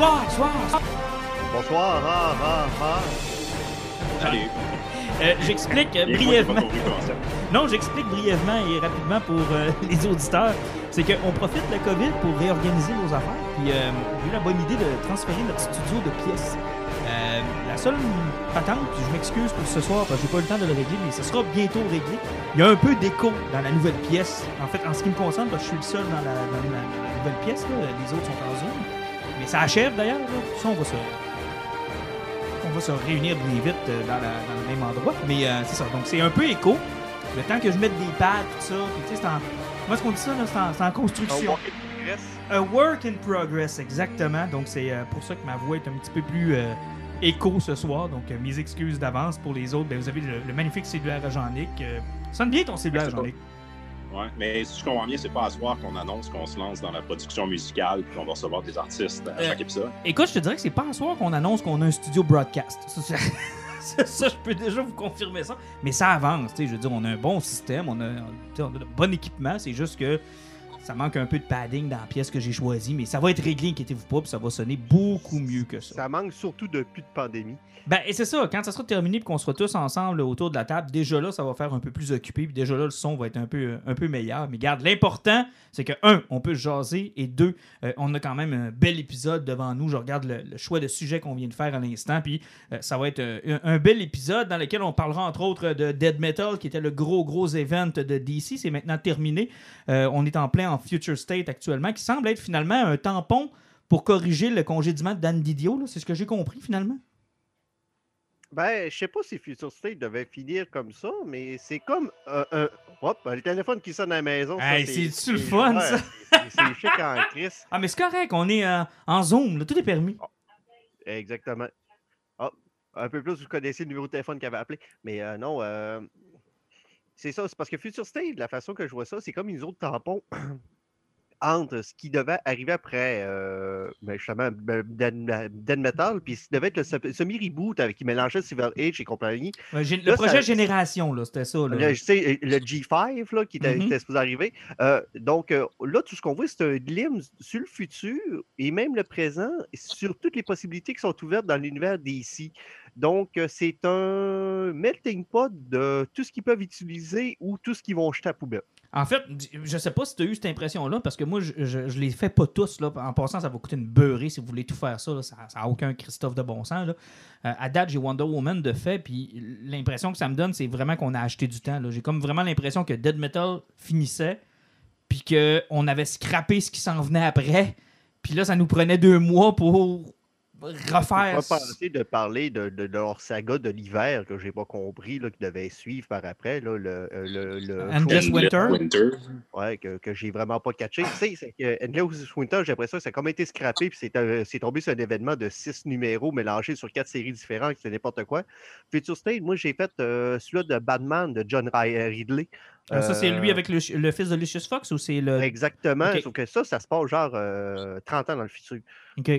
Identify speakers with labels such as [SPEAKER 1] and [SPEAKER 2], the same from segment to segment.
[SPEAKER 1] Bonsoir, bonsoir.
[SPEAKER 2] Bonsoir, ah, ah, ah.
[SPEAKER 3] Salut.
[SPEAKER 1] Euh, J'explique euh, brièvement. Non, j'explique brièvement et rapidement pour euh, les auditeurs. C'est qu'on profite de la COVID pour réorganiser nos affaires. Puis euh, j'ai eu la bonne idée de transférer notre studio de pièces. Euh, la seule patente, je m'excuse pour ce soir parce que j'ai pas eu le temps de le régler, mais ce sera bientôt réglé. Il y a un peu d'écho dans la nouvelle pièce. En fait, en ce qui me concerne, parce que je suis le seul dans la, dans la- la nouvelle pièce, là. les autres sont en Zoom. Ça achève d'ailleurs. là. Ça, on va se, on va se réunir bien vite euh, dans, la- dans le même endroit. Mais euh, c'est ça. Donc c'est un peu écho. Le temps que je mette des pads, tout ça. Puis, tu sais, c'est en. Moi, ce qu'on dit ça, là, c'est en, construction. A work in progress, exactement. Donc, c'est euh, pour ça que ma voix est un petit peu plus euh, écho ce soir. Donc, euh, mes excuses d'avance pour les autres. Ben, vous avez le, le magnifique cellulaire à Jean-Nic. Sonne bien ton cellulaire, Jean-Nic.
[SPEAKER 3] Ouais, mais si je comprends bien, c'est pas à soir qu'on annonce qu'on se lance dans la production musicale puis qu'on va recevoir des artistes à
[SPEAKER 1] Euh,
[SPEAKER 3] chaque épisode.
[SPEAKER 1] Écoute, je te dirais que c'est pas un soir qu'on annonce qu'on a un studio broadcast. Ça, c'est- ça, ça, je peux déjà vous confirmer ça. Mais ça avance, tu sais. Je veux dire, on a un bon système, on a, on de bon équipement. C'est juste que ça manque un peu de padding dans la pièce que j'ai choisie. Mais ça va être réglé, inquiétez-vous pas, puis ça va sonner beaucoup mieux que ça.
[SPEAKER 2] Ça manque surtout de plus de pandémie.
[SPEAKER 1] Ben, et c'est ça, quand ça sera terminé et qu'on sera tous ensemble autour de la table, déjà là, ça va faire un peu plus occupé, puis déjà là, le son va être un peu, un peu meilleur. Mais garde, l'important, c'est que, un, on peut se jaser, et deux, euh, on a quand même un bel épisode devant nous. Je regarde le, choix de sujet qu'on vient de faire à l'instant, puis euh, ça va être euh, un, bel épisode dans lequel on parlera entre autres de Dead Metal, qui était le gros, gros event de DC. C'est maintenant terminé. On est en plein en Future State actuellement, qui semble être finalement un tampon pour corriger le congédiement de Dan Didio. C'est ce que j'ai compris finalement.
[SPEAKER 2] Ben, je sais pas si Future State devait finir comme ça, mais c'est comme euh, un. Hop, le téléphone qui sonne à la maison.
[SPEAKER 1] Hey, c'est-tu le fun,
[SPEAKER 2] ouais,
[SPEAKER 1] ça?
[SPEAKER 2] c'est- chic en crise.
[SPEAKER 1] Ah, mais c'est correct, on est euh, en Zoom, là, tout est permis.
[SPEAKER 2] Exactement. Ah, un peu plus, vous connaissez le numéro de téléphone qu'il avait appelé. Mais euh, non, euh, c'est ça. C'est parce que Future State, la façon que je vois ça, c'est comme une autre tampon entre ce qui devait arriver après, euh, ben, justement, ben, Dead, Dead Metal, puis ce qui devait être le se- semi-reboot avec qui mélangeait Silver Age et compagnie.
[SPEAKER 1] Ouais, le projet
[SPEAKER 2] ça-
[SPEAKER 1] Génération, c'était ça. Là.
[SPEAKER 2] Le, je sais, le G5 là, qui était, était supposé arriver. Euh, donc euh, là, tout ce qu'on voit, c'est un glimpse sur le futur et même le présent, sur toutes les possibilités qui sont ouvertes dans l'univers d'ici. Donc, euh, c'est un melting pot de tout ce qu'ils peuvent utiliser ou tout ce qu'ils vont jeter à poubelle.
[SPEAKER 1] En fait, je sais pas si tu as eu cette impression-là, parce que moi, je, les fais pas tous. En passant, ça va coûter une beurrée si vous voulez tout faire ça. Ça n'a aucun Christophe de bon sens. Là. Euh, à date, j'ai Wonder Woman de fait, puis l'impression que ça me donne, c'est vraiment qu'on a acheté du temps. J'ai comme vraiment l'impression que Dead Metal finissait, puis qu'on avait scrappé ce qui s'en venait après. Puis là, ça nous prenait deux mois pour refaire.
[SPEAKER 2] pas penser de parler de, de- de leur saga de l'hiver que j'ai pas compris, là, qui devait suivre par après, là, le, euh, le, le
[SPEAKER 1] Endless
[SPEAKER 2] show-
[SPEAKER 1] Winter.
[SPEAKER 3] Winter.
[SPEAKER 2] Ouais, que, que j'ai vraiment pas catché. tu sais, c'est que Endless Winter, j'ai l'impression que ça a comme été scrappé, puis c'est euh, c'est tombé sur un événement de six numéros mélangés sur quatre séries différentes, c'est n'importe quoi. Future State, moi, j'ai fait euh, celui de Batman de John euh, Ridley.
[SPEAKER 1] Ah, ça, c'est lui avec le, le fils de Lucius Fox ou c'est le.
[SPEAKER 2] Exactement, sauf que ça, ça se passe genre euh, 30 ans dans le futur.
[SPEAKER 1] Ok.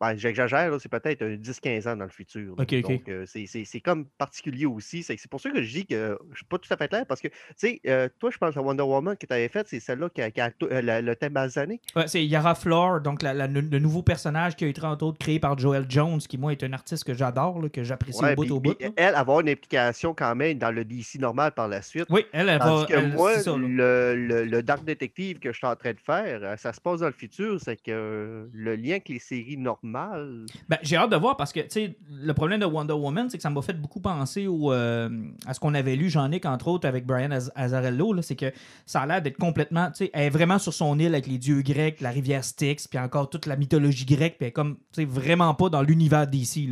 [SPEAKER 2] Ben, J'exagère, c'est peut-être euh, 10-15 ans dans le futur. là. Donc, euh, c'est- comme particulier aussi. C'est pour ça que je dis que je suis pas tout à fait clair parce que, tu sais, euh, toi, je pense à Wonder Woman que tu avais faite, c'est celle-là qui a, qui a to- euh, le, le thème basané.
[SPEAKER 1] Ouais, c'est Yara Flor, donc la- la- le, nouveau personnage qui a été entre autres créé par Joel Jones, qui moi est un artiste que j'adore, que j'apprécie
[SPEAKER 2] Ouais,
[SPEAKER 1] au bout
[SPEAKER 2] puis-
[SPEAKER 1] au bout.
[SPEAKER 2] puis elle, avoir une implication quand même dans le DC normal par la suite.
[SPEAKER 1] Oui, elle, elle va.
[SPEAKER 2] Que
[SPEAKER 1] elle-
[SPEAKER 2] moi,
[SPEAKER 1] ça,
[SPEAKER 2] le, le- le Dark Detective que je suis en train de faire, ça se passe dans le futur, c'est que le lien avec les séries normales.
[SPEAKER 1] Ben, j'ai hâte de voir parce que, le problème de Wonder Woman, c'est que ça m'a fait beaucoup penser euh, à ce qu'on avait lu, Jean-Nic, entre autres, avec Brian Az- Azzarello. là, C'est que ça a l'air d'être complètement. Elle est vraiment sur son île avec les dieux grecs, la rivière Styx, puis encore toute la mythologie grecque, puis elle est comme, vraiment pas dans l'univers d'ici.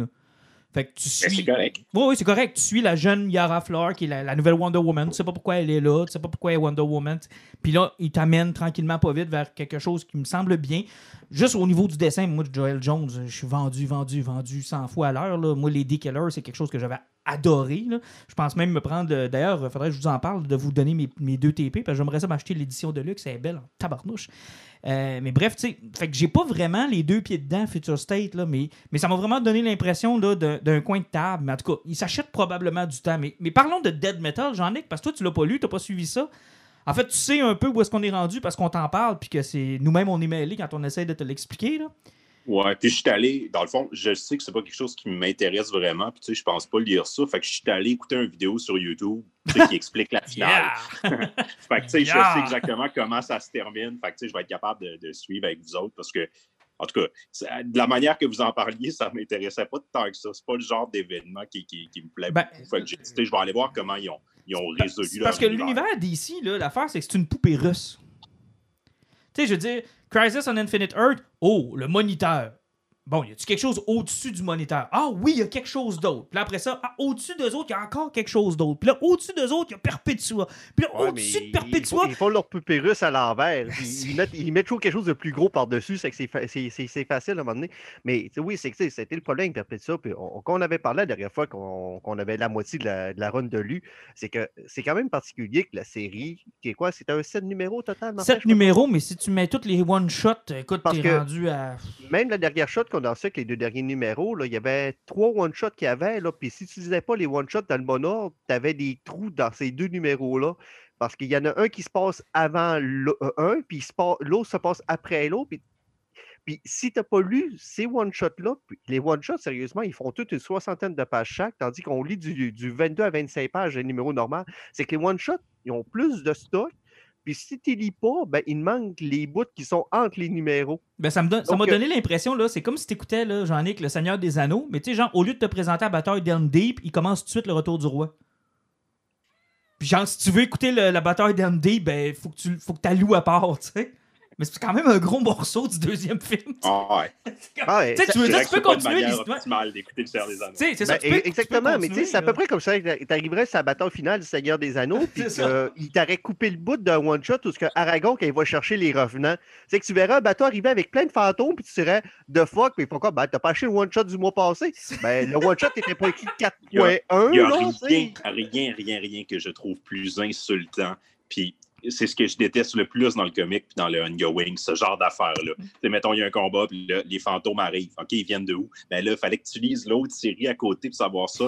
[SPEAKER 1] Là. Fait que tu
[SPEAKER 3] Mais
[SPEAKER 1] suis.
[SPEAKER 3] c'est correct.
[SPEAKER 1] Oui, oui, c'est correct. Tu suis la jeune Yara Flor, qui est la, la nouvelle Wonder Woman. Tu sais pas pourquoi elle est là, tu sais pas pourquoi elle est Wonder Woman. Puis là, il t'amène tranquillement, pas vite, vers quelque chose qui me semble bien. Juste au niveau du dessin, moi, Joel Jones, je suis vendu, vendu, vendu 100 fois à l'heure. là. Moi, Lady Killer, c'est quelque chose que j'avais adoré. Je pense même me prendre. D'ailleurs, il faudrait que je vous en parle, de vous donner mes, mes deux TP, parce que j'aimerais ça m'acheter l'édition de luxe. Elle est belle en tabarnouche. Euh, mais bref, tu sais, fait que j'ai pas vraiment les deux pieds dedans, Future State, là, mais, mais ça m'a vraiment donné l'impression d'un coin de table. Mais en tout cas, il s'achète probablement du temps. Mais, mais parlons de Dead Metal, Jean-Nic, parce que toi, tu l'as pas lu, tu pas suivi ça. En fait, tu sais un peu où est-ce qu'on est rendu parce qu'on t'en parle, puis que c'est nous-mêmes, on est mêlés quand on essaie de te l'expliquer.
[SPEAKER 3] Ouais, puis je suis allé, dans le fond, je sais que c'est pas quelque chose qui m'intéresse vraiment, puis tu sais, je pense pas lire ça. Fait que je suis allé écouter une vidéo sur YouTube tu sais, qui explique la finale. Fait que, tu sais, je sais exactement comment ça se termine. Fait que, tu sais, je vais être capable de, de suivre avec vous autres parce que, en tout cas, de la manière que vous en parliez, ça ne m'intéressait pas tant que ça. C'est pas le genre d'événement qui, qui, qui me plaît
[SPEAKER 1] Ben,
[SPEAKER 3] beaucoup. Fait que, je vais aller voir comment ils ont, ils ont résolu leur
[SPEAKER 1] parce que
[SPEAKER 3] univers.
[SPEAKER 1] l'univers d'ici, l'affaire, c'est que c'est une poupée russe. Tu sais, je veux dire, Crisis on Infinite Earth, oh, le moniteur. Bon, y a-tu quelque chose au-dessus du moniteur? Ah oui, il y a quelque chose d'autre. Puis là, après ça, ah, au-dessus d'eux autres, il y a encore quelque chose d'autre. Puis là, au-dessus d'eux autres, il y a Perpetua. Puis là,
[SPEAKER 2] Ouais,
[SPEAKER 1] au-dessus de Perpetua,
[SPEAKER 2] Ils font, ils font leur poupée russe à l'envers. Ils, ils mettent, ils mettent toujours quelque chose de plus gros par-dessus. C'est que c'est fa- c'est- c'est- c'est facile à un moment donné. Mais oui, c'est c'était le problème avec Perpetua. Puis on, quand on avait parlé la dernière fois qu'on qu'on avait la moitié de la, de la run de lu, c'est que c'est quand même particulier que la série, qui est quoi? C'était un 7 numéros total? Martin, je
[SPEAKER 1] sept
[SPEAKER 2] crois?
[SPEAKER 1] numéros, mais si tu mets tous les one-shots, écoute, t'es rendu à.
[SPEAKER 2] Même la dernière shot a reçue avec les deux derniers numéros, là, il y avait trois one-shots qu'il y avait. Là, puis si tu disais pas les one-shots dans le bon ordre, tu avais des trous dans ces deux numéros-là. Parce qu'il y en a un qui se passe avant euh, un, puis l'autre se passe après l'autre. Puis, puis si tu n'as pas lu ces one-shots-là, les one-shots, sérieusement, ils font toute une soixantaine de pages chaque, tandis qu'on lit du, du 22 à 25 pages, un numéro normal. C'est que les one-shots, ils ont plus de stock. Puis si tu lis pas, ben, il manque les bouts qui sont entre les numéros.
[SPEAKER 1] Ben, ça me donne- ça
[SPEAKER 2] Donc,
[SPEAKER 1] m'a
[SPEAKER 2] euh,
[SPEAKER 1] donné l'impression, là, c'est comme si t'écoutais, là, Jean-Nic, le Seigneur des Anneaux, mais tu sais, genre, au lieu de te présenter à bataille d'Helm Deep, il commence tout de suite le retour du roi. Puis genre, si tu veux écouter le- la bataille d'Helm Deep, ben, faut que tu faut que t'alloues à part, tu sais. Mais c'est quand même un gros morceau du deuxième film.
[SPEAKER 3] Ah, ouais.
[SPEAKER 2] Ah ouais,
[SPEAKER 1] Tu sais,
[SPEAKER 2] ça-
[SPEAKER 1] tu veux dire, tu peux
[SPEAKER 3] c'est pas une
[SPEAKER 1] continuer l'histoire.
[SPEAKER 3] d'écouter le Seigneur des Anneaux.
[SPEAKER 1] C'est ça,
[SPEAKER 2] Ben,
[SPEAKER 1] tu peux- tu peux
[SPEAKER 2] exactement, mais tu sais,
[SPEAKER 1] continuer,
[SPEAKER 2] c'est à peu près comme ça que t'arriverais sur la bataille finale du Seigneur des Anneaux, puis qu'il t'aurait coupé le bout d'un one-shot où ce que Aragon, quand il va chercher les revenants, c'est que tu verras un bateau arriver avec plein de fantômes, puis tu serais de fuck, puis il faut quoi? Ben, t'as pas acheté le one-shot du mois passé. Ben, le one-shot était pas écrit 4.1,
[SPEAKER 3] Il n'y a rien, rien, rien que je trouve plus insultant. Puis c'est ce que je déteste le plus dans le comic puis dans le ongoing, ce genre d'affaires-là.
[SPEAKER 1] Mm.
[SPEAKER 3] Tu sais, mettons, il y a un combat, puis là, les fantômes arrivent. OK, ils viennent de où? Ben là, il fallait que tu lises l'autre série à côté pour savoir ça.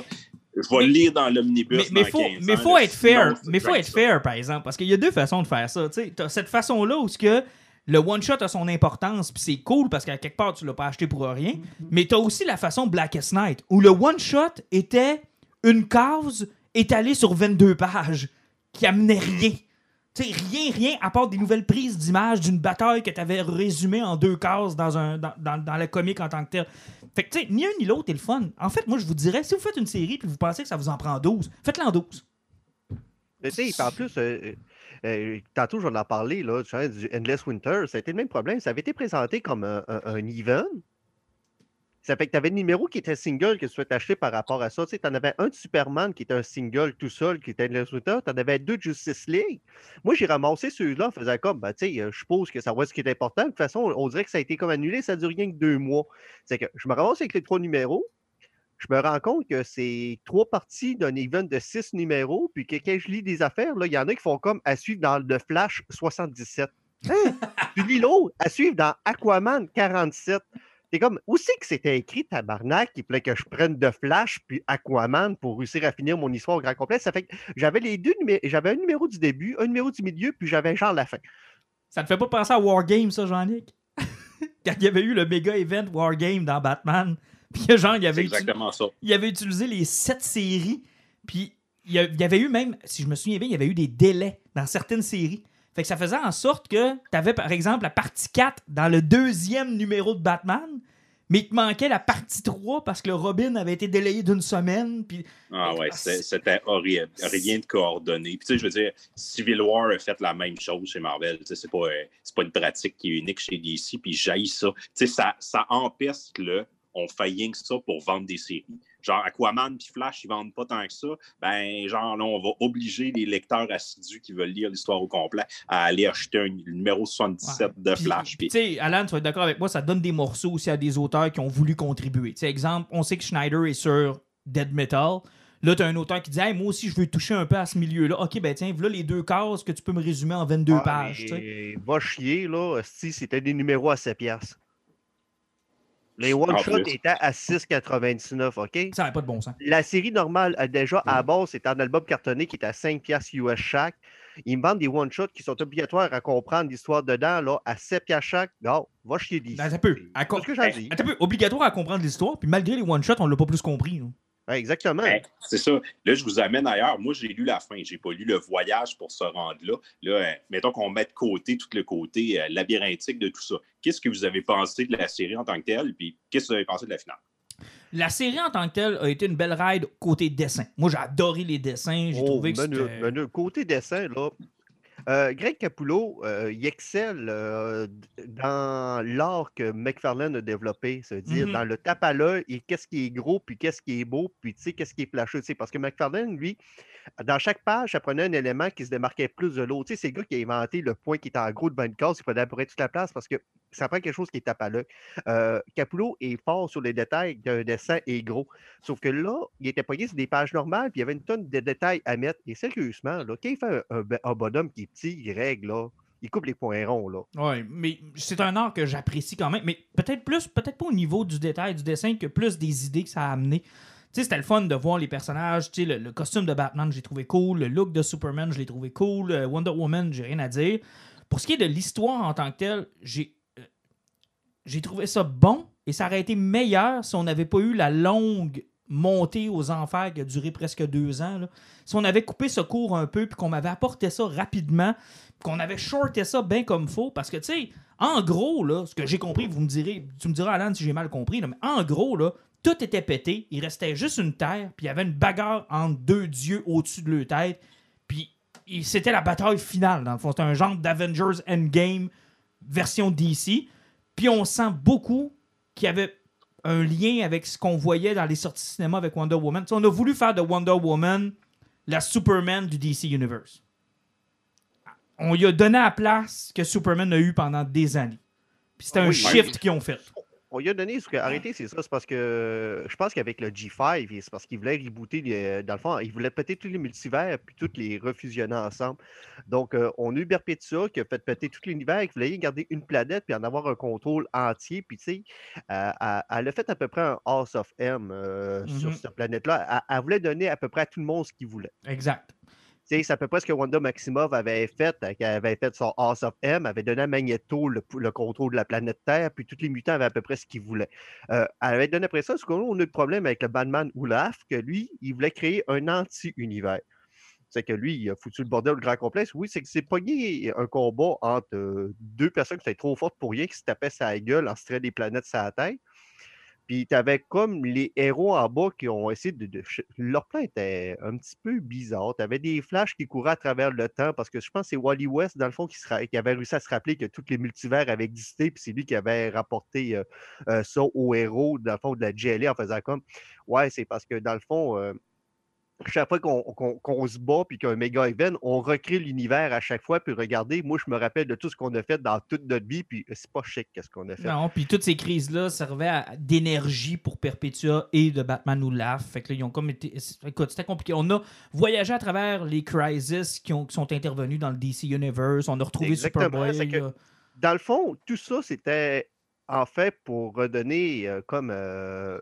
[SPEAKER 3] Je vais
[SPEAKER 1] Mais-
[SPEAKER 3] le lire dans l'omnibus
[SPEAKER 1] Mais, mais faut,
[SPEAKER 3] 15
[SPEAKER 1] mais
[SPEAKER 3] ans,
[SPEAKER 1] faut
[SPEAKER 3] là,
[SPEAKER 1] être fair.
[SPEAKER 3] sinon,
[SPEAKER 1] Mais faut être
[SPEAKER 3] ça.
[SPEAKER 1] fair, par exemple, parce qu'il y a deux façons de faire ça. Tu as cette façon-là où ce que le one-shot a son importance, puis c'est cool parce qu'à quelque part, tu l'as pas acheté pour rien. Mais tu as aussi la façon Blackest Night, où le one-shot était une case étalée sur 22 pages, qui amenait rien. Rien, rien, à part des nouvelles prises d'images d'une bataille que tu avais résumée en deux cases dans, un, dans, dans, le comic en tant que tel. Fait que, tu sais, ni un ni l'autre est le fun. En fait, moi, je vous dirais, si vous faites une série puis vous pensez que ça vous en prend 12, faites-la en 12.
[SPEAKER 2] Mais tu sais, en plus, euh, euh, euh, tantôt, j'en ai parlé, là, du Endless Winter, ça a été le même problème. Ça avait été présenté comme un, un- un event. Ça fait que tu avais le numéro qui était single que tu souhaites acheter par rapport à ça. Tu sais, en avais un de Superman qui était un single tout seul, qui était Endless Winter. Tu en avais deux de Justice League. Moi, j'ai ramassé ceux-là en faisant comme, ben, tu sais, euh, je suppose que ça va être ce qui est important. De toute façon, on, dirait que ça a été comme annulé, ça dure rien que deux mois. C'est que je me ramasse avec les trois numéros. Je me rends compte que c'est trois parties d'un event de six numéros, puis que quand je lis des affaires, il y en a qui font comme à suivre dans le Flash 77. Hein? tu lis l'autre, à suivre dans Aquaman 47. C'est comme, où c'est que c'était écrit, tabarnak, il fallait que je prenne de Flash puis Aquaman pour réussir à finir mon histoire au grand complet? Ça fait que j'avais les deux numé- j'avais un numéro du début, un numéro du milieu, puis j'avais genre la fin.
[SPEAKER 1] Ça te fait pas penser à Wargame, ça, Jean-Nic? Quand il y avait eu le méga event Wargame dans Batman, puis genre, il avait,
[SPEAKER 3] exactement ça.
[SPEAKER 1] il avait utilisé les sept séries, puis il y avait eu même, si je me souviens bien, il y avait eu des délais dans certaines séries. Fait que ça faisait en sorte que tu avais, par exemple, la partie 4 dans le deuxième numéro de Batman, mais il te manquait la partie 3 parce que le Robin avait été délayé d'une semaine, puis
[SPEAKER 3] Ah ouais, c'est- c'était horrible. Rien de coordonné. Puis tu sais, je veux dire, Civil War a fait la même chose chez Marvel. Tu sais, c'est pas, euh, pas une pratique qui est unique chez DC, puis j'haïs ça. Tu sais, ça, ça empêche le on fait rien que ça pour vendre des séries. Genre Aquaman puis Flash, ils vendent pas tant que ça, ben genre là, on va obliger les lecteurs assidus qui veulent lire l'histoire au complet à aller acheter un numéro 77 de Flash.
[SPEAKER 1] Tu sais, Alan, tu vas être d'accord avec moi, ça donne des morceaux aussi à des auteurs qui ont voulu contribuer. Tu sais, exemple, on sait que Schneider est sur Dead Metal. Là, tu as un auteur qui dit hey, Moi aussi, je veux toucher un peu à ce milieu-là. Ok, ben tiens, voilà les deux cases que tu peux me résumer en 22 ah, pages.
[SPEAKER 2] Va chier, là. Si c'était des numéros à 7 piastres. Les one-shots étaient à 6,99, OK?
[SPEAKER 1] Ça n'a pas de bon sens.
[SPEAKER 2] La série normale, a déjà, à base, c'est un album cartonné qui est à 5 piastres US chaque. Ils me vendent des one-shots qui sont obligatoires à comprendre l'histoire dedans, là, à 7 piastres chaque. Non, va chier d'ici.
[SPEAKER 1] Ben, ça peut.
[SPEAKER 2] C'est ce que j'ai dit.
[SPEAKER 1] Obligatoire à comprendre l'histoire, puis malgré les one-shots, on ne l'a pas plus compris.
[SPEAKER 2] Exactement.
[SPEAKER 3] Ben, c'est ça. Là, je vous amène ailleurs. Moi, j'ai lu la fin. Je n'ai pas lu le voyage pour se rendre là. Là, euh, mettons qu'on met de côté tout le côté euh, labyrinthique de tout ça. Qu'est-ce que vous avez pensé de la série en tant que telle? Puis qu'est-ce que vous avez pensé de la finale?
[SPEAKER 1] La série en tant que telle a été une belle ride côté dessin. Moi, j'ai adoré les dessins. J'ai oh, trouvé que c'était...
[SPEAKER 2] Côté dessin, là, euh, Greg Capullo, euh, il excelle euh, dans l'art que McFarlane a développé, c'est-à-dire mmh dans le tape à l'œil et qu'est-ce qui est gros, puis qu'est-ce qui est beau, puis tu sais, qu'est-ce qui est placheux. Parce que McFarlane, lui, dans chaque page, ça prenait un élément qui se démarquait plus de l'autre. C'est le gars qui a inventé le point qui est en gros de une case, il fallait à toute la place parce que ça prend quelque chose qui est à l'œil. Capullo est fort sur les détails d'un dessin est gros. Sauf que là, il était pogné sur des pages normales, puis il y avait une tonne de détails à mettre. Et sérieusement, là, quand il fait un, bonhomme qui est il règle, là. Il coupe les points ronds, là.
[SPEAKER 1] Oui, mais c'est un art que j'apprécie quand même. Mais peut-être plus, peut-être pas au niveau du détail du dessin que plus des idées que ça a amené. Tu sais, c'était le fun de voir les personnages. Tu sais, le, costume de Batman, j'ai trouvé cool. Le look de Superman, je l'ai trouvé cool. Euh, Wonder Woman, j'ai rien à dire. Pour ce qui est de l'histoire en tant que telle, j'ai euh, j'ai trouvé ça bon et ça aurait été meilleur si on n'avait pas eu la longue montée aux enfers qui a duré presque deux ans. Si on avait coupé ce cours un peu, puis qu'on m'avait apporté ça rapidement, qu'on avait shorté ça bien comme faut, parce que, tu sais, en gros, là, ce que j'ai compris, vous me direz, tu me diras, Alan, si j'ai mal compris, mais en gros, tout était pété, il restait juste une terre, puis il y avait une bagarre entre deux dieux au-dessus de leur tête, puis c'était la bataille finale, dans le fond. C'était un genre d'Avengers Endgame version DC, puis on sent beaucoup qu'il y avait un lien avec ce qu'on voyait dans les sorties cinéma avec Wonder Woman. on a voulu faire de Wonder Woman la Superman du DC Universe. On lui a donné la place que Superman a eu pendant des années. Puis c'était un shift qu'ils ont fait
[SPEAKER 2] on lui a donné ce que. Arrêtez, c'est ça. C'est parce que je pense qu'avec le G5, c'est parce qu'il voulait rebooter. dans le fond, il voulait péter tous les multivers puis tous les refusionner ensemble. Donc, euh, on a eu Berpetia qui a fait péter tout l'univers, qui voulait garder une planète puis en avoir un contrôle entier. Puis, tu sais, euh, elle, a fait à peu près un House of M euh, sur mm-hmm. cette planète-là. Elle, voulait donner à peu près à tout le monde ce qu'il voulait.
[SPEAKER 1] Exact
[SPEAKER 2] c'est à peu près ce que Wanda Maximoff avait fait, euh, qu'elle avait fait son House of M, avait donné à Magneto le, contrôle de la planète Terre, puis tous les mutants avaient à peu près ce qu'ils voulaient. Euh, elle avait donné après ça, ce qu'on a eu le problème avec le Batman Olaf, que lui, il voulait créer un anti-univers. C'est que lui, il a foutu le bordel le grand complexe. Oui, c'est que c'est pogné un combat entre euh, deux personnes qui étaient trop fortes pour rien, qui se tapaient sa gueule en se des planètes sur la tête. Puis tu avais comme les héros en bas qui ont essayé de. Leur plan était un petit peu bizarre. Tu avais des flashs qui couraient à travers le temps parce que je pense que c'est Wally West, dans le fond, qui, qui, avait réussi à se rappeler que tous les multivers avaient existé. Puis c'est lui qui avait rapporté euh, euh, ça aux héros, dans le fond, de la GLA en faisant comme Ouais, c'est parce que dans le fond. Euh, chaque fois qu'on se bat puis qu'un méga event, on recrée l'univers à chaque fois. Puis regardez, moi, je me rappelle de tout ce qu'on a fait dans toute notre vie. Puis c'est pas chic qu'est-ce qu'on a fait.
[SPEAKER 1] Non, puis toutes ces crises-là servaient d'énergie pour Perpetua et de Batman ou Laugh. Fait que là, ils ont comme été. Écoute, c'était compliqué. On a voyagé à travers les crises qui, ont, qui sont intervenus dans le DC Universe. On a retrouvé Superboy.
[SPEAKER 2] dans le fond, tout ça, c'était en fait, pour redonner comme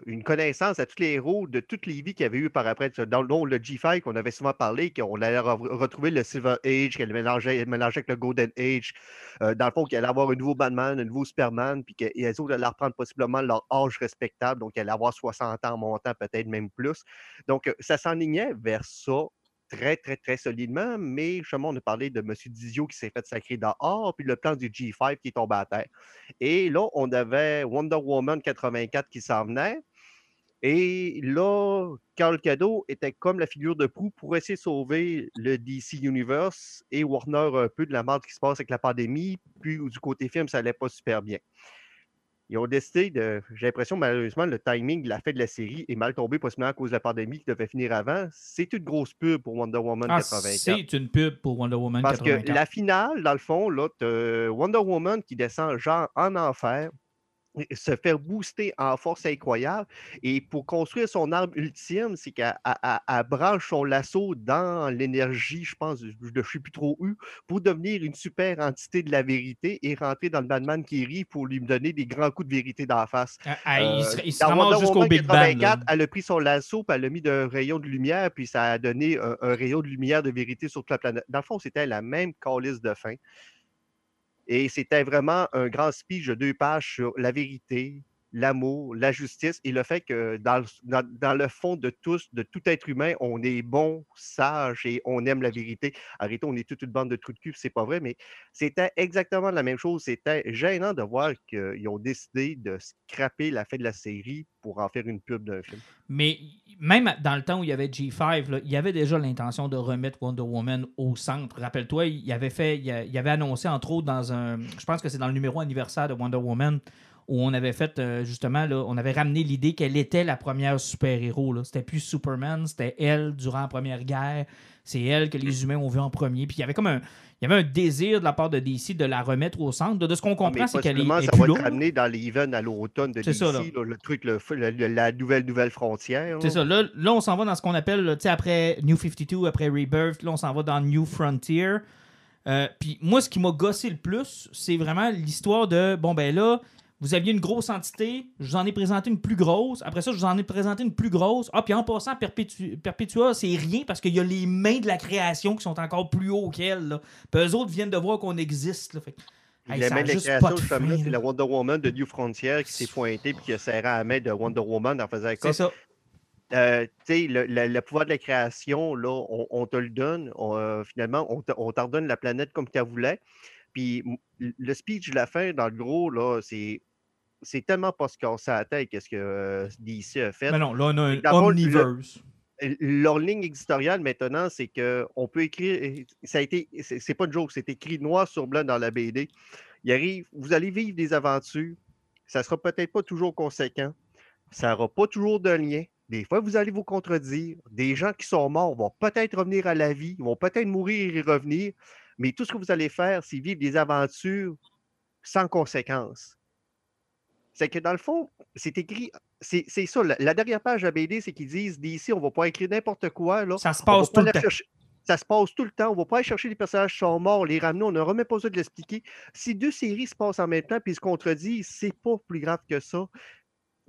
[SPEAKER 2] une connaissance à tous les héros de toutes les vies qu'il y avait eu par après, dans le G5 qu'on avait souvent parlé, qu'on allait retrouver le Silver Age, qu'elle mélangeait, mélangeait avec le Golden Age, dans le fond, qu'il allait avoir un nouveau Batman, un nouveau Superman, puis qu'ils autres allaient reprendre possiblement leur âge respectable, donc elle allait avoir 60 ans montant, peut-être même plus. Donc, ça s'enlignait vers ça très, très, très solidement, mais justement, on a parlé de M. Dizio qui s'est fait sacrer dehors, puis le plan du G5 qui est tombé à terre. Et là, on avait Wonder Woman 84 qui s'en venait. Et là, Carl Cadeau était comme la figure de proue pour essayer de sauver le DC Universe et Warner un peu de la merde qui se passe avec la pandémie. Puis du côté film, ça allait pas super bien. Ils ont décidé de. J'ai l'impression, malheureusement, le timing de la fin de la série est mal tombé, possiblement à cause de la pandémie qui devait finir avant. C'est une grosse pub pour Wonder Woman
[SPEAKER 1] Ah,
[SPEAKER 2] 84.
[SPEAKER 1] c'est une pub pour Wonder Woman
[SPEAKER 2] Parce
[SPEAKER 1] 84.
[SPEAKER 2] que la finale, dans le fond, là, Wonder Woman qui descend genre en enfer, se fait booster en force incroyable. Et pour construire son arme ultime, c'est qu'elle elle- elle- elle branche son lasso dans l'énergie, je pense, je ne sais plus trop où, pour devenir une super entité de la vérité et rentrer dans le Batman qui rit pour lui donner des grands coups de vérité d'en face.
[SPEAKER 1] Ah, ah, il
[SPEAKER 2] Euh,
[SPEAKER 1] se, il se ramasse
[SPEAKER 2] Wonder
[SPEAKER 1] jusqu'au Big Bang. là.
[SPEAKER 2] 84, elle a pris son lasso, puis elle l'a mis d'un rayon de lumière, puis ça a donné un, un rayon de lumière de vérité sur toute la planète. Dans le fond, c'était la même calice de fin. Et c'était vraiment un grand speech de deux pages sur la vérité, l'amour, la justice et le fait que dans, le- fond de tous, de tout être humain, on est bon, sage et on aime la vérité. Arrêtez, on est toute une bande de trous de cul, c'est pas vrai, mais c'était exactement la même chose. C'était gênant de voir qu'ils ont décidé de scraper la fin de la série pour en faire une pub d'un film.
[SPEAKER 1] Mais même dans le temps où il y avait G5, là, il y avait déjà l'intention de remettre Wonder Woman au centre. Rappelle-toi, il avait fait, il avait annoncé entre autres dans un, je pense que c'est dans le numéro anniversaire de Wonder Woman où on avait fait euh, justement là, on avait ramené l'idée qu'elle était la première super-héros. C'était plus Superman, c'était elle durant la Première Guerre. C'est elle que les humains ont vu en premier. Puis il y avait comme un, il y avait un désir de la part de DC de la remettre au centre. De, de ce qu'on
[SPEAKER 2] Ah,
[SPEAKER 1] comprend, c'est qu'elle est,
[SPEAKER 2] possiblement,
[SPEAKER 1] est
[SPEAKER 2] ça
[SPEAKER 1] plus
[SPEAKER 2] va
[SPEAKER 1] là.
[SPEAKER 2] être ramené dans l'event à l'automne de
[SPEAKER 1] C'est
[SPEAKER 2] DC,
[SPEAKER 1] ça, là.
[SPEAKER 2] là, le truc, le, la nouvelle nouvelle frontière.
[SPEAKER 1] C'est ça. Là, là, on s'en va dans ce qu'on appelle, tu sais, après New 52, après Rebirth, là, on s'en va dans New Frontier. Euh, Puis moi, ce qui m'a gossé le plus, c'est vraiment l'histoire de, bon, ben là, vous aviez une grosse entité, je vous en ai présenté une plus grosse. Après ça, je vous en ai présenté une plus grosse. Ah, puis en passant, Perpetu- Perpetua, c'est rien parce qu'il y a les mains de la création qui sont encore plus haut qu'elle. Puis eux autres viennent de voir qu'on existe. Là. Fait que, hey,
[SPEAKER 2] la main de la création, justement, c'est la Wonder Woman de New Frontier qui s'est pointée puis qui a serré à la main de Wonder Woman en faisant
[SPEAKER 1] C'est
[SPEAKER 2] comme
[SPEAKER 1] ça.
[SPEAKER 2] euh, tu sais, le, le- le pouvoir de la création, là, on, on te le donne. on, euh, finalement, on redonne la planète comme tu voulais. Puis le speech de la fin, dans le gros, là, c'est. C'est tellement pas casser la tête qu'est-ce que euh, DC a fait.
[SPEAKER 1] Mais non, là, on a un
[SPEAKER 2] le
[SPEAKER 1] omniverse.
[SPEAKER 2] Leur ligne éditoriale maintenant, c'est qu'on peut écrire. Ça a été. C'est c'est pas une joke, c'est écrit noir sur blanc dans la BD. Il arrive, vous allez vivre des aventures. Ça sera peut-être pas toujours conséquent. Ça n'aura pas toujours de lien. Des fois, vous allez vous contredire. Des gens qui sont morts vont peut-être revenir à la vie, vont peut-être mourir et revenir. Mais tout ce que vous allez faire, c'est vivre des aventures sans conséquences. C'est que dans le fond, c'est écrit. C'est ça. La, la dernière page de la BD, c'est qu'ils disent d'ici, on va pas écrire n'importe quoi. Là.
[SPEAKER 1] Ça se passe
[SPEAKER 2] pas
[SPEAKER 1] tout le temps.
[SPEAKER 2] chercher- Ça se passe tout le temps. On va pas aller chercher les personnages qui sont morts, les ramener. On n'aura même pas besoin de l'expliquer. Si deux séries se passent en même temps puis ils se contredisent, c'est pas plus grave que ça.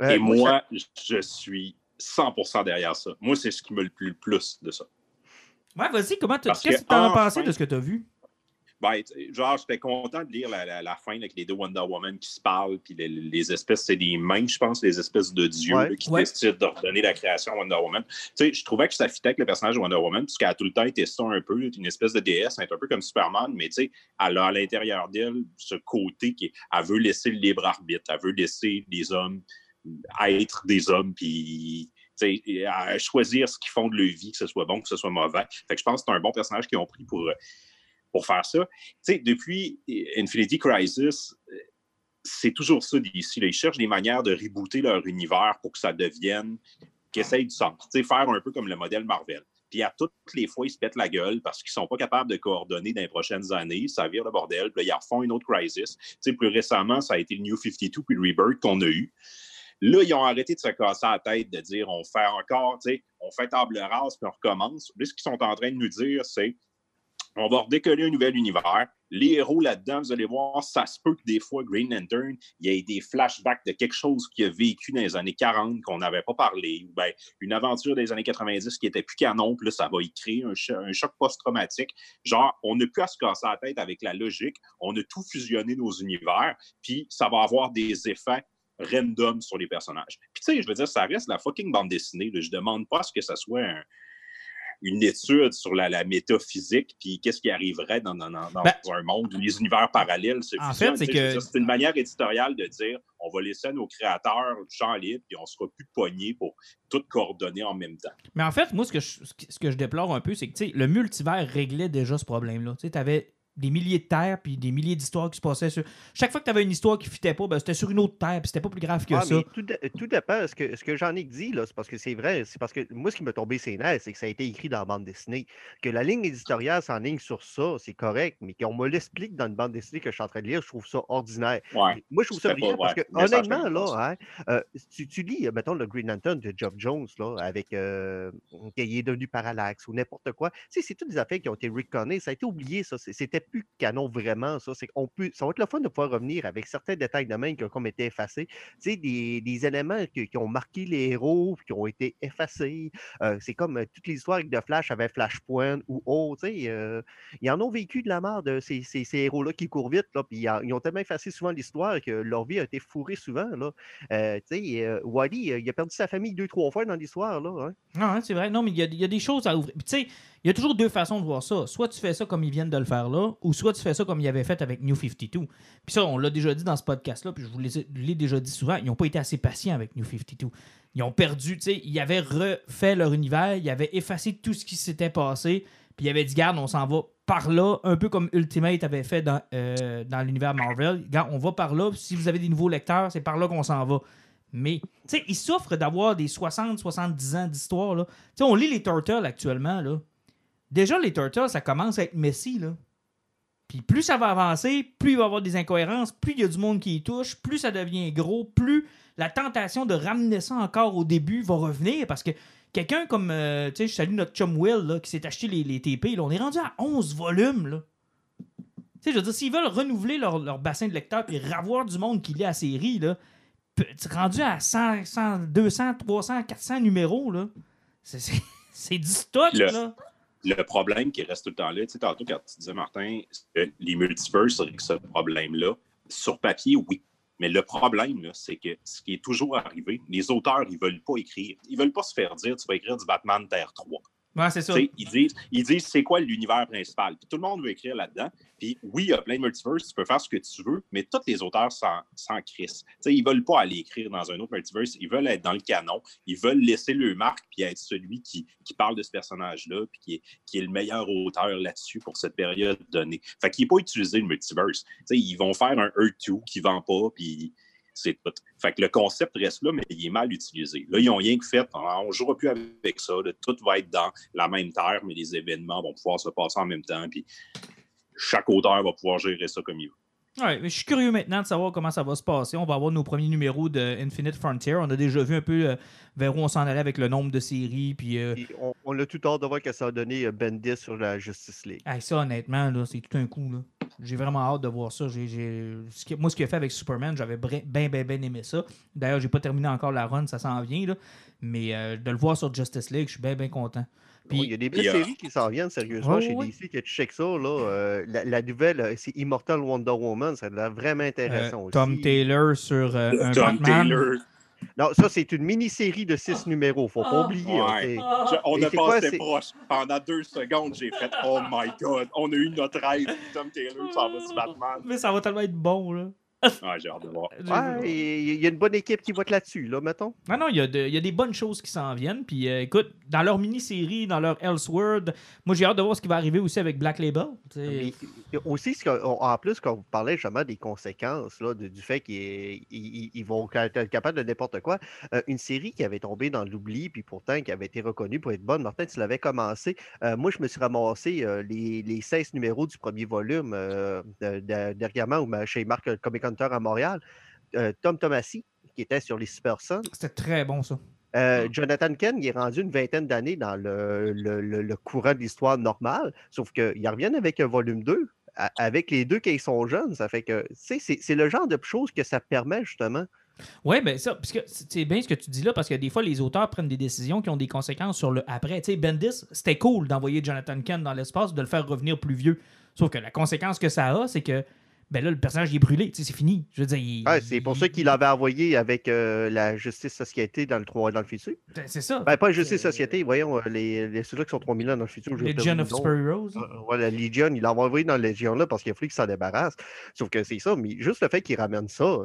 [SPEAKER 2] Euh,
[SPEAKER 3] Et
[SPEAKER 2] moi, ça-
[SPEAKER 3] je suis 100% derrière ça. Moi, c'est ce qui me le plus le plus de ça.
[SPEAKER 1] Ouais, vas-y, comment
[SPEAKER 3] Parce
[SPEAKER 1] qu'est-ce
[SPEAKER 3] que
[SPEAKER 1] as
[SPEAKER 3] enfin-
[SPEAKER 1] pensé de ce que t'as vu?
[SPEAKER 3] Ben, genre, j'étais content de lire la, la- la fin avec les deux Wonder Woman qui se parlent, puis les, les espèces, c'est des mains, je pense, les espèces de dieux
[SPEAKER 2] Ouais.
[SPEAKER 3] là, qui
[SPEAKER 1] Ouais.
[SPEAKER 3] décident d'ordonner la création à Wonder Woman. Tu sais, je trouvais que ça fitait avec le personnage de Wonder Woman, puisqu'elle a tout le temps été ça un peu, une espèce de déesse, un peu comme Superman, mais tu sais, elle a à l'intérieur d'elle ce côté qui est- elle veut laisser le libre arbitre, elle veut laisser les hommes être des hommes, puis tu sais, à choisir ce qu'ils font de leur vie, que ce soit bon, que ce soit mauvais. Fait que je pense que c'est un bon personnage qu'ils ont pris pour, euh, pour faire ça. Tu sais, depuis Infinity Crisis, euh, c'est toujours ça d'ici. Ils cherchent des manières de rebooter leur univers pour que ça devienne, qu'ils essayent du sens. Tu sais, faire un peu comme le modèle Marvel. Puis à toutes les fois, ils se pètent la gueule parce qu'ils sont pas capables de coordonner dans les prochaines années. Ça vire le bordel. Puis là, ils refont une autre crisis. Tu sais, plus récemment, ça a été le New 52 puis le Rebirth qu'on a eu. Là, ils ont arrêté de se casser la tête de dire on fait encore, tu sais, on fait table rase puis on recommence. Là, ce qu'ils sont en train de nous dire, c'est on va redécoller un nouvel univers. Les héros là-dedans, vous allez voir, ça se peut que des fois, Green Lantern, il y ait des flashbacks de quelque chose qu'il a vécu dans les années 40 qu'on n'avait pas parlé, ou bien une aventure des années 90 qui était plus canon, puis là, ça va y créer un, cho- un choc post-traumatique. Genre, on n'a plus à se casser la tête avec la logique, on a tout fusionné nos univers, puis ça va avoir des effets random sur les personnages. Puis tu sais, je veux dire, ça reste la fucking bande dessinée. là. Je demande pas à ce que ça soit un- une étude sur la, la métaphysique, puis qu'est-ce qui arriverait dans, dans- dans- dans
[SPEAKER 1] Ben,
[SPEAKER 3] un monde où les univers parallèles se
[SPEAKER 1] en fait, c'est que-
[SPEAKER 3] une manière éditoriale de dire on va laisser à nos créateurs le champ libre, puis on sera plus pognés pour tout coordonner en même temps.
[SPEAKER 1] Mais en fait, moi, ce que je, ce que- je déplore un peu, c'est que le multivers réglait déjà ce problème-là. Tu avais des milliers de terres, puis des milliers d'histoires qui se passaient sur. Chaque fois que tu avais une histoire qui ne fitait pas, ben, c'était sur une autre terre, puis c'était pas plus grave que
[SPEAKER 2] Ah,
[SPEAKER 1] ça.
[SPEAKER 2] mais tout, tout dépend. Ce que, ce que Jean-Nic dit, là, c'est parce que c'est vrai. C'est parce que moi, ce qui m'a tombé ses nerfs, c'est que ça a été écrit dans la bande dessinée. Que la ligne éditoriale s'enligne sur ça, c'est correct. Mais qu'on me l'explique dans une bande dessinée que je suis en train de lire, je trouve ça ordinaire.
[SPEAKER 3] Ouais.
[SPEAKER 2] Moi, je trouve ça
[SPEAKER 3] pas
[SPEAKER 2] brillant parce que, honnêtement, là, hein, euh, tu, tu lis, mettons, le Green Lantern de Geoff Jones, là, avec euh, qu'il est devenu parallaxe ou n'importe quoi. Tu sais, c'est toutes des affaires qui ont été reconnues. Ça a été oublié, ça. C'était plus canon vraiment, ça. C'est qu'on peut, ça va être le fun de pouvoir revenir avec certains détails de même qui ont comme été effacés. Tu sais, des, des éléments qui, qui ont marqué les héros, qui ont été effacés. Euh, c'est comme euh, toutes les histoires de Flash avec Flashpoint ou autre. Tu sais, euh, ils en ont vécu de la merde, ces, ces, ces héros-là qui courent vite. Là, puis ils, ont tellement effacé souvent l'histoire que leur vie a été fourrée souvent. Là. Tu sais, Wally, il a perdu sa famille deux, trois fois dans l'histoire. Là, hein.
[SPEAKER 1] Non, hein, c'est vrai. Non, mais il y, a- il y a des choses à ouvrir. Tu sais, il y a toujours deux façons de voir ça. Soit tu fais ça comme ils viennent de le faire là, ou soit tu fais ça comme ils avaient fait avec New 52. Puis ça, on l'a déjà dit dans ce podcast-là, puis je vous l'ai- déjà dit souvent, ils n'ont pas été assez patients avec New 52. Ils ont perdu, tu sais, ils avaient refait leur univers, ils avaient effacé tout ce qui s'était passé, puis ils avaient dit, garde, on s'en va par là, un peu comme Ultimate avait fait dans, euh, dans l'univers Marvel. Garde, on va par là, si vous avez des nouveaux lecteurs, c'est par là qu'on s'en va. Mais, tu sais, ils souffrent d'avoir des 60-70 ans d'histoire, là. Tu sais, on lit les Turtles actuellement, là. Déjà, les Turtles, ça commence à être messy, là. Puis plus ça va avancer, plus il va y avoir des incohérences, plus il y a du monde qui y touche, plus ça devient gros, plus la tentation de ramener ça encore au début va revenir parce que quelqu'un comme, euh, tu sais, je salue notre chum Will là, qui s'est acheté les, les TP, là, on est rendu à 11 volumes, là. Tu sais, je veux dire, s'ils veulent renouveler leur, leur bassin de lecteurs puis ravoir du monde qui lit la série, là, rendu à 100, 100, 200, 300, 400 numéros, là. C'est- du stock, là.
[SPEAKER 3] Le problème qui reste tout le temps là, tu sais, tantôt quand tu disais, Martin, les multiverses avec ce problème-là, sur papier, oui. Mais le problème, c'est que ce qui est toujours arrivé, les auteurs, ils veulent pas écrire. Ils veulent pas se faire dire, tu vas écrire du Batman Terre 3.
[SPEAKER 1] Ouais, c'est ça.
[SPEAKER 3] Ils disent, ils disent c'est quoi l'univers principal. Puis tout le monde veut écrire là-dedans. Puis oui, il y a plein de multiverses, tu peux faire ce que tu veux, mais tous les auteurs s'en s'en crissent. Ils veulent pas aller écrire dans un autre multiverse, ils veulent être dans le canon, ils veulent laisser le marque puis être celui qui, qui parle de ce personnage-là, puis qui est, qui est le meilleur auteur là-dessus pour cette période donnée. Fait qu'il n'est pas utilisé le multiverse. Ils vont faire un Earth 2 qui vend pas, puis Fait que le concept reste là, mais il est mal utilisé. Là, ils n'ont rien que fait. On ne jouera plus avec ça. Tout va être dans la même terre, mais les événements vont pouvoir se passer en même temps. Puis chaque auteur va pouvoir gérer ça comme il veut.
[SPEAKER 1] Ouais, mais je suis curieux maintenant de savoir comment ça va se passer. On va avoir nos premiers numéros de Infinite Frontier. On a déjà vu un peu euh, vers où on s'en allait avec le nombre de séries. Puis, euh,
[SPEAKER 2] Puis on, on a tout hâte de voir que ça a donné euh, Bendis sur la Justice League.
[SPEAKER 1] hey, ça, honnêtement, c'est tout un coup. là. J'ai vraiment hâte de voir ça. Moi, ce qu'il a fait avec Superman, j'avais bien, bien, bien aimé ça. D'ailleurs, j'ai pas terminé encore la run, ça s'en vient. Là. Mais euh, de le voir sur Justice League, je suis bien, bien content. Puis,
[SPEAKER 2] Oui, il y a des belles séries qui s'en viennent, sérieusement, chez
[SPEAKER 1] ouais,
[SPEAKER 2] DC, que tu checkes ça. Là, euh, la, la nouvelle, euh, c'est Immortal Wonder Woman, ça a l'air vraiment
[SPEAKER 1] euh,
[SPEAKER 2] intéressant aussi.
[SPEAKER 1] Tom Taylor sur euh, un
[SPEAKER 3] Tom
[SPEAKER 1] Batman.
[SPEAKER 3] Taylor.
[SPEAKER 2] Non, ça, c'est une mini-série de six numéros, faut pas
[SPEAKER 1] Ah.
[SPEAKER 2] oublier.
[SPEAKER 3] Ouais. Je- on a passé proche. Pendant deux secondes, j'ai fait Oh my God, on a eu notre rêve. Tom Taylor s'en va sur Batman.
[SPEAKER 1] Mais ça va tellement être bon. Là.
[SPEAKER 3] Ouais, j'ai hâte de voir.
[SPEAKER 2] Ouais, il y a une bonne équipe qui va être là-dessus, là, mettons.
[SPEAKER 1] Non, non, il y, a de- il y a des bonnes choses qui s'en viennent. Puis euh, écoute, dans leur mini-série, dans leur Elseworld, moi j'ai hâte de voir ce qui va arriver aussi avec Black Label.
[SPEAKER 2] Mais et aussi, ce en plus, quand vous parlez justement des conséquences là, de- du fait qu'ils ils- ils- ils vont être capables de n'importe quoi, euh, une série qui avait tombé dans l'oubli, puis pourtant qui avait été reconnue pour être bonne, Martin, tu l'avais commencé. Euh, moi, je me suis ramassé euh, les, les 16 numéros du premier volume euh, de- de- dernièrement chez Marc euh, Comic Hunter à Montréal. Euh, Tom Tomassi, qui était sur les Super Sons.
[SPEAKER 1] C'était très bon ça.
[SPEAKER 2] Euh, Jonathan Ken, il est rendu une vingtaine d'années dans le, le- le- le courant de l'histoire normale, sauf qu'ils reviennent avec un volume 2, a- avec les deux qui sont jeunes. Ça fait que, tu sais, c'est c'est le genre de choses que ça permet justement.
[SPEAKER 1] Ouais, ben ça, parce que c'est bien ce que tu dis là, parce que des fois, les auteurs prennent des décisions qui ont des conséquences sur le après. Tu sais, Bendis, c'était cool d'envoyer Jonathan Kent dans l'espace, de le faire revenir plus vieux. Sauf que la conséquence que ça a, c'est que, ben là, le personnage il est brûlé. Tu sais, c'est fini. Je veux dire, il-
[SPEAKER 2] Ouais, c'est pour ça qu'il l'avait envoyé avec euh, la Justice Société dans le 3 dans le futur.
[SPEAKER 1] C'est ça.
[SPEAKER 2] Ben, pas Justice
[SPEAKER 1] Euh,
[SPEAKER 2] Société, voyons, euh, les, les ceux-là qui sont 3000 ans dans le futur.
[SPEAKER 1] Legion of
[SPEAKER 2] le nom.
[SPEAKER 1] Super Heroes.
[SPEAKER 2] Euh, ouais, la Legion, il l'a envoyé dans la Legion là parce qu'il a fallu qu'il s'en débarrasse. Sauf que c'est ça, mais juste le fait qu'il ramène ça,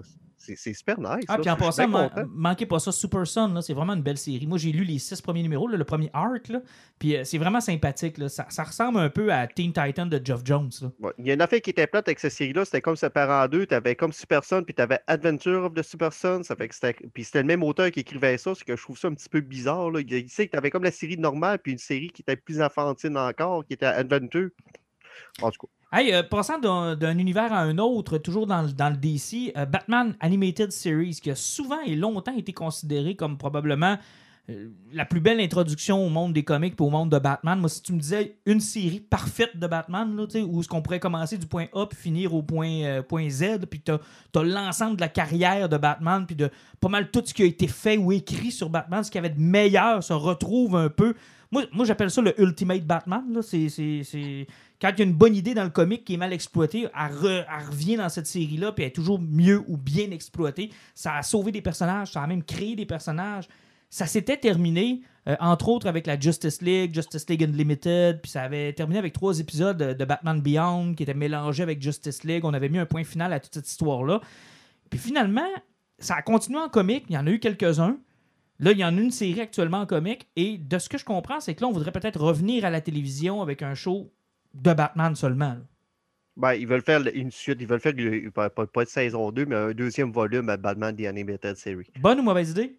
[SPEAKER 2] c'est super nice.
[SPEAKER 1] Ah, puis en passant, man- manquez pas ça. Super là, c'est vraiment une belle série. Moi, j'ai lu les six premiers numéros, là, le premier arc, là, puis euh, c'est vraiment sympathique. Là. Ça, ça ressemble un peu à Teen Titan de Geoff Jones.
[SPEAKER 2] Ouais. Il y a une affaire qui était plate avec cette série-là, c'était comme séparé en deux. Tu avais comme Super Son, puis tu avais Adventure of the Super Son. Ça fait que c'était... Puis c'était le même auteur qui écrivait ça, c'est que je trouve ça un petit peu bizarre. Là. Il sait que tu avais comme la série normale, puis une série qui était plus enfantine encore, qui était Adventure. En tout cas,
[SPEAKER 1] Hey, euh, passant d'un univers à un autre, toujours dans, le- DC, euh, Batman Animated Series, qui a souvent et longtemps été considéré comme probablement euh, la plus belle introduction au monde des comics et au monde de Batman. Moi, si tu me disais une série parfaite de Batman, là, où est-ce qu'on pourrait commencer du point A puis finir au point, point Z, puis tu as, l'ensemble de la carrière de Batman, puis de pas mal tout ce qui a été fait ou écrit sur Batman, ce qu'il y avait de meilleur se retrouve un peu. Moi, j'appelle ça le Ultimate Batman. là. C'est- quand il y a une bonne idée dans le comic qui est mal exploitée, elle, re- elle revient dans cette série-là, puis elle est toujours mieux ou bien exploitée. Ça a sauvé des personnages, ça a même créé des personnages. Ça s'était terminé, euh, entre autres, avec la Justice League, Justice League Unlimited, puis ça avait terminé avec trois épisodes de, Batman Beyond qui étaient mélangés avec Justice League. On avait mis un point final à toute cette histoire-là. Puis finalement, ça a continué en comic. Il y en a eu quelques-uns. Là, il y en a une série actuellement en comic. Et de ce que je comprends, c'est que là, on voudrait peut-être revenir à la télévision avec un show de Batman seulement.
[SPEAKER 2] ben, ils veulent faire une suite, ils veulent faire pas, pas, pas de saison 2, mais un deuxième volume à Batman The Animated Series.
[SPEAKER 1] Bonne ou mauvaise idée?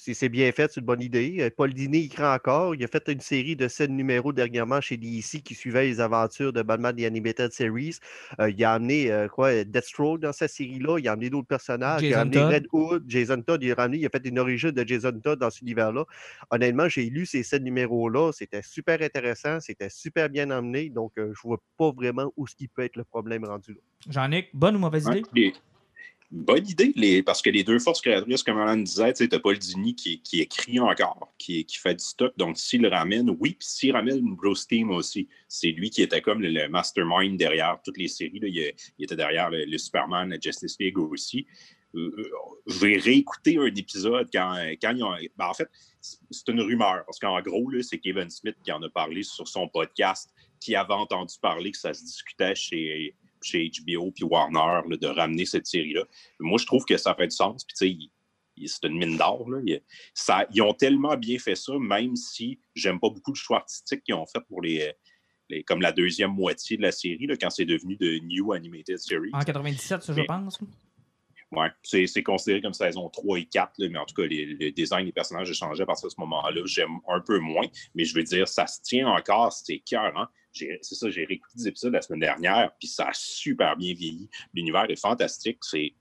[SPEAKER 2] Si c'est bien fait, c'est une bonne idée. Euh, Paul Dini y croit encore. Il a fait une série de sept numéros dernièrement chez DC qui suivait les aventures de Batman The Animated Series. Euh, il a amené euh, quoi, Deathstroke dans cette série-là. Il a amené d'autres personnages. il
[SPEAKER 1] Jason
[SPEAKER 2] a amené
[SPEAKER 1] Todd.
[SPEAKER 2] Red Hood, Jason Todd. Il a, ramené, il a fait une origine de Jason Todd dans cet univers-là. Honnêtement, j'ai lu ces sept numéros-là. C'était super intéressant. C'était super bien amené. Donc, euh, je vois pas vraiment où ce qui peut être le problème rendu là.
[SPEAKER 1] Jean-Nic, bonne ou mauvaise idée?
[SPEAKER 3] les- Bonne idée, parce que les deux forces créatrices, comme Alan disait, tu as Paul Dini qui, écrit encore, qui, fait du stock. Donc, s'il le ramène, oui, puis s'il ramène Bruce Team aussi, c'est lui qui était comme le, mastermind derrière toutes les séries. Il, était derrière le, Superman, la Justice League aussi. Euh, euh, je vais réécouter un épisode quand, ils ont. ben, en fait, c'est une rumeur, parce qu'en gros, c'est Kevin Smith qui en a parlé sur son podcast, qui avait entendu parler que ça se discutait chez, chez HBO puis Warner là, de ramener cette série-là. Moi, je trouve que ça fait du sens. Puis, tu sais, c'est une mine d'or. Ils ont tellement bien fait ça, même si j'aime pas beaucoup le choix artistique qu'ils ont fait pour les, les- comme la deuxième moitié de la série, là, quand c'est devenu de New Animated Series.
[SPEAKER 1] En 97, ça, je
[SPEAKER 3] Mais-
[SPEAKER 1] pense.
[SPEAKER 3] Ouais, c'est considéré comme saison 3 et 4, là, mais en tout cas, les- le design des personnages a changé à partir de ce moment-là. J'aime un peu moins, mais je veux dire, ça se tient encore, c'est cœur. Hein? C'est ça, j'ai réécouté des épisodes la semaine dernière, puis ça a super bien vieilli. L'univers est fantastique. C'est.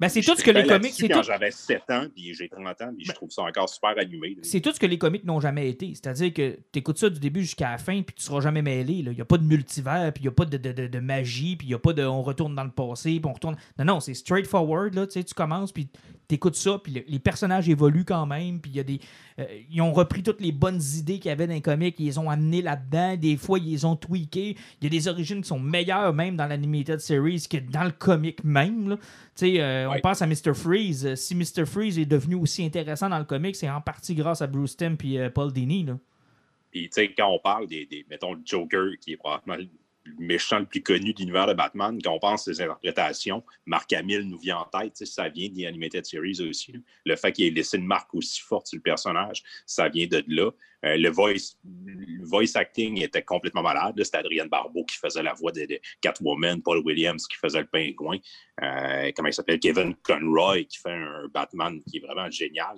[SPEAKER 1] Ben, c'est tout ce que les comics. C'est
[SPEAKER 3] Quand
[SPEAKER 1] tout,
[SPEAKER 3] j'avais 7 ans, puis j'ai 30 ans, puis je
[SPEAKER 1] Ben-
[SPEAKER 3] trouve ça encore super animé.
[SPEAKER 1] c'est tout ce que les comics n'ont jamais été. C'est-à-dire que tu écoutes ça du début jusqu'à la fin, puis tu seras jamais mêlé. Il n'y a pas de multivers, puis il n'y a pas de, de- de- de magie, puis il n'y a pas de on retourne dans le passé, puis on retourne. Non, non, c'est straightforward. Là, tu commences, puis tu écoutes ça, puis le- les personnages évoluent quand même, puis il y a des. euh, ils ont repris toutes les bonnes idées qu'il y avait dans les comics, ils les ont amenées là-dedans. Des fois, ils les ont tweakées. Il y a des origines qui sont meilleures même dans l'animated series que dans le comic même. Tu sais, euh, on pense à Mr. Freeze. Euh, Si Mr. Freeze est devenu aussi intéressant dans le comic, c'est en partie grâce à Bruce Timm et Paul Dini. Là.
[SPEAKER 3] Puis, tu sais, quand on parle des, des- mettons, le Joker, qui est probablement le méchant le plus connu de l'univers de Batman, quand on pense ses interprétations, Mark Hamill nous vient en tête, ça vient des Animated Series aussi. Le fait qu'il ait laissé une marque aussi forte sur le personnage, ça vient de là. Euh, le, voice, voice acting était complètement malade. C'était Adrienne Barbeau qui faisait la voix de, de Catwoman, Paul Williams qui faisait le pingouin, euh, comment il s'appelle, Kevin Conroy qui fait un Batman qui est vraiment génial.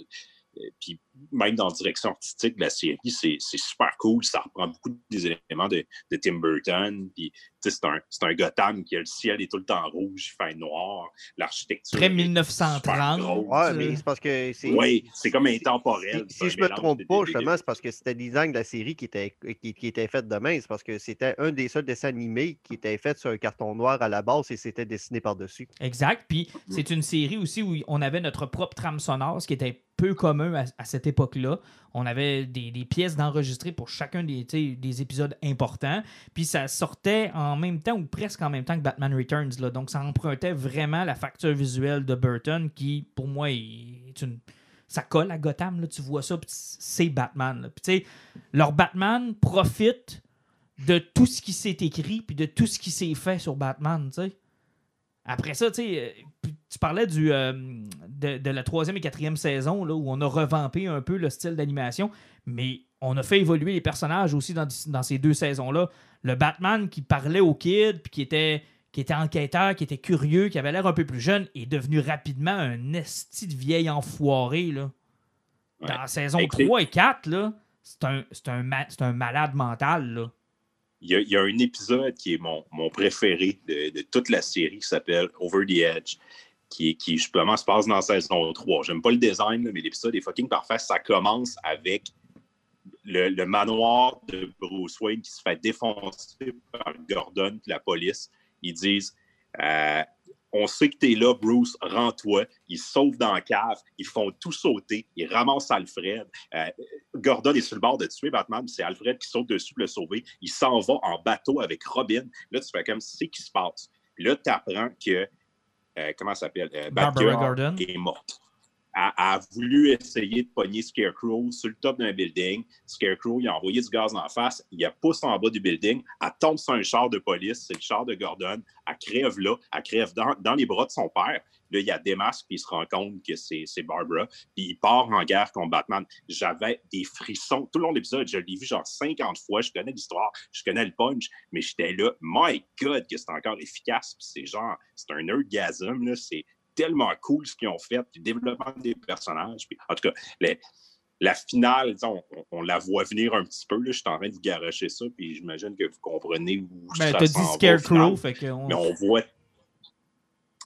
[SPEAKER 3] Euh, Puis même dans la direction artistique de la série, c'est c'est super cool. Ça reprend beaucoup des éléments de, de Tim Burton. Puis tu sais, c'est un, c'est un Gotham qui a le ciel est tout le temps rouge, il fait noir. L'architecture.
[SPEAKER 1] Très
[SPEAKER 3] est
[SPEAKER 1] 1930.
[SPEAKER 3] super grosse.
[SPEAKER 2] Ouais, mais c'est parce que c'est.
[SPEAKER 3] Oui, c'est comme intemporel.
[SPEAKER 2] Si, si je me trompe pas, justement, c'est parce que c'était le design de la série qui était, qui, qui était fait de. C'est parce que c'était un des seuls dessins animés qui était fait sur un carton noir à la base et c'était dessiné par-dessus.
[SPEAKER 1] Exact. Puis c'est une série aussi où on avait notre propre trame sonore, ce qui était peu commun à, à cette époque-là. On avait des, pièces d'enregistrer pour chacun des, épisodes importants. Puis ça sortait en même temps ou presque en même temps que Batman Returns. Donc ça empruntait vraiment la facture visuelle de Burton qui, pour moi, est une. Ça colle à Gotham, tu vois ça, c'est Batman. Puis leur Batman profite de tout ce qui s'est écrit puis de tout ce qui s'est fait sur Batman. Après ça, tu sais, euh, tu parlais du, euh, de, la troisième et quatrième saison, là, où on a revampé un peu le style d'animation, mais on a fait évoluer les personnages aussi dans, dans ces deux saisons-là. Le Batman qui parlait aux kids, puis qui était, qui était enquêteur, qui était curieux, qui avait l'air un peu plus jeune, est devenu rapidement un esti de vieil enfoiré. Là. Dans la saison 3 et 4, là, c'est un, un, un, malade mental. Là.
[SPEAKER 3] Il, y a, un épisode qui est mon, préféré de, toute la série qui s'appelle Over the Edge qui, qui justement se passe dans saison 3. J'aime pas le design, mais l'épisode est fucking parfait. Ça commence avec le, manoir de Bruce Wayne qui se fait défoncer par Gordon et la police. Ils disent euh, On sait que tu es là, Bruce, rends-toi. Ils sauvent dans la cave, ils font tout sauter, ils ramassent Alfred. Euh, Gordon est sur le bord de tuer Batman, c'est Alfred qui saute dessus pour le sauver. Il s'en va en bateau avec Robin. Là, tu fais comme c'est qui se passe? là, tu apprends que euh, comment ça s'appelle? Euh, Batgirl est morte. A, a, voulu essayer de pogner Scarecrow sur le top d'un building. Scarecrow, il a envoyé du gaz en face, il a poussé en bas du building, elle tombe sur un char de police, c'est le char de Gordon, elle crève là, elle crève dans, dans les bras de son père. Là, il y a des masques, puis il se rend compte que c'est Barbara, puis il part en guerre contre Batman. J'avais des frissons tout le long de l'épisode. Je l'ai vu genre 50 fois. Je connais l'histoire, je connais le punch, mais j'étais là, my God, que c'est encore efficace. C'est genre, c'est un nerdgasm, là. C'est tellement cool ce qu'ils ont fait, le développement des personnages. Puis, en tout cas, la finale, on, on, la voit venir un petit peu. Là, je suis en train de garocher ça, puis j'imagine que vous comprenez où ben, ça dit Scarecrow, fait que Mais on voit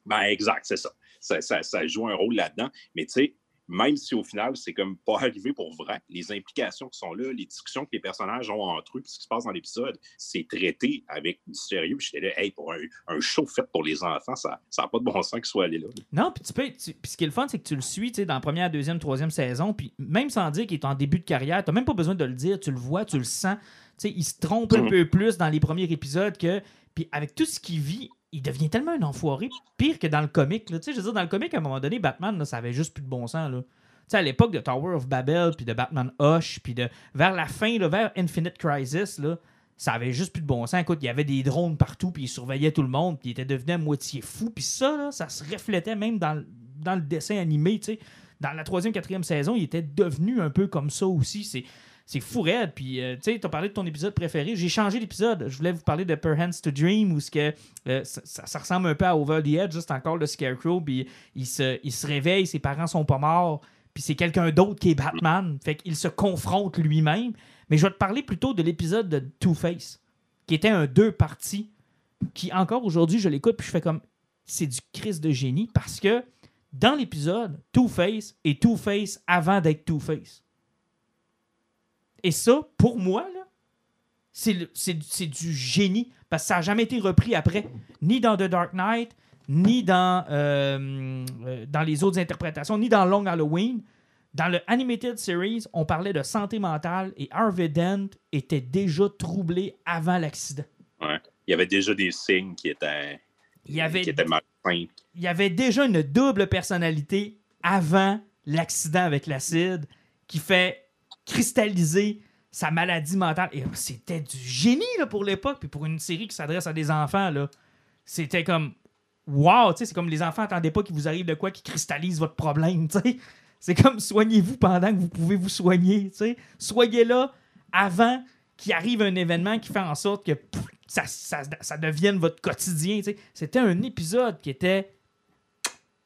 [SPEAKER 3] ben, exact, c'est ça. Ça, ça. joue un rôle là-dedans. Mais tu sais, même si au final, c'est comme pas arrivé pour vrai, les implications qui sont là, les discussions que les personnages ont entre eux, ce qui se passe dans l'épisode, c'est traité avec du sérieux. J'étais là, hey, pour un, show fait pour les enfants, ça n'a pas de bon sens qu'il soit allé là.
[SPEAKER 1] Non, puis tu peux. puis ce qui est le fun, c'est que tu le suis dans la première, deuxième, troisième saison, puis même sans dire qu'il est en début de carrière, tu n'as même pas besoin de le dire, tu le vois, tu le sens. sais, il se trompe un mhm. peu plus dans les premiers épisodes que. Puis avec tout ce qu'il vit il devient tellement un enfoiré, pire que dans le comic. Là. Je veux dire, dans le comic, à un moment donné, Batman, là, ça avait juste plus de bon sens. Là. sais, à l'époque de Tower of Babel, puis de Batman Hush, puis de vers la fin, vers Infinite Crisis, là, ça avait juste plus de bon sens. Écoute, il y avait des drones partout, puis il surveillait tout le monde, puis il était devenu à moitié fou. Puis ça, là, ça se reflétait même dans, dans le dessin animé. sais. Dans la troisième, quatrième saison, il était devenu un peu comme ça aussi. C'est c'est fou raide. Puis, euh, tu sais, tu as parlé de ton épisode préféré. J'ai changé l'épisode. Je voulais vous parler de Perhaps to Dream, où ce que, euh, ça, ressemble un peu à Over the Edge, juste encore le Scarecrow. Puis, il se, il se réveille, ses parents sont pas morts. Puis, c'est quelqu'un d'autre qui est Batman. Fait qu'il se confronte lui-même. Mais je vais te parler plutôt de l'épisode de Two-Face, qui était un deux parties, qui encore aujourd'hui, je l'écoute, puis je fais comme. C'est du crise de génie parce que dans l'épisode, Two-Face est Two-Face avant d'être Two-Face. Et ça, pour moi, c'est du génie parce que ça n'a jamais été repris après, ni dans The Dark Knight, ni dans, euh, euh, dans les autres interprétations, ni dans Long Halloween. Dans le Animated Series, on parlait de santé mentale et Harvey Dent était déjà troublé avant l'accident.
[SPEAKER 3] Ouais. Il y avait déjà des signes qui étaient, il y avait, qui étaient
[SPEAKER 1] Il y avait déjà une double personnalité avant l'accident avec l'acide qui fait cristalliser sa maladie mentale. Et c'était du génie pour l'époque, puis pour une série qui s'adresse à des enfants. C'était comme Wow, c'est comme les enfants n'attendaient pas qu'il vous arrive de quoi qui cristallise votre problème. C'est comme soignez-vous pendant que vous pouvez vous soigner. Soyez là avant qu'il arrive un événement qui fait en sorte que ça, ça, devienne votre quotidien. C'était un épisode qui était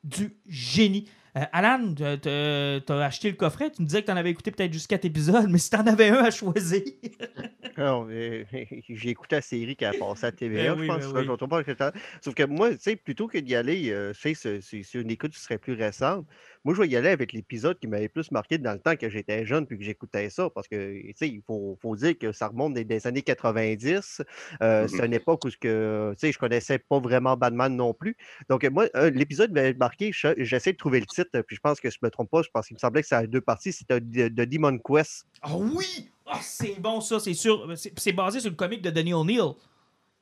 [SPEAKER 1] du génie. Euh, Alan, tu as acheté le coffret. Tu me disais que tu en avais écouté peut-être jusqu'à quatre épisodes, mais si tu en avais un à choisir.
[SPEAKER 2] j'ai écouté la série qui a passé à TVA, ben je pense. Ben Sauf que moi, tu sais, plutôt que d'y aller, euh, c'est une écoute qui serait plus récente. Moi, je vais y aller avec l'épisode qui m'avait plus marqué dans le temps que j'étais jeune puis que j'écoutais ça. Parce que, tu sais, il faut, dire que ça remonte des, années 90. Euh, mmh c'est une époque où que, tu sais, je connaissais pas vraiment Batman non plus. Donc, moi, l'épisode m'avait marqué. J'essaie de trouver le titre, puis je pense que je me trompe pas. Je pense qu'il me semblait que ça avait deux parties. C'était de, Demon Quest.
[SPEAKER 1] Ah oui! Ah, c'est bon, ça, c'est sûr. C'est basé sur le comic de Danny O'Neill.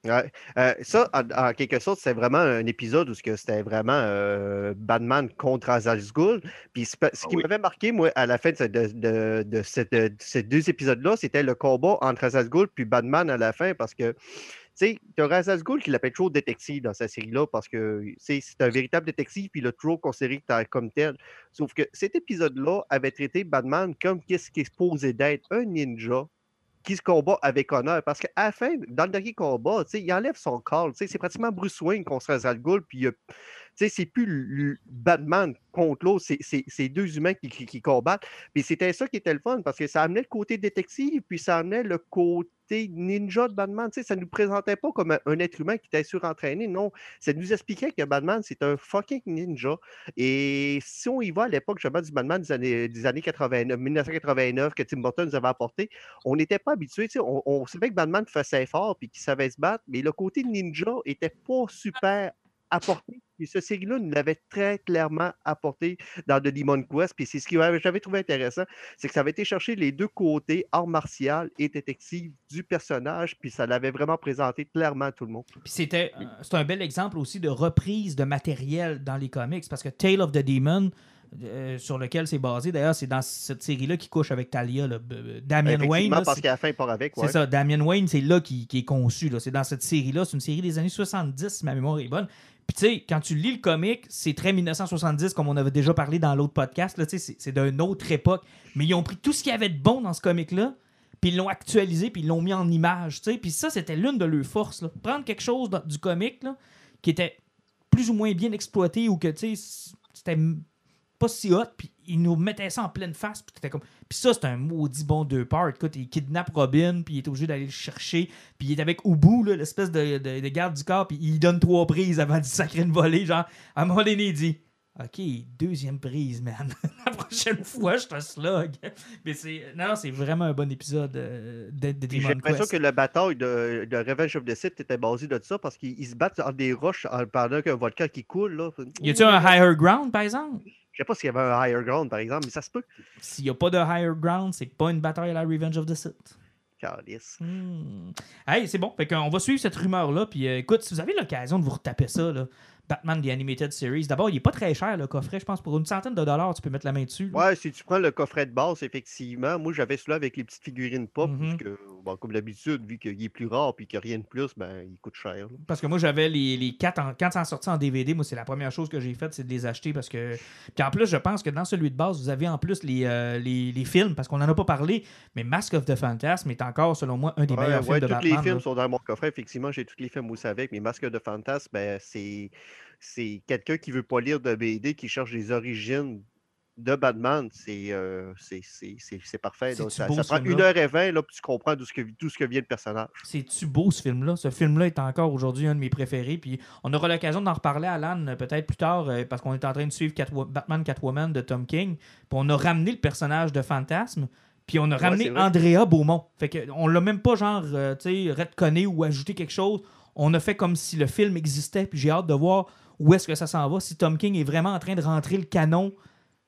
[SPEAKER 2] Ouais. Euh, ça, en, quelque sorte, c'est vraiment un épisode où c'était vraiment euh, Batman contre Azal Puis ce ah qui m'avait marqué, moi, à la fin de, de, ces deux épisodes-là, c'était le combat entre Azal puis Batman à la fin, parce que sais, tu as qui l'appelle toujours détective dans sa série-là parce que c'est un véritable détective, puis il l'a toujours considéré comme tel. Sauf que cet épisode-là avait traité Batman comme qu'est-ce qui est supposé d'être un ninja qui se combat avec honneur. Parce qu'à la fin, dans le dernier combat, il enlève son corps. C'est pratiquement Bruce Wayne contre Razal Ghoul, puis c'est plus Batman contre l'autre, c'est deux humains qui, combattent. C'était ça qui était le fun, parce que ça amenait le côté détective, puis ça amenait le côté ninja de Batman. Ça ne nous présentait pas comme un, être humain qui était surentraîné. Non, ça nous expliquait que Batman, c'est un fucking ninja. Et si on y va à l'époque, je du Batman des années, des années 89, 1989, que Tim Burton nous avait apporté, on n'était pas habitué. On, on savait que Batman faisait fort puis qu'il savait se battre, mais le côté ninja était pas super apporté. Et ce série-là nous l'avait très clairement apporté dans The Demon Quest. Puis c'est ce que j'avais trouvé intéressant, c'est que ça avait été chercher les deux côtés, art martial et détective du personnage, puis ça l'avait vraiment présenté clairement à tout le monde.
[SPEAKER 1] Puis c'était c'est un bel exemple aussi de reprise de matériel dans les comics, parce que Tale of the Demon, euh, sur lequel c'est basé. D'ailleurs, c'est dans cette série-là qui couche avec Talia. Là. Damien Wayne.
[SPEAKER 2] parce qu'à la fin, il part avec.
[SPEAKER 1] C'est ça. Damien Wayne, c'est là qui, qui est conçu. C'est dans cette série-là. C'est une série des années 70, si ma mémoire est bonne. Puis tu sais, quand tu lis le comic, c'est très 1970, comme on avait déjà parlé dans l'autre podcast. C'est d'une autre époque. Mais ils ont pris tout ce qu'il y avait de bon dans ce comic-là, puis ils l'ont actualisé, puis ils l'ont mis en image. Puis ça, c'était l'une de leurs forces. Prendre quelque chose du comic là, qui était plus ou moins bien exploité ou que c'était pas si hot, puis il nous mettait ça en pleine face, puis comme... Puis ça, c'est un maudit bon deux parts. Écoute, il kidnappe Robin, puis il est obligé d'aller le chercher, puis il est avec Ubu, l'espèce de, de, garde du corps, puis il donne trois prises avant de sacrer une volée, genre, à un moment donné, il dit... OK, deuxième prise, man. La prochaine fois, je te slug. Mais c'est. Non, c'est vraiment un bon épisode euh, de, de J'ai
[SPEAKER 2] l'impression que la bataille de, de, Revenge of the Sith était basée de ça parce qu'ils se battent dans des roches pendant qu'un volcan qui coule. Là.
[SPEAKER 1] Y a-tu un higher ground, par exemple?
[SPEAKER 2] Je sais pas s'il y avait un higher ground, par exemple, mais ça se peut.
[SPEAKER 1] S'il n'y a pas de higher ground, c'est pas une bataille à la Revenge of the Sith.
[SPEAKER 2] Calice.
[SPEAKER 1] Hmm. Hey, c'est bon. Fait on va suivre cette rumeur-là. Puis euh, écoute, si vous avez l'occasion de vous retaper ça, là, Batman The Animated Series. D'abord, il n'est pas très cher le coffret, je pense. Pour une centaine de dollars, tu peux mettre la main dessus.
[SPEAKER 2] Ouais, si tu prends le coffret de base, effectivement. Moi, j'avais celui-là avec les petites figurines pop, mm comme d'habitude, vu qu'il est plus rare et qu'il n'y a rien de plus, ben, il coûte cher.
[SPEAKER 1] Parce que moi, j'avais les, les quatre en... quand ça en sorti en DVD, moi, c'est la première chose que j'ai faite, c'est de les acheter parce que. Puis en plus, je pense que dans celui de base, vous avez en plus les, euh, les, les, films, parce qu'on n'en a pas parlé, mais Mask of the Phantasm est encore, selon moi, un des meilleurs films de Batman.
[SPEAKER 2] Tous les films sont dans mon coffret, effectivement, j'ai tous les films aussi avec, mais Mask of the Phantasm, ben, c'est c'est quelqu'un qui veut pas lire de BD, qui cherche les origines de Batman, c'est euh, parfait. ça, prend une heure et vingt, là, puis tu comprends tout ce, que, tout ce que vient le personnage.
[SPEAKER 1] C'est-tu beau ce film-là? Ce film-là est encore aujourd'hui un de mes préférés. Puis on aura l'occasion d'en reparler à Alan peut-être plus tard, euh, parce qu'on est en train de suivre Batman Catwoman de Tom King. Puis on a ramené le personnage de Fantasme. Puis on a ramené Andrea Beaumont. Fait que on l'a même pas genre, euh, tu sais, retconné ou ajouté quelque chose. On a fait comme si le film existait. Puis j'ai hâte de voir où est-ce que ça s'en va, si Tom King est vraiment en train de rentrer le canon,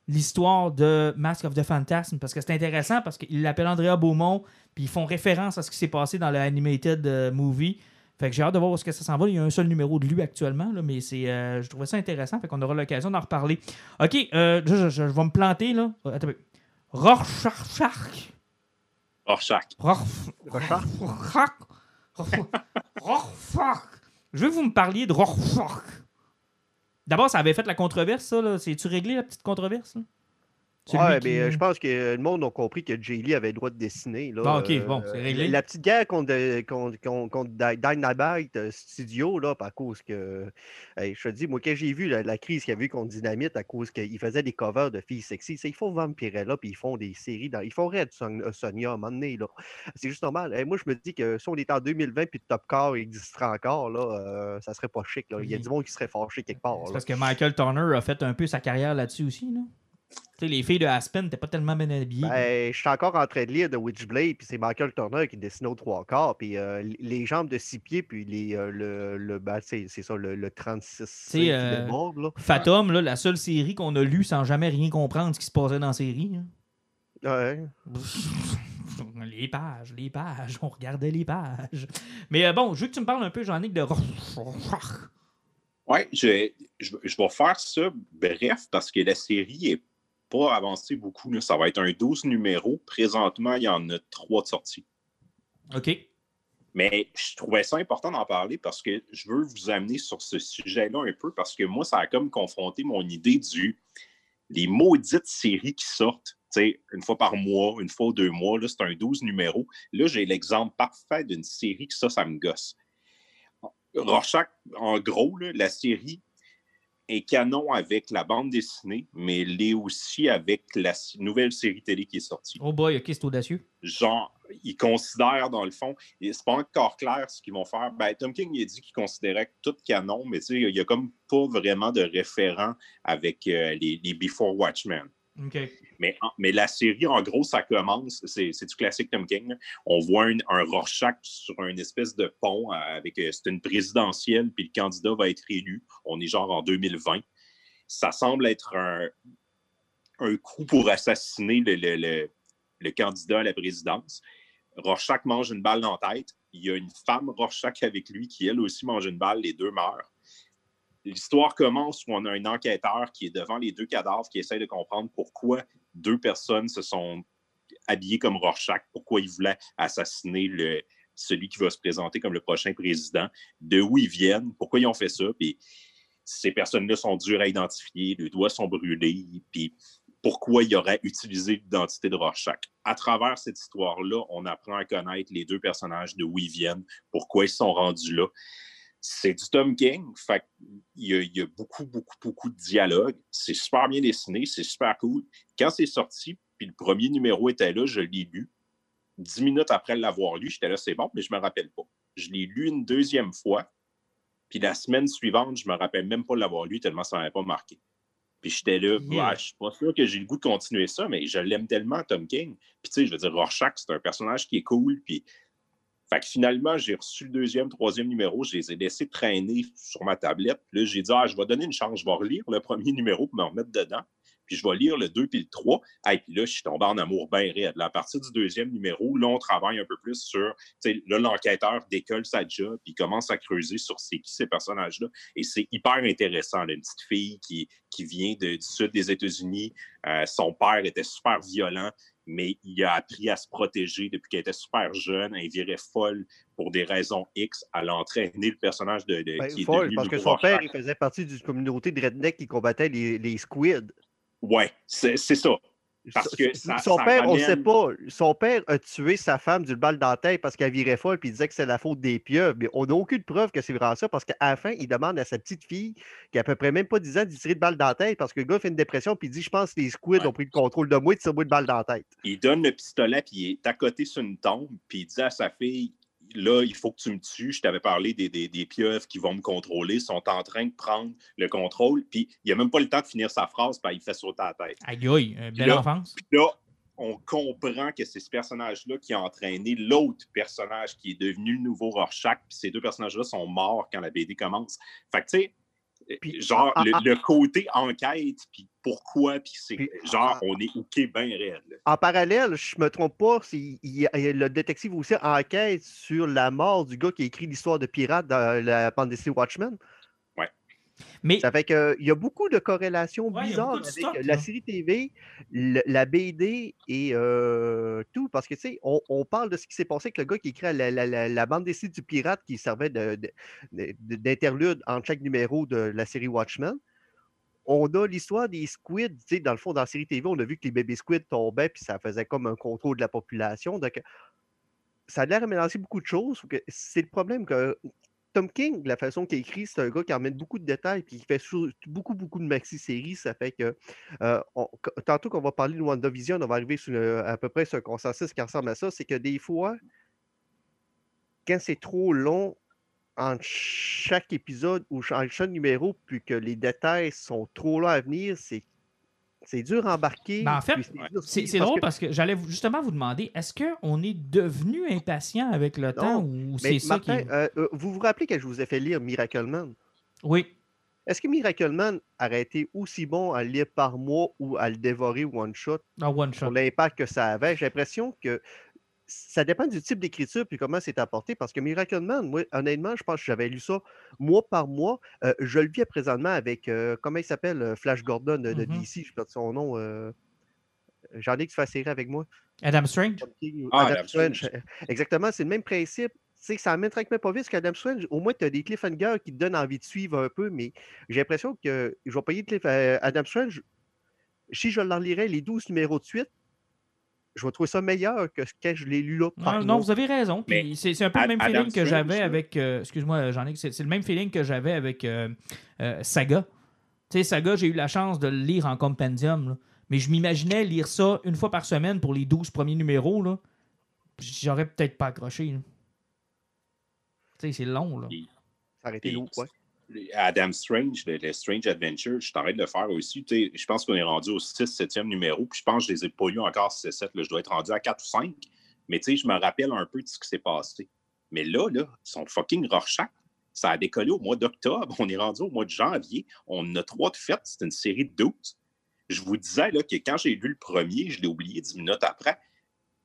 [SPEAKER 1] l'histoire de Mask of the Phantasm, parce que c'est intéressant, parce qu'il l'appelle Andrea Beaumont, puis ils font référence à ce qui s'est passé dans le animated euh, movie. Fait que j'ai hâte de voir où est-ce que ça s'en va. Il y a un seul numéro de lui actuellement, là, mais c'est, euh, je trouvais ça intéressant. Fait qu'on aura l'occasion d'en reparler. OK, euh, je, vais me planter, là. Attends, Rorschach.
[SPEAKER 3] Rorschach.
[SPEAKER 1] Rorschach. Rorschach. Je veux que vous me parliez de Rorschach. D'abord, ça avait fait la controverse, ça. C'est-tu réglé, la petite controverse?
[SPEAKER 2] Ouais, mais euh, je pense que le monde a compris que Jay Lee avait le droit de dessiner. Là.
[SPEAKER 1] Ah, ok, bon, c'est réglé.
[SPEAKER 2] La, petite guerre contre, contre, contre, Dynamite euh, Studio, là, à cause que. je te dis, moi, quand j'ai vu la, crise qu'il y a eu contre Dynamite, à cause qu'ils faisaient des covers de filles sexy, ils font Vampirella, puis ils font des séries. Dans, ils font Red euh, Sonia à un moment donné, là. C'est juste normal. Moi, je me dis que si on était en 2020 puis Top Car existerait encore, là, ça serait pas chic. Là. Il y a du monde qui serait fâché quelque part.
[SPEAKER 1] Parce que Michael Turner a fait un peu sa carrière là-dessus aussi, là les filles de Aspen n'étaient pas tellement bien habillées.
[SPEAKER 2] Ben, je suis encore en train de lire The Witchblade, puis c'est Michael Turner qui dessine aux trois quarts, puis euh, les jambes de six pieds, puis les, euh, le, le ben, c'est, ça, le, le 36
[SPEAKER 1] euh, Fatum, là, la seule série qu'on a lue sans jamais rien comprendre ce qui se passait dans la série. Hein.
[SPEAKER 2] Ouais.
[SPEAKER 1] les pages, les pages, on regardait les pages. Mais bon, je veux que tu me parles un peu, Jean-Nic, de...
[SPEAKER 3] Oui, je, je, je, vais faire ça bref parce que la série est pas avancé beaucoup. Ça va être un 12 numéros. Présentement, il y en a trois de sorties.
[SPEAKER 1] OK.
[SPEAKER 3] Mais je trouvais ça important d'en parler parce que je veux vous amener sur ce sujet-là un peu parce que moi, ça a comme confronté mon idée du les maudites séries qui sortent une fois par mois, une fois ou deux mois, là, c'est un 12 numéros. Là, j'ai l'exemple parfait d'une série que ça, ça me gosse. Rorschach, en gros, la série est canon avec la bande dessinée, mais elle est aussi avec la nouvelle série télé qui est sortie.
[SPEAKER 1] Oh boy, ok, c'est audacieux.
[SPEAKER 3] Genre, ils considèrent dans le fond, et c'est pas encore clair ce qu'ils vont faire. Ben, Tom King il a dit qu'il considérait tout canon, mais il n'y a comme pas vraiment de référent avec euh, les, les Before Watchmen. Mais, mais la série, en gros, ça commence, c'est du classique Tom King. On voit un, Rorschach sur une espèce de pont avec. Euh, c'est une présidentielle, puis le candidat va être élu. On est genre en 2020. Ça semble être un, un coup pour assassiner le, le, le, candidat à la présidence. Rorschach mange une balle dans la tête. Il y a une femme Rorschach avec lui qui, elle aussi, mange une balle. Les deux meurent. L'histoire commence où on a un enquêteur qui est devant les deux cadavres qui essaie de comprendre pourquoi deux personnes se sont habillées comme Rorschach, pourquoi ils voulaient assassiner celui qui va se présenter comme le prochain président, de où ils viennent, pourquoi ils ont fait ça, puis ces personnes-là sont dures à identifier, les doigts sont brûlés, puis pourquoi il aurait utilisé l'identité de Rorschach. À travers cette histoire-là, on apprend à connaître les deux personnages, de où ils viennent, pourquoi ils sont rendus là c'est du Tom King. Fait il, y a, beaucoup, beaucoup, beaucoup de dialogues. C'est super bien dessiné, c'est super cool. Quand c'est sorti, puis le premier numéro était là, je l'ai lu. Dix minutes après l'avoir lu, j'étais là, c'est bon, mais je ne me rappelle pas. Je l'ai lu une deuxième fois, puis la semaine suivante, je ne me rappelle même pas l'avoir lu tellement ça ne m'avait pas marqué. Puis j'étais là, je ne suis pas sûr que j'ai le goût de continuer ça, mais je l'aime tellement, Tom King. Puis tu sais, je veux dire, Rorschach, c'est un personnage qui est cool, puis fait que finalement, j'ai reçu le deuxième, troisième numéro, je les ai laissés traîner sur ma tablette. Là, j'ai dit, ah, je vais donner une chance, je vais relire le premier numéro pour me remettre dedans. Puis je vais lire le 2 puis le 3. Et puis là, je suis tombé en amour bien raide. à partir du deuxième numéro, là, on travaille un peu plus sur. Là, l'enquêteur décolle sa job, puis commence à creuser sur c'est qui ces personnages-là. Et c'est hyper intéressant. Là, une petite fille qui, qui vient du sud des États-Unis. Euh, son père était super violent mais il a appris à se protéger depuis qu'il était super jeune. Elle virait folle pour des raisons X. Elle a entraîné le personnage de. de
[SPEAKER 2] ben, folle, parce que son père, il faisait partie d'une communauté de redneck qui combattait les, les squids.
[SPEAKER 3] Ouais, c'est ça. Parce que
[SPEAKER 2] son père, on ne sait pas. Son père a tué sa femme d'une balle dans la tête parce qu'elle virait folle puis il disait que c'est la faute des pieuvres. Mais on n'a aucune preuve que c'est vraiment ça parce qu'à la fin, il demande à sa petite fille, qui a à peu près même pas 10 ans, d'y tirer de balle dans la tête parce que le gars fait une dépression puis il dit Je pense que les squids ont pris le contrôle de moi et tire moi de balle dans la tête.
[SPEAKER 3] Il donne le pistolet puis il est à côté sur une tombe puis il dit à sa fille là, il faut que tu me tues. Je t'avais parlé des, des, pieuvres qui vont me contrôler, sont en train de prendre le contrôle. Puis il n'a même pas le temps de finir sa phrase, puis il fait sauter la tête.
[SPEAKER 1] Aïe, aïe, belle enfance.
[SPEAKER 3] Puis là, on comprend que c'est ce personnage-là qui a entraîné l'autre personnage qui est devenu le nouveau Rorschach. Puis ces deux personnages-là sont morts quand la BD commence. Fait que, tu sais, puis, genre, le, côté enquête, puis pourquoi, puis c'est genre, on est OK bien réel.
[SPEAKER 2] En parallèle, je me trompe pas, il, le détective aussi enquête sur la mort du gars qui a écrit l'histoire de pirate dans la bande dessinée Watchmen.
[SPEAKER 1] Mais...
[SPEAKER 2] Ça fait qu'il y a beaucoup de corrélations bizarres avec la série TV, la BD et euh, tout. Parce que, tu sais, on, parle de ce qui s'est passé avec le gars qui écrit la, bande dessinée du pirate qui servait d'interlude en chaque numéro de la série Watchmen. On a l'histoire des squids. Tu sais, dans le fond, dans la série TV, on a vu que les bébés squids tombaient puis ça faisait comme un contrôle de la population. Donc, ça a l'air à mélanger beaucoup de choses. C'est le problème que Tom King, la façon qu'il écrit, c'est un gars qui emmène beaucoup de détails et qui fait beaucoup, beaucoup de maxi-séries. Ça fait que euh, tantôt qu'on va parler de WandaVision, on va arriver sur à peu près sur un consensus qui ressemble à ça. C'est que des fois, quand c'est trop long entre chaque épisode ou chaque numéro, puis que les détails sont trop longs à venir, c'est c'est dur à embarquer.
[SPEAKER 1] Ben, en fait, c'est drôle parce que j'allais justement vous demander, est-ce qu'on est devenu impatient avec le temps ou c'est ça qui...
[SPEAKER 2] Euh, euh, vous vous rappelez que je vous ai fait lire Miracleman?
[SPEAKER 1] Oui.
[SPEAKER 2] Est-ce que Miracleman aurait été aussi bon à lire par mois ou à le dévorer one shot?
[SPEAKER 1] En one shot.
[SPEAKER 2] Pour l'impact que ça avait. J'ai l'impression que ça dépend du type d'écriture puis comment c'est apporté. Parce que Miracle Man, moi, honnêtement, je pense que j'avais lu ça mois par mois. Euh, je le vis présentement avec, euh, comment il s'appelle, euh, Flash Gordon de, mm-hmm. DC, je perds son nom. J'en ai qui se fait série avec moi.
[SPEAKER 1] Adam Strange?
[SPEAKER 2] Ah, Adam, Strange. Exactement, c'est le même principe. sais, ça amène tranquillement pas vite, parce qu'Adam Strange, au moins, tu as des cliffhangers qui te donnent envie de suivre un peu, mais j'ai l'impression que je vais payer cliff... euh, Adam Strange, si je leur lirais les 12 numéros de suite, je vais trouver ça meilleur que quand je l'ai lu là.
[SPEAKER 1] Non, non, vous avez raison. puis C'est un peu le même
[SPEAKER 3] Adam
[SPEAKER 1] feeling que j'avais avec. euh, Excuse-moi, j'en ai. C'est le même feeling que j'avais avec euh, euh, Saga. Tu sais, Saga, j'ai eu la chance de le lire en compendium. là. Mais je m'imaginais lire ça une fois par semaine pour les 12 premiers numéros. là. J'aurais peut-être pas accroché. Tu sais, c'est long. Là.
[SPEAKER 2] Ça aurait été lourd, ouais.
[SPEAKER 3] Adam Strange, le, Strange Adventure, je t'arrête de le faire aussi. Je pense qu'on est rendu au 6, 7e numéro. Puis je pense que je les ai pas lus encore 6, 7. Là, je dois être rendu à 4 ou 5. Mais je me rappelle un peu de ce qui s'est passé. Mais là, là, sont fucking Rorschach. Ça a décollé au mois d'octobre. On est rendu au mois de janvier. On a trois de fêtes. C'est une série de 12. Je vous disais là, que quand j'ai lu le premier, je l'ai oublié 10 minutes après.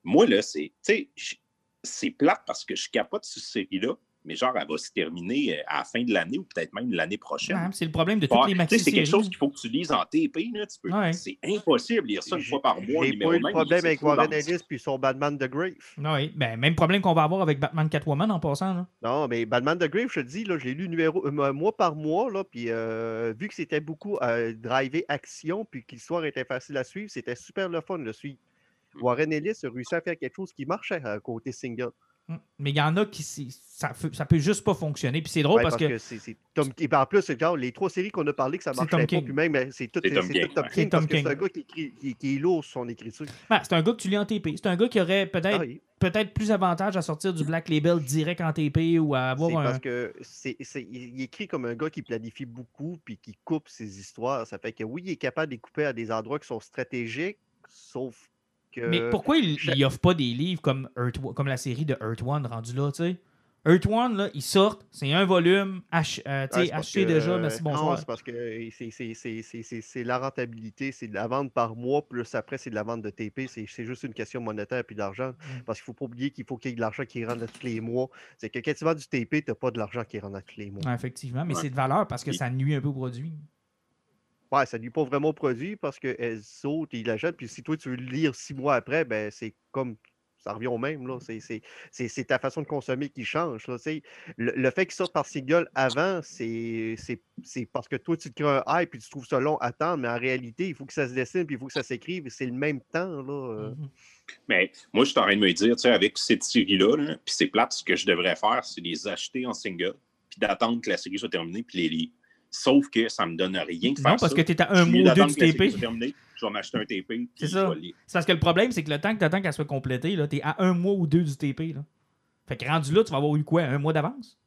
[SPEAKER 3] Moi, là, C'est plate parce que je capote sur cette série-là. Mais genre, elle va se terminer euh, à la fin de l'année ou peut-être même l'année prochaine.
[SPEAKER 1] Ouais, c'est le problème de toutes les
[SPEAKER 3] tu sais, c'est quelque chose qu'il faut que tu lises en TP. Là, tu peux-
[SPEAKER 1] Ouais.
[SPEAKER 3] C'est impossible de lire ça une fois par mois.
[SPEAKER 2] J'ai pas eu le
[SPEAKER 3] même,
[SPEAKER 2] problème avec Warren. Ellis puis son Batman de Grave.
[SPEAKER 1] Oui, ben, même problème qu'on va avoir avec Batman Catwoman en passant. Là.
[SPEAKER 2] Non, mais Batman de Grave, je te dis, l'ai lu numéro, euh, mois par mois, là, puis euh, vu que c'était beaucoup euh, drivé action, puis que l'histoire était facile à suivre, c'était super le fun de le suivre.
[SPEAKER 3] Mm.
[SPEAKER 2] Warren Ellis a réussi à faire quelque chose qui marchait à côté single.
[SPEAKER 1] Mm. Mais il y en a qui. Ça, ça peut juste pas fonctionner. Puis c'est drôle
[SPEAKER 2] Ouais,
[SPEAKER 1] parce, que.
[SPEAKER 2] c'est Tom Et ben, en plus, genre, les trois séries qu'on a parlé que ça
[SPEAKER 1] Tom
[SPEAKER 2] pas, puis même, c'est tout,
[SPEAKER 3] Tom
[SPEAKER 2] tout
[SPEAKER 3] King,
[SPEAKER 2] Tom
[SPEAKER 3] ouais.
[SPEAKER 2] King, parce
[SPEAKER 1] Tom
[SPEAKER 2] que c'est un gars qui, écrit- qui- qui est lourd sur son écriture.
[SPEAKER 1] Ben, c'est un gars que tu lis en TP. C'est un gars qui aurait peut-être
[SPEAKER 2] Ah oui.
[SPEAKER 1] peut-être plus avantage à sortir du Black Label direct en TP ou à avoir un.
[SPEAKER 2] parce que c'est, c'est- il il écrit comme un gars qui planifie beaucoup puis qui coupe ses histoires. Ça fait que oui, il est capable de les couper à des endroits qui sont stratégiques, sauf que.
[SPEAKER 1] Mais pourquoi il,
[SPEAKER 2] chaque-
[SPEAKER 1] il offre pas des livres comme, Earth, comme la série de Earth One rendu là, tu sais? Earth One, là, ils sortent, c'est un volume, ach- euh,
[SPEAKER 2] parce
[SPEAKER 1] acheté
[SPEAKER 2] que-
[SPEAKER 1] déjà, merci,
[SPEAKER 2] non, c'est parce que c'est, c'est- c'est- c'est- c'est- c'est la rentabilité, c'est de la vente par mois, plus après, c'est de la vente de TP. C'est, c'est juste une question monétaire puis d'argent.
[SPEAKER 1] Mm.
[SPEAKER 2] Parce qu'il ne faut pas oublier qu'il faut qu'il y ait de l'argent qui rentre à tous les mois. C'est que quand tu vends du TP, tu n'as pas de l'argent qui rentre à tous les mois.
[SPEAKER 1] Ouais, effectivement, mais
[SPEAKER 3] Ouais.
[SPEAKER 1] c'est de valeur parce que ça nuit un peu au produit.
[SPEAKER 2] Ouais, ça ne nuit pas vraiment au produit parce qu'elle saute et il la jette. Puis si toi, tu veux le lire six mois après, ben c'est comme. Ça revient au même. Là. C'est, c'est, c'est, c'est ta façon de consommer qui change. Là, le, le fait qu'il sorte par single avant, c'est, c'est, c'est parce que toi, tu te crées un hype puis tu trouves ça long à attendre. Mais en réalité, il faut que ça se dessine puis il faut que ça s'écrive. C'est le même temps. Là. euh.
[SPEAKER 1] Mhm.
[SPEAKER 3] Mais moi, je suis en train de me dire, tu sais, avec cette série-là, là, puis c'est plate, ce que je devrais faire, c'est les acheter en single, puis d'attendre que la série soit terminée, puis les lire. Sauf que ça me donne rien de faire
[SPEAKER 1] Non, parce
[SPEAKER 3] ça.
[SPEAKER 1] que tu es à un mois ou deux du TP.
[SPEAKER 3] soit terminée, je vais m'acheter un TP,
[SPEAKER 1] C'est ça. C'est parce que le problème, c'est que le temps que tu attends qu'elle soit complétée, tu es à un mois ou deux du TP. Là. Fait que rendu là, tu vas avoir eu quoi? Un mois d'avance?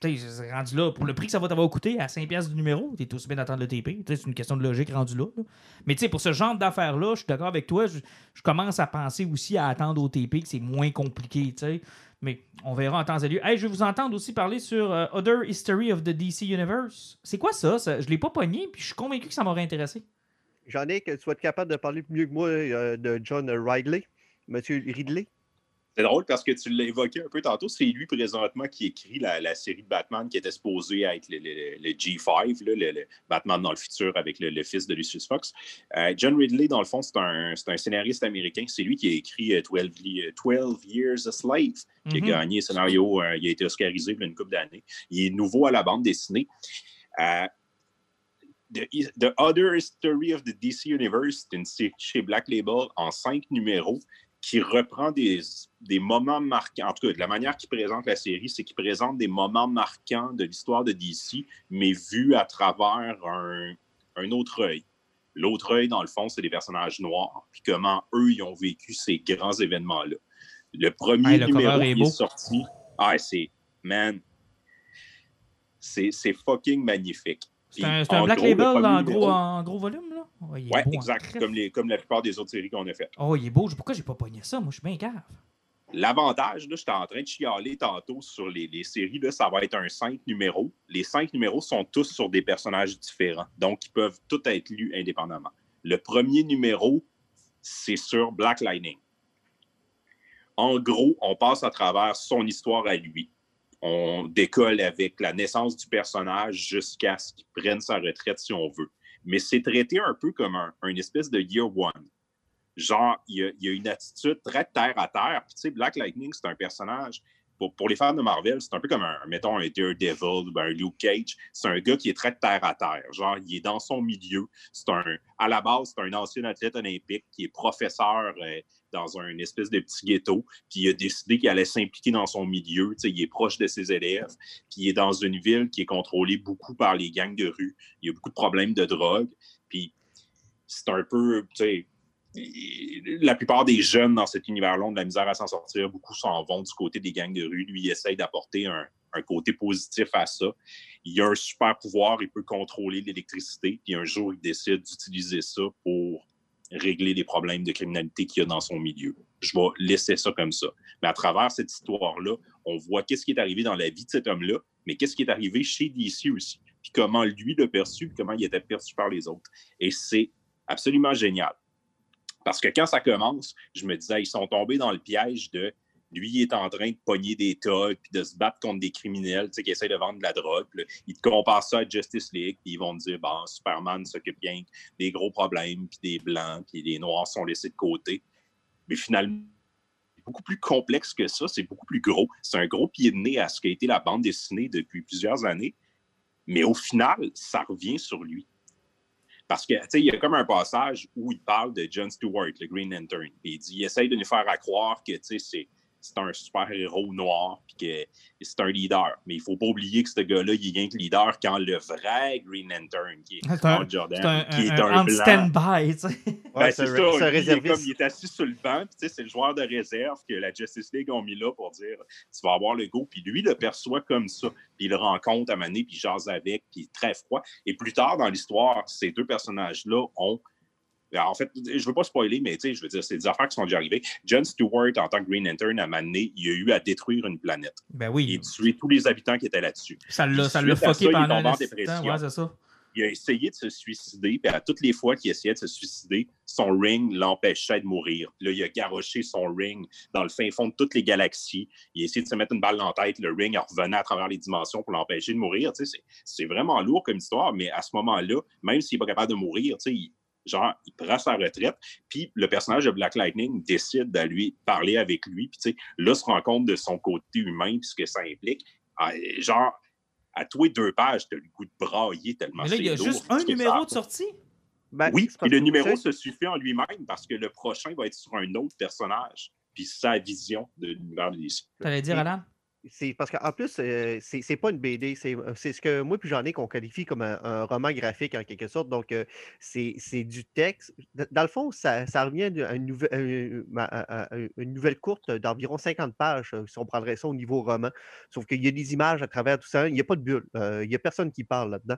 [SPEAKER 1] Tu sais, c'est rendu là, pour le prix que ça va t'avoir coûté à 5$ du numéro, t'es aussi bien d'attendre le TP. C'est une question de logique rendu là. là. Mais tu sais, pour ce genre d'affaires-là, je suis d'accord avec toi, je, commence à penser aussi à attendre au TP, que c'est moins compliqué, tu sais. Mais on verra en temps et lieu. Hey, je vais vous entendre aussi parler sur euh, Other History of the DC Universe. C'est quoi ça? ça? Je l'ai pas pogné, puis je suis convaincu que ça m'aurait intéressé.
[SPEAKER 2] J'en ai que tu être capable de parler mieux que moi euh, de John Ridley, Monsieur Ridley.
[SPEAKER 3] C'est drôle parce que tu l'as évoqué un peu tantôt. C'est lui présentement qui écrit la, la série de Batman qui était supposée être le, le- le G5, là, le, le Batman dans le futur avec le, fils de Lucius Fox. Euh, John Ridley, dans le fond, c'est un, scénariste américain. C'est lui qui a écrit euh, 12, li- euh, 12 Years a Slave, qui
[SPEAKER 1] Mhm.
[SPEAKER 3] a gagné scénario. euh, il a été oscarisé il y a une couple d'années. Il est nouveau à la bande dessinée. Euh, The, The Other History of the DC Universe, c'est une série chez Black Label en cinq numéros qui reprend des, des moments marquants. En tout cas, de la manière qu'il présente la série, c'est qu'il présente des moments marquants de l'histoire de DC, mais vus à travers un, un autre œil. L'autre œil, dans le fond, c'est des personnages noirs, puis comment eux, ils ont vécu ces grands événements-là. Le premier
[SPEAKER 1] Hey, le
[SPEAKER 3] numéro
[SPEAKER 1] est
[SPEAKER 3] qui
[SPEAKER 1] beau.
[SPEAKER 3] est sorti, ah, c'est, man, c'est fucking magnifique.
[SPEAKER 1] C'est un, Black Label en gros, en gros volume, là? Oh, il est
[SPEAKER 3] Ouais,
[SPEAKER 1] beau en
[SPEAKER 3] exact. Comme, les, comme la plupart des autres séries qu'on a faites.
[SPEAKER 1] Oh, il est beau. Pourquoi j'ai pas pogné ça? Moi, je suis bien cave.
[SPEAKER 3] L'avantage, là, j'étais en train de chialer tantôt sur les, les séries, là, ça va être un 5 numéros. Les cinq numéros sont tous sur des personnages différents, donc ils peuvent tous être lus indépendamment. Le premier numéro, c'est sur Black Lightning. En gros, on passe à travers son histoire à lui. On décolle avec la naissance du personnage jusqu'à ce qu'il prenne sa retraite si on veut. Mais c'est traité un peu comme un, une espèce de year one genre, il y, y a une attitude très terre à terre. Puis, tu sais, Black Lightning, c'est un personnage pour, les fans de Marvel, c'est un peu comme un, mettons, un Daredevil un Luke Cage. C'est un gars qui est très terre à terre. Genre, il est dans son milieu. C'est un, à la base, c'est un ancien athlète olympique qui est professeur euh, dans un espèce de petit ghetto. Puis il a décidé qu'il allait s'impliquer dans son milieu. Il est proche de ses élèves. Puis il est dans une ville qui est contrôlée beaucoup par les gangs de rue. Il y a beaucoup de problèmes de drogue. Puis c'est un peu, tu sais, la plupart des jeunes dans cet univers-là ont de la misère à s'en sortir. Beaucoup s'en vont du côté des gangs de rue. Lui, il essaye d'apporter un, côté positif à ça. Il a un super pouvoir, il peut contrôler l'électricité, puis un jour, il décide d'utiliser ça pour régler les problèmes de criminalité qu'il y a dans son milieu. Je vais laisser ça comme ça. Mais à travers cette histoire-là, on voit qu'est-ce qui est arrivé dans la vie de cet homme-là, mais qu'est-ce qui est arrivé chez DC aussi, puis comment lui l'a perçu, puis comment il était perçu par les autres. Et c'est absolument génial. Parce que quand ça commence, je me disais, ils sont tombés dans le piège de lui, il est en train de pogner des thugs puis de se battre contre des criminels qui essaient de vendre de la drogue. ils te comparent ça à Justice League, puis ils vont te dire bon, Superman s'occupe bien des gros problèmes, puis des blancs, puis les noirs sont laissés de côté. Mais finalement, c'est beaucoup plus complexe que ça, c'est beaucoup plus gros. C'est un gros pied de nez à ce qu'a été la bande dessinée depuis plusieurs années. Mais au final, ça revient sur lui. Parce que, tu sais, il y a comme un passage où il parle de John Stewart, le Green Lantern. Puis il dit, il essaye de nous faire croire que, tu sais, c'est c'est un super-héros noir, puis que c'est un leader. Mais il ne faut pas oublier que ce gars-là, il est rien que leader quand le vrai Green Lantern, qui est
[SPEAKER 1] un, Jordan, qui est un, blanc. stand-by, tu sais.
[SPEAKER 3] Ben, c'est ça. Il est, comme, il est assis sur le banc, puis c'est le joueur de réserve que la Justice League ont mis là pour dire tu vas avoir le go. Puis lui, il le perçoit comme ça. Puis il le rencontre à Mané, puis il jase avec, puis il est très froid. Et plus tard dans l'histoire, ces deux personnages-là ont en fait, je ne veux pas spoiler, mais je veux dire, c'est des affaires qui sont déjà arrivées. John Stewart, en tant que Green Lantern, à un il a eu à détruire une planète.
[SPEAKER 1] Ben oui.
[SPEAKER 3] Il a tué tous les habitants qui étaient là-dessus.
[SPEAKER 1] Ça l'a fucké pendant un ouais, c'est ça.
[SPEAKER 3] Il a essayé de se suicider, puis à toutes les fois qu'il essayait de se suicider, son ring l'empêchait de mourir. Là, il a garoché son ring dans le fin fond de toutes les galaxies. Il a essayé de se mettre une balle dans la tête. Le ring revenait à travers les dimensions pour l'empêcher de mourir. c'est vraiment lourd comme histoire, mais à ce moment-là, même s'il n'est pas capable de mourir, il, genre, il prend sa retraite, puis le personnage de Black Lightning décide de lui parler avec lui, puis tu sais, là, se rend compte de son côté humain, puis ce que ça implique. Ah, genre, à toi deux pages, tu as le goût de brailler tellement
[SPEAKER 1] Mais là, il y a juste un numéro de sortie?
[SPEAKER 3] Ben, oui, et le numéro se suffit en lui-même parce que le prochain va être sur un autre personnage, puis sa vision de l'univers de DC.
[SPEAKER 1] allais dire, Alan?
[SPEAKER 2] C'est parce qu'en plus, euh, c'est pas une BD, euh, c'est ce que moi puis j'en ai qu'on qualifie comme un, roman graphique en quelque sorte. Donc, euh, c'est du texte. Dans le fond, ça, revient à nouvelle, courte d'environ 50 pages, si on prendrait ça au niveau roman. Sauf qu'il y a des images à travers tout ça. Il n'y a pas de bulle. il n'y a personne qui parle là-dedans.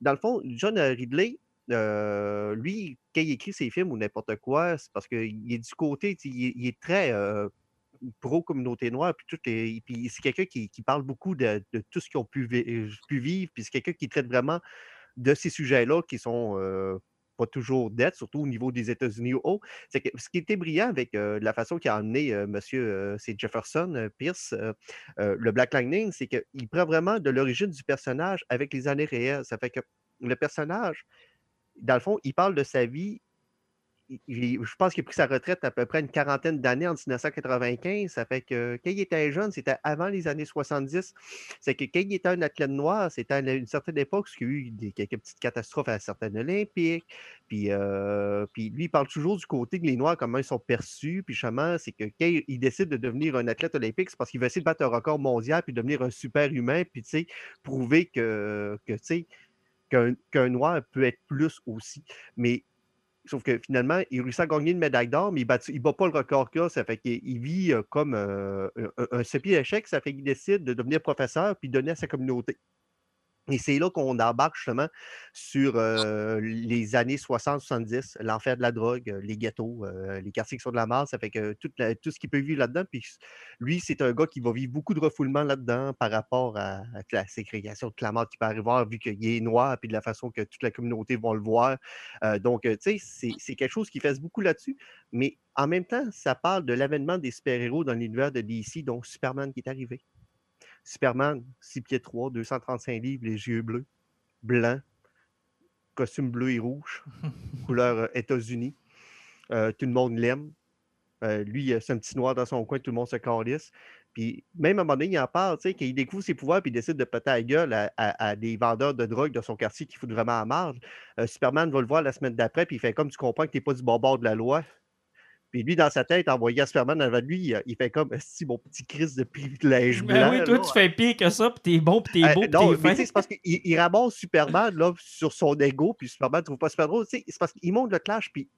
[SPEAKER 2] dans le fond, John Ridley, lui, quand il écrit ses films ou n'importe quoi, c'est parce qu'il est du côté, il, est très pro-communauté noire, puis, puis c'est quelqu'un qui, parle beaucoup de, tout ce qu'ils ont pu, vivre, puis c'est quelqu'un qui traite vraiment de ces sujets-là qui sont pas toujours dettes, surtout au niveau des États-Unis haut. C'est que ce qui était brillant avec la façon qu'il a amené monsieur, c'est Jefferson Pierce, le Black Lightning, c'est qu'il prend vraiment de l'origine du personnage avec les années réelles. Ça fait que le personnage, dans le fond, il parle de sa vie je pense qu'il a pris sa retraite à peu près une quarantaine d'années en 1995. Ça fait que quand il était jeune, c'était avant les années 70. C'est que quand il était un athlète noir, c'était à une certaine époque, parce qu'il y a eu quelques petites catastrophes à certaines Olympiques. Puis, euh, puis lui, il parle toujours du côté que les Noirs, comment ils sont perçus. Puis justement, c'est que quand il décide de devenir un athlète olympique, c'est parce qu'il veut essayer de battre un record mondial puis devenir un super humain, puis tu sais, prouver que, que tu sais, qu'un noir peut être plus aussi. Mais Sauf que finalement, il réussit à gagner une médaille d'or, mais il ne bat, pas le record qu'il a. Ça fait qu'il vit comme un, un, un, échec. Ça fait qu'il décide de devenir professeur puis donner à sa communauté. Et c'est là qu'on embarque justement sur les années 60-70, l'enfer de la drogue, les ghettos, les quartiers qui sont de la masse. Ça fait que tout, tout ce qu'il peut vivre là-dedans. Puis lui, c'est un gars qui va vivre beaucoup de refoulement là-dedans par rapport à, la ségrégation de Clamart qui peut arriver, vu qu'il est noir, puis de la façon que toute la communauté va le voir. donc, tu sais, c'est quelque chose qui fait beaucoup là-dessus. Mais en même temps, ça parle de l'avènement des super-héros dans l'univers de DC, donc Superman qui est arrivé. Superman, 6 pieds 3, 235 livres, les yeux bleus, blancs, costume bleu et rouge, couleur euh, États-Unis. Euh, tout le monde l'aime. Euh, lui, c'est un petit noir dans son coin, tout le monde se calisse. Puis même à un moment donné, il en parle, tu sais, qu'il découvre ses pouvoirs puis il décide de péter la gueule à, à- à des vendeurs de drogue de son quartier qui foutent vraiment à marge. Euh, Superman va le voir la semaine d'après, puis il fait comme tu comprends que tu n'es pas du bon bord de la loi. Puis lui, dans sa tête, en voyant Superman avant lui, il, il fait comme si mon petit Christ de privilège blanc.
[SPEAKER 1] Ben oui, toi,
[SPEAKER 2] là.
[SPEAKER 1] tu fais pire que ça, puis t'es bon, puis t'es
[SPEAKER 2] Euh,
[SPEAKER 1] beau, puis
[SPEAKER 2] non,
[SPEAKER 1] t'es fin.
[SPEAKER 2] c'est parce qu'il il ramasse Superman là, sur son ego, puis Superman ne trouve pas super drôle. C'est parce qu'il monte le clash, puis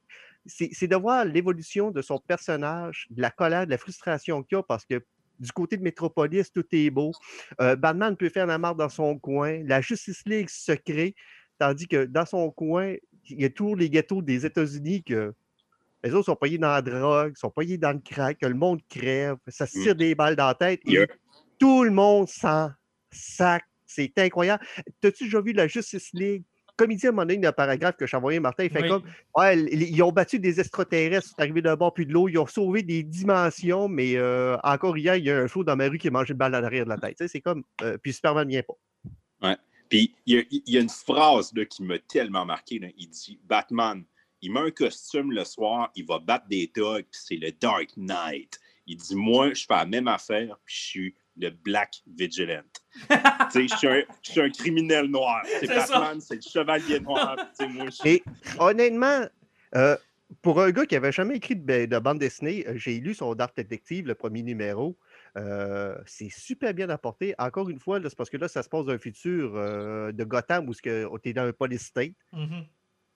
[SPEAKER 2] c'est de voir l'évolution de son personnage, de la colère, de la frustration qu'il a, parce que du côté de Metropolis, tout est beau. Euh, Batman peut faire la marque dans son coin. La Justice League se crée, tandis que dans son coin, il y a tous les ghettos des États-Unis que les autres sont payés dans la drogue, sont payés dans le crack, que le monde crève, ça se tire des balles dans la tête. Et tout le monde s'en sac. C'est incroyable. T'as-tu déjà vu la Justice League? Comme il dit à un moment donné, paragraphe que j'ai envoyé à Martin, il fait
[SPEAKER 1] Oui.
[SPEAKER 2] comme Ouais, ils ont battu des extraterrestres, c'est arrivé d'un bord puis de l'autre, ils ont sauvé des dimensions, mais euh, encore hier, il y a un flot dans ma rue qui a mangé une balle en arrière de la tête. Tu sais, c'est comme. euh, puis Superman vient pas.
[SPEAKER 3] Puis il y, a- il y a une phrase là, qui m'a tellement marqué. là. Il dit Batman, il met un costume le soir, il va battre des thugs, puis c'est le Dark Knight. Il dit Moi, je fais la même affaire, puis je suis le Black Vigilant. tu sais, je suis un- criminel noir. C'est. Batman, c'est le chevalier noir. puis tu sais, moi, je-
[SPEAKER 2] Et honnêtement, euh, pour un gars qui avait jamais écrit de, ba- de bande dessinée, euh, j'ai lu son Dark Detective, le premier numéro. Euh, c'est super bien apporté. Encore une fois, là, c'est parce que là, ça se passe dans un futur euh, de Gotham où tu es dans un police state.
[SPEAKER 1] Mhm.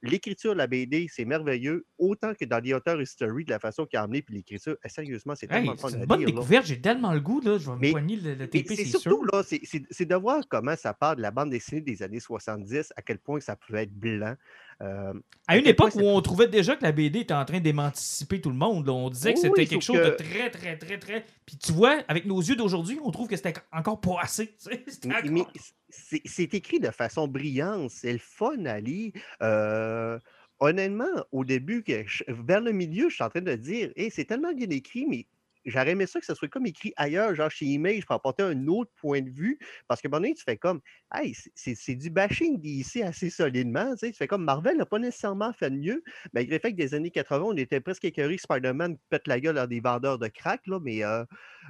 [SPEAKER 2] L'écriture de la BD, c'est merveilleux, autant que dans The Author History, de la façon qu'il a amené, puis l'écriture, eh, sérieusement, c'est
[SPEAKER 1] Hey,
[SPEAKER 2] tellement le fun à
[SPEAKER 1] une bonne découverte, j'ai tellement le goût, là, je vais me
[SPEAKER 2] Mais-
[SPEAKER 1] poigner le, le TP,
[SPEAKER 2] c'est surtout,
[SPEAKER 1] sûr.
[SPEAKER 2] là, c'est- de voir comment ça part de la bande dessinée des années 70, à quel point ça pouvait être blanc. Euh,
[SPEAKER 1] À une époque où on trouvait déjà que la BD était en train d'émanciper tout le monde, là. on disait que
[SPEAKER 2] Oui,
[SPEAKER 1] c'était quelque chose de très, très, très, très. Puis tu vois, avec nos yeux d'aujourd'hui, on trouve que c'était encore pas assez.
[SPEAKER 2] Mais, mais c'est écrit de façon brillante, c'est le fun à lire. Euh, honnêtement, au début, vers le milieu, je suis en train de dire, Hey, c'est tellement bien écrit, mais j'aurais aimé ça que ce soit comme écrit ailleurs, genre chez Image, pour apporter un autre point de vue. Parce que donné, tu fais comme, hey, c'est- du bashing d'ici assez solidement. Tu, fais comme Marvel n'a pas nécessairement fait de mieux, malgré le fait que des années 80, on était presque écœurés Spider-Man pète la gueule à des vendeurs de crack, là, mais. euh,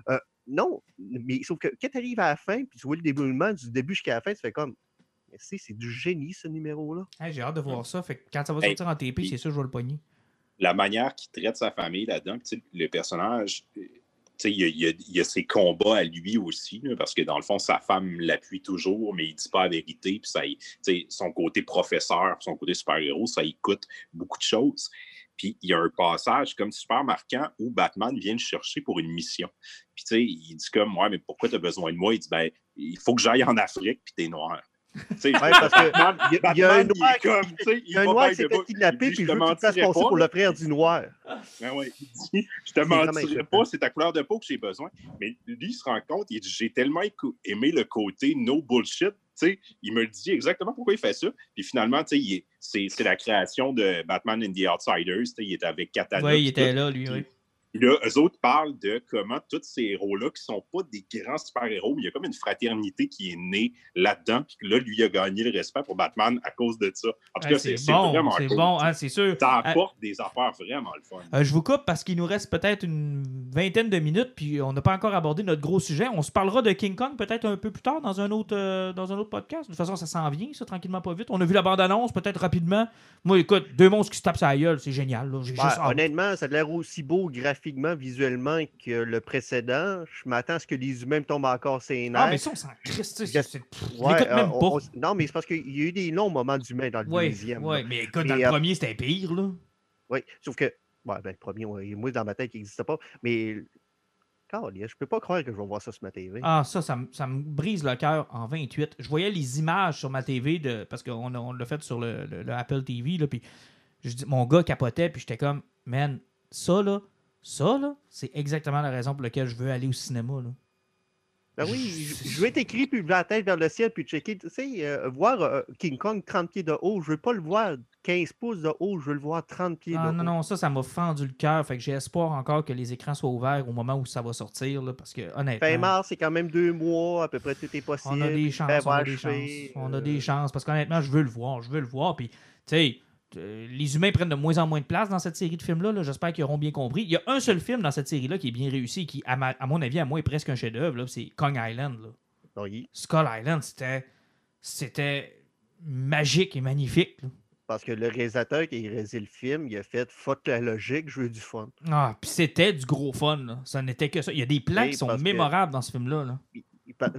[SPEAKER 2] euh, non, mais sauf que quand tu arrives à la fin, puis tu vois le déroulement du début jusqu'à la fin, tu fais comme. Mais c'est c'est du génie, ce numéro-là.
[SPEAKER 1] Hey, j'ai hâte de voir ça. Fait que quand ça va
[SPEAKER 3] Hey,
[SPEAKER 1] sortir en TP, c'est sûr, je vais le pogner.
[SPEAKER 3] la manière qu'il traite sa famille là-dedans, le personnage, euh, tu sais, il y, y y a ses combats à lui aussi, là, parce que dans le fond, sa femme l'appuie toujours, mais il dit pas la vérité, puis ça, y- tu sais, son côté professeur, son côté super-héros, ça y coûte beaucoup de choses. Puis il y a un passage comme super marquant où Batman vient le chercher pour une mission. Puis tu sais, il dit comme, ouais, mais pourquoi tu as besoin de moi? Il dit, ben, il faut que j'aille en Afrique, puis t'es noir. Tu sais,
[SPEAKER 2] Ouais, parce que
[SPEAKER 3] Batman,
[SPEAKER 2] il y a- il y a un noir
[SPEAKER 3] est comme, tu sais,
[SPEAKER 2] Il y a un
[SPEAKER 3] va
[SPEAKER 2] noir
[SPEAKER 3] bien
[SPEAKER 2] qui s'est fait kidnapper, puis
[SPEAKER 3] je
[SPEAKER 2] il
[SPEAKER 3] te
[SPEAKER 2] veut tout le temps se
[SPEAKER 3] mentirais
[SPEAKER 2] passer
[SPEAKER 3] pas,
[SPEAKER 2] pour frère du noir.
[SPEAKER 3] Ben ouais, il dit, je te mentirais pas, c'est ta couleur de peau que j'ai besoin. Mais lui, il se rend compte, il dit, j'ai tellement aimé le côté no bullshit. Sais, il me le dit exactement pourquoi il fait ça. Puis finalement, tu sais, c'est la création de Batman and the Outsiders. Il était avec Katana.
[SPEAKER 1] Oui, il était là, lui, oui.
[SPEAKER 3] Puis là, eux autres parlent de comment tous ces héros-là, qui sont pas des grands super-héros, mais il y a comme une fraternité qui est née là-dedans. Puis que là, lui, il a gagné le respect pour Batman à cause de ça. En tout
[SPEAKER 1] Hey,
[SPEAKER 3] cas, c'est
[SPEAKER 1] bon,
[SPEAKER 3] vraiment
[SPEAKER 1] c'est
[SPEAKER 3] cool.
[SPEAKER 1] bon, hein, c'est sûr.
[SPEAKER 3] Ça
[SPEAKER 1] Euh,
[SPEAKER 3] apporte des affaires vraiment le fun.
[SPEAKER 1] Euh, je vous coupe parce qu'il nous reste peut-être une vingtaine de minutes, puis on n'a pas encore abordé notre gros sujet. On se parlera de King Kong peut-être un peu plus tard dans un autre, euh, dans un autre podcast. De toute façon, ça s'en vient, ça, tranquillement, pas vite. On a vu la bande-annonce, peut-être rapidement. Moi, écoute, deux monstres qui se tapent sa gueule, c'est génial. là. J'ai
[SPEAKER 2] Ouais,
[SPEAKER 1] juste hâte.
[SPEAKER 2] honnêtement, ça a l'air aussi beau graphiquement, visuellement que le précédent. Je m'attends à ce que les humains me tombent encore ses nerfs.
[SPEAKER 1] Ah, mais ça, on s'en crisse.
[SPEAKER 2] Ouais, euh, non, mais c'est parce qu'il y a eu des longs moments d'humains dans le
[SPEAKER 1] Oui,
[SPEAKER 2] deuxième. là.
[SPEAKER 1] mais écoute, dans le
[SPEAKER 2] euh,
[SPEAKER 1] premier, c'était pire, là.
[SPEAKER 2] Oui, sauf que, ouais, ben, le premier, moi, dans ma tête, il n'existe pas. Mais, je peux pas croire que je vais voir ça sur ma TV.
[SPEAKER 1] Ah, ça, ça, me- ça me brise le cœur en 28. Je voyais les images sur ma TV, de, parce qu'on on l'a fait sur le, le- le Apple TV, là, puis je dis, mon gars capotait, puis j'étais comme, man, ça, là, ça, là, c'est exactement la raison pour laquelle je veux aller au cinéma, là.
[SPEAKER 2] Ben oui, je, être écrit, puis la tête vers le ciel, puis checker. Tu sais, euh, voir euh, King Kong 30 pieds de haut, je veux pas le voir 15 pouces de haut, je veux le voir 30 pieds
[SPEAKER 1] Ah,
[SPEAKER 2] de
[SPEAKER 1] non,
[SPEAKER 2] haut.
[SPEAKER 1] non, ça, ça m'a fendu le cœur, fait que j'ai espoir encore que les écrans soient ouverts au moment où ça va sortir, là, parce que, honnêtement...
[SPEAKER 2] Fin mars, c'est quand même deux mois, à peu près tout est possible.
[SPEAKER 1] On a des chances, on a des chances. On a
[SPEAKER 2] euh,
[SPEAKER 1] des chances. Parce qu'honnêtement, je veux le voir. Je veux le voir. Puis, tu sais, euh, les humains prennent de moins en moins de place dans cette série de films-là. -là, J'espère qu'ils auront bien compris. Il y a un seul film dans cette série-là qui est bien réussi et qui, à, ma- à mon avis, à moi, est presque un chef-d'œuvre. C'est Kong Island. là.
[SPEAKER 2] Oui,
[SPEAKER 1] Skull Island, c'était c'était magique et magnifique. là.
[SPEAKER 2] parce que le réalisateur qui a réalisé le film, il a fait fuck la logique, je veux du fun.
[SPEAKER 1] Ah, puis c'était du gros fun. là. Ça n'était que ça. Il y a des plans
[SPEAKER 2] Oui,
[SPEAKER 1] qui sont
[SPEAKER 2] que-
[SPEAKER 1] mémorables dans ce film-là. là.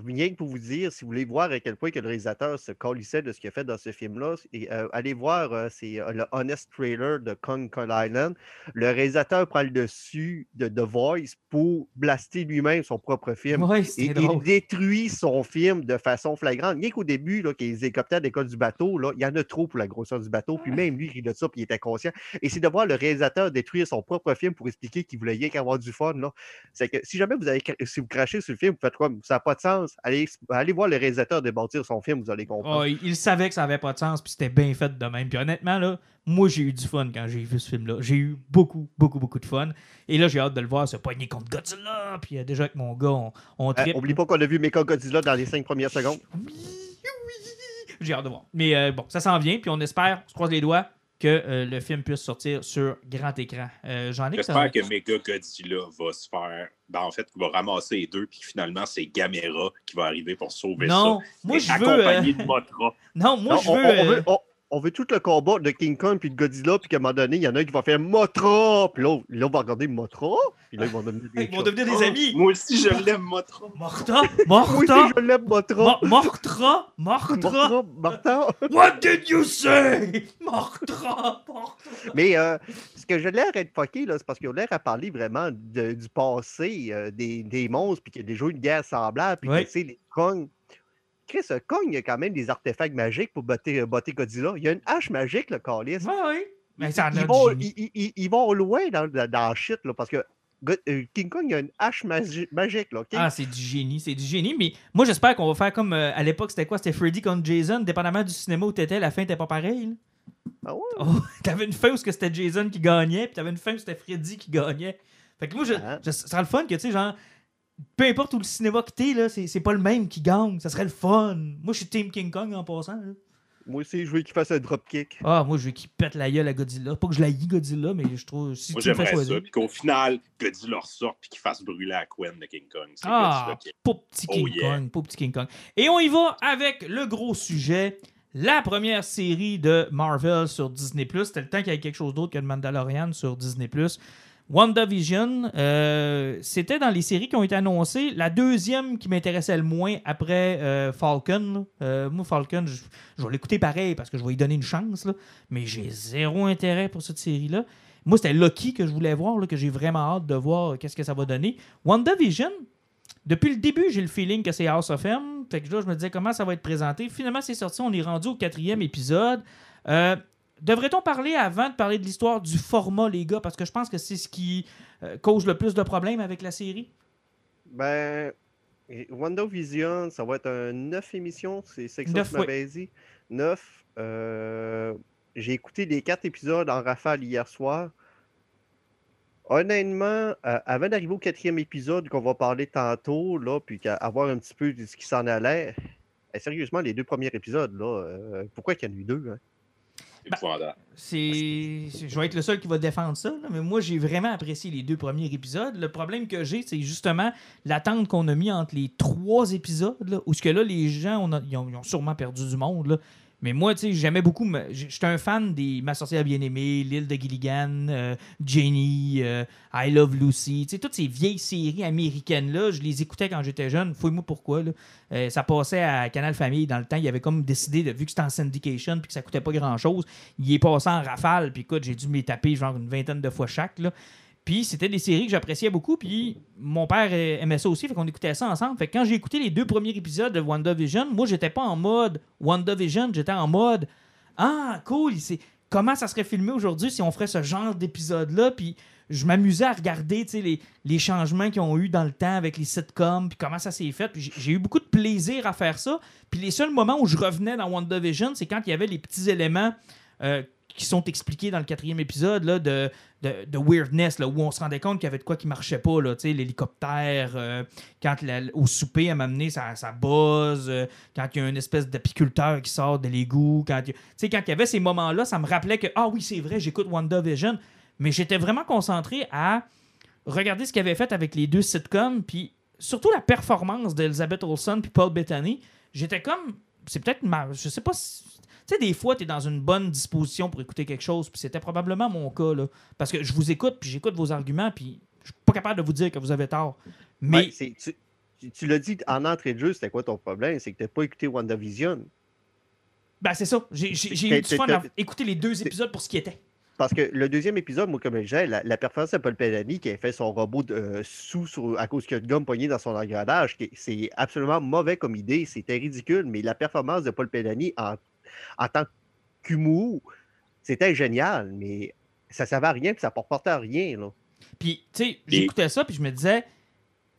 [SPEAKER 2] Rien que pour vous dire, si vous voulez voir à quel point que le réalisateur se colissait de ce qu'il a fait dans ce film-là, euh, allez voir euh, c'est euh, le Honest Trailer de Kong Kong Island. Le réalisateur prend le dessus de The Voice pour blaster lui-même son propre film.
[SPEAKER 1] Ouais,
[SPEAKER 2] Et il détruit son film de façon flagrante. Rien qu'au début, là, que les hélicoptères décollent du bateau, là, il y en a trop pour la grosseur du bateau. Puis même lui, il de ça, puis il était conscient. Et c'est de voir le réalisateur détruire son propre film pour expliquer qu'il voulait rien qu'avoir du fun. C'est que si jamais vous avez si vous crachez sur le film, vous faites quoi? Ça n'a pas de sens. Allez, allez voir le réalisateur débâtir son film, vous allez comprendre.
[SPEAKER 1] Il savait que ça avait pas de sens, puis c'était bien fait de même. Puis honnêtement, là, moi, j'ai eu du fun quand j'ai vu ce film-là. J'ai eu beaucoup, beaucoup, beaucoup de fun. Et là, j'ai hâte de le voir se poigner contre Godzilla. Puis euh, déjà, avec mon gars, on, on
[SPEAKER 2] Euh, oublie pas qu'on a vu Mecha Godzilla dans les cinq premières secondes.
[SPEAKER 1] Oui, oui. J'ai hâte de voir. Mais euh, bon, ça s'en vient, puis on espère, on se croise les doigts, que euh, le film puisse sortir sur grand écran. Euh, J'en ai
[SPEAKER 3] J'espère que Mega Godzilla va se faire. Ben, en fait, qu'il va ramasser les deux, puis finalement, c'est Gamera qui va arriver pour sauver
[SPEAKER 1] Non,
[SPEAKER 3] ça.
[SPEAKER 1] moi,
[SPEAKER 3] Et
[SPEAKER 1] je veux. euh,
[SPEAKER 3] Accompagné de Motra.
[SPEAKER 1] Non, moi,
[SPEAKER 2] Non,
[SPEAKER 1] je
[SPEAKER 2] on,
[SPEAKER 1] veux.
[SPEAKER 2] on- on
[SPEAKER 1] euh,
[SPEAKER 2] veut on- on veut tout le combat de King Kong puis de Godzilla, puis qu'à un moment donné, il y en a un qui va faire Motra, puis l'autre, là, on va regarder Motra, puis là, ils vont devenir des
[SPEAKER 1] Ils vont devenir des amis.
[SPEAKER 3] Moi aussi, je l'aime, Motra.
[SPEAKER 1] Morta,
[SPEAKER 2] Moi aussi,
[SPEAKER 1] Morta,
[SPEAKER 2] je l'aime, Motra.
[SPEAKER 1] Mo- Mortra, Mortra.
[SPEAKER 2] Martin.
[SPEAKER 1] What did you say? Mortra, Mortra.
[SPEAKER 2] Mais euh, ce que j'ai l'air d'être fucké, là, c'est parce qu'ils ont l'air à parler vraiment de- du passé euh, des, des monstres, puis qu'il y a déjà eu une guerre semblable, puis
[SPEAKER 1] Ouais.
[SPEAKER 2] que, tu sais, les Kong. Chris, Kong, il y a quand même des artefacts magiques pour botter, euh, botter Godzilla. Il y a une hache magique, le Calis.
[SPEAKER 1] Ouais, ouais. Mais ça
[SPEAKER 2] ils, vont,
[SPEAKER 1] du
[SPEAKER 2] ils, ils- ils vont loin dans, dans, shit, là, parce que euh, King Kong, il a une hache magi- magique. Là?
[SPEAKER 1] Ah, c'est du génie, c'est du génie. Mais moi, j'espère qu'on va faire comme euh, à l'époque, c'était quoi? C'était Freddy contre Jason. Dépendamment du cinéma où t'étais, la fin était pas pareille.
[SPEAKER 2] Ah ouais?
[SPEAKER 1] Oh, t'avais une fin où c'était Jason qui gagnait, puis t'avais une fin où c'était Freddy qui gagnait. Fait que moi, je,
[SPEAKER 2] Ah.
[SPEAKER 1] je- ça serait le fun que, tu sais, genre, peu importe où le cinéma que t'es, là, c'est c'est pas le même qui gagne. Ça serait le fun. Moi, je suis Team King Kong en passant. là.
[SPEAKER 2] Moi aussi, je veux qu'il fasse un dropkick.
[SPEAKER 1] Ah, moi, je veux qu'il pète la gueule à Godzilla. Pas que je l'aille Godzilla, mais je trouve. Si
[SPEAKER 3] Moi,
[SPEAKER 1] tu me fais
[SPEAKER 3] j'aimerais
[SPEAKER 1] choisir.
[SPEAKER 3] ça. Puis qu'au final, Godzilla ressorte, puis qu'il fasse brûler la Queen de King Kong. C'est
[SPEAKER 1] Ah,
[SPEAKER 3] qui-
[SPEAKER 1] pauvre petit
[SPEAKER 3] Oh,
[SPEAKER 1] King
[SPEAKER 3] yeah.
[SPEAKER 1] Kong, pauvre petit King Kong. Et on y va avec le gros sujet, la première série de Marvel sur Disney+. C'était le temps qu'il y ait quelque chose d'autre que le Mandalorian sur Disney+. WandaVision, euh, c'était dans les séries qui ont été annoncées, la deuxième qui m'intéressait le moins après euh, Falcon. Euh, moi, Falcon, je, vais l'écouter pareil parce que je vais lui donner une chance, mais j'ai zéro intérêt pour cette série-là. Moi, c'était Loki que je voulais voir, que j'ai vraiment hâte de voir qu'est-ce que ça va donner. WandaVision, depuis le début, j'ai le feeling que c'est House of M. Fait que là, je me disais comment ça va être présenté. Finalement, c'est sorti. On est rendu au quatrième épisode. Devrait-on parler avant de parler de l'histoire du format, les gars? Parce que je pense que c'est ce qui euh, cause le plus de problèmes avec la série.
[SPEAKER 2] Ben, WandaVision, ça va être un 9 émissions, c'est ça que tu m'avais dit. 9. euh, J'ai écouté les 4 épisodes en rafale hier soir. Honnêtement, euh, avant d'arriver au quatrième épisode qu'on va parler tantôt, là, puis avoir un petit peu de ce qui s'en allait, eh, sérieusement, les deux premiers épisodes, là, euh, pourquoi qu'il y en a eu deux? hein?
[SPEAKER 3] C'est-
[SPEAKER 1] je vais être le seul qui va défendre ça, là, mais moi j'ai vraiment apprécié les deux premiers épisodes. Le problème que j'ai, c'est justement l'attente qu'on a mis entre les trois épisodes, là, où ce que là les gens on a- ils ont, ils ont sûrement perdu du monde. là. Mais moi, tu sais, j'aimais beaucoup. J'étais un fan des Ma sorcière bien-aimée, L'île de Gilligan, euh, Jenny, euh, I Love Lucy. Tu sais, toutes ces vieilles séries américaines-là, je les écoutais quand j'étais jeune. Fouille-moi pourquoi. Euh, ça passait à Canal Famille dans le temps. Il avait comme décidé, de, vu que c'était en syndication puis que ça coûtait pas grand-chose, il est passé en rafale. Puis écoute, j'ai dû me taper genre une vingtaine de fois chaque. Puis c'était des séries que j'appréciais beaucoup. Puis mon père euh, aimait ça aussi. Fait qu'on écoutait ça ensemble. Fait que quand j'ai écouté les deux premiers épisodes de WandaVision, moi, j'étais pas en mode WandaVision. J'étais en mode Ah, cool. Comment ça serait filmé aujourd'hui si on ferait ce genre d'épisode-là? Puis je m'amusais à regarder les, les changements qu'ils ont eu dans le temps avec les sitcoms, puis comment ça s'est fait. Puis j'ai, j'ai eu beaucoup de plaisir à faire ça. Puis les seuls moments où je revenais dans WandaVision, c'est quand il y avait les petits éléments euh, qui sont expliqués dans le quatrième épisode là, de, de, weirdness, là, où on se rendait compte qu'il y avait de quoi qui marchait pas. L'hélicoptère, euh, quand au souper, elle m'a amené ça, ça buzz, euh, quand il y a une espèce d'apiculteur qui sort de l'égout. Quand il y avait ces moments-là, ça me rappelait que, ah oui, c'est vrai, j'écoute WandaVision. Mais j'étais vraiment concentré à regarder ce qu'il avait fait avec les deux sitcoms, puis surtout la performance d'Elizabeth Olsen puis Paul Bettany. J'étais comme. C'est peut-être. Je sais pas si. Tu sais, des fois, tu es dans une bonne disposition pour écouter quelque chose, puis c'était probablement mon cas, là. Parce que je vous écoute, puis j'écoute vos arguments, puis je suis pas capable de vous dire que vous avez tort. Mais.
[SPEAKER 2] Ouais, tu tu- l'as dit en entrée de jeu, c'était quoi ton problème? C'est que tu n'as pas écouté WandaVision.
[SPEAKER 1] Ben, c'est ça. J'ai eu du fun à écouter les deux épisodes pour ce qui était.
[SPEAKER 2] Parce que le deuxième épisode, moi, comme je disais, la, la performance de Paul Pelani qui a fait son robot de, euh, sous sur- à cause qu'il y a de gomme poignée dans son engrenage, c'est absolument mauvais comme idée, c'était ridicule, mais la performance de Paul Pelani en, en tant qu'humour, c'était génial, mais ça ne servait à rien, puis ça ne portait à rien. Là.
[SPEAKER 1] Puis, tu sais, j'écoutais ça, puis je me disais.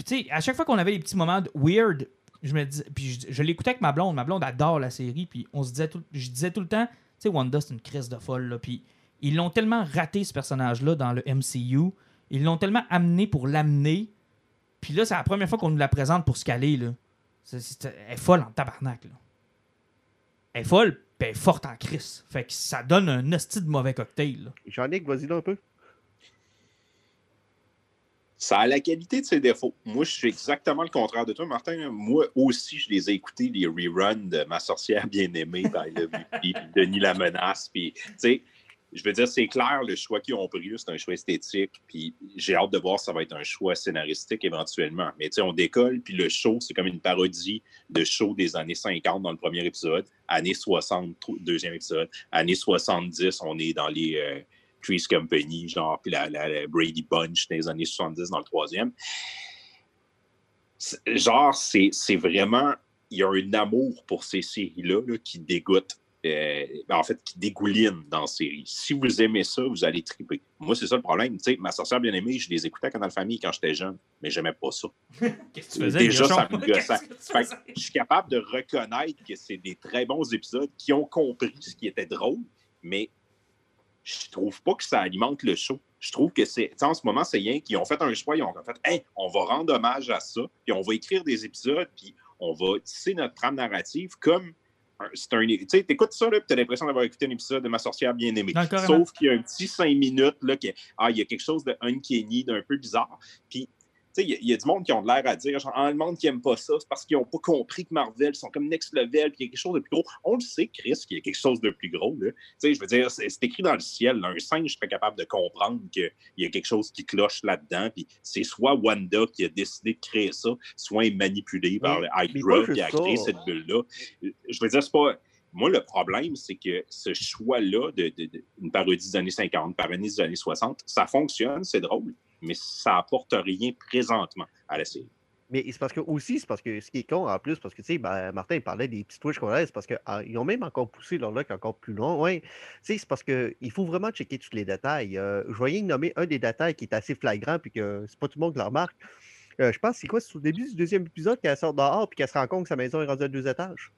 [SPEAKER 1] Tu sais, à chaque fois qu'on avait les petits moments de weird, je me disais. Puis, je, je l'écoutais avec ma blonde. Ma blonde adore la série, puis on se disait tout. Je disais tout le temps, tu sais, Wanda, c'est une crise de folle, là. Puis, ils l'ont tellement raté, ce personnage-là, dans le MCU. Ils l'ont tellement amené pour l'amener. Puis là, c'est la première fois qu'on nous la présente pour ce qu'elle est, là. Elle est folle en tabarnak, là. Elle est folle, est forte en crise. Fait que ça donne un hostie de mauvais cocktail.
[SPEAKER 2] Jean-Nic, vas-y là un peu.
[SPEAKER 3] Ça a la qualité de ses défauts. Moi, je suis exactement le contraire de toi, Martin. Moi aussi, je les ai écoutés, les reruns de Ma sorcière bien-aimée, by the puis Denis la menace. Puis, tu sais, je veux dire, c'est clair, le choix qu'ils ont pris, c'est un choix esthétique. Puis j'ai hâte de voir ça va être un choix scénaristique éventuellement. Mais tu sais, on décolle, puis le show, c'est comme une parodie de show des années 50 dans le premier épisode, années 60, tro- deuxième épisode, années 70, on est dans les. euh, Three's Company, genre, puis la, Brady Bunch des années 70 dans le troisième. Genre, c'est c'est vraiment. Il y a un amour pour ces séries-là là, qui dégoûte. Euh, ben, en fait, qui dégouline dans la série. Si vous aimez ça, vous allez triper. Moi, c'est ça le problème. Tu sais, ma sorcière bien-aimée, je les écoutais famille quand j'étais jeune, mais j'aimais pas ça.
[SPEAKER 1] Qu'est-ce que tu faisais,
[SPEAKER 3] Déjà, ça me gossait. Je suis capable de reconnaître que c'est des très bons épisodes qui ont compris ce qui était drôle, mais je trouve pas que ça alimente le show. Je trouve que c'est. tu sais, En ce moment, c'est rien qu'ils ont fait un choix, ils ont fait Hey, on va rendre hommage à ça, puis on va écrire des épisodes, puis on va tisser notre trame narrative comme. C'est un. Tu sais, t'écoutes ça, là, puis t'as l'impression d'avoir écouté un épisode de Ma sorcière bien-aimée. Sauf qu'il y a un petit cinq minutes, là, que, ah, il y a quelque chose de uncanny, d'un peu bizarre. Puis il y, a- il y a du monde qui ont de l'air à dire, genre, ah, le monde qui aime pas ça, c'est parce qu'ils n'ont pas compris que Marvel sont comme next level, puis il y a quelque chose de plus gros. On le sait, Chris, qu'il y a quelque chose de plus gros. Là. Tu sais, je veux dire, c'est écrit dans le ciel. là. Un singe serait capable de comprendre qu'il y a quelque chose qui cloche là-dedans, puis c'est soit Wanda qui a décidé de créer ça, soit est manipulée par le
[SPEAKER 2] mais
[SPEAKER 3] Hydra qui a créé cette bulle-là. Je veux dire, c'est pas. Moi, le problème, c'est que ce choix-là d'une de, parodie des années 50, parodie des années 60, ça fonctionne, c'est drôle, mais ça apporte rien présentement à la série.
[SPEAKER 2] Mais c'est parce que aussi, c'est parce que ce qui est con en plus, parce que tu sais, ben, Martin il parlait des petits twitch qu'on a, c'est parce qu'ils ont même encore poussé leur look encore plus long. Ouais. Tu sais, c'est parce qu'il faut vraiment checker tous les détails. Euh, je voyais nommer un des détails qui est assez flagrant, puis que c'est pas tout le monde qui le remarque. Euh, je pense que c'est quoi? C'est au début du deuxième épisode qu'elle sort dehors, puis qu'elle se rend compte que sa maison est rendue à deux étages?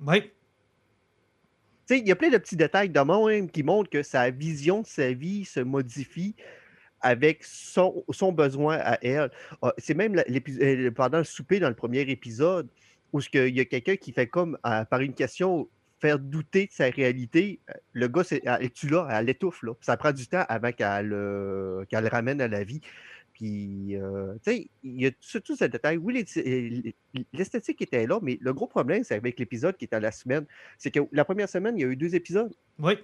[SPEAKER 1] Oui.
[SPEAKER 2] Tu sais, il y a plein de petits détails de même qui montrent que sa vision de sa vie se modifie avec son, besoin à elle. Ah, C'est même euh, pendant le souper dans le premier épisode où il y a quelqu'un qui fait comme, par une question, faire douter de sa réalité. Euh, Le gars, elle est-tu là? Elle étouffe, là. Ça prend du temps avant qu'elle, euh, qu'elle le ramène à la vie. Puis, tu sais, il y a surtout ce détail. Oui, les- l'esthétique était là, mais le gros problème, c'est avec l'épisode qui est à la semaine. C'est que la première semaine, il y a eu deux épisodes.
[SPEAKER 1] Oui.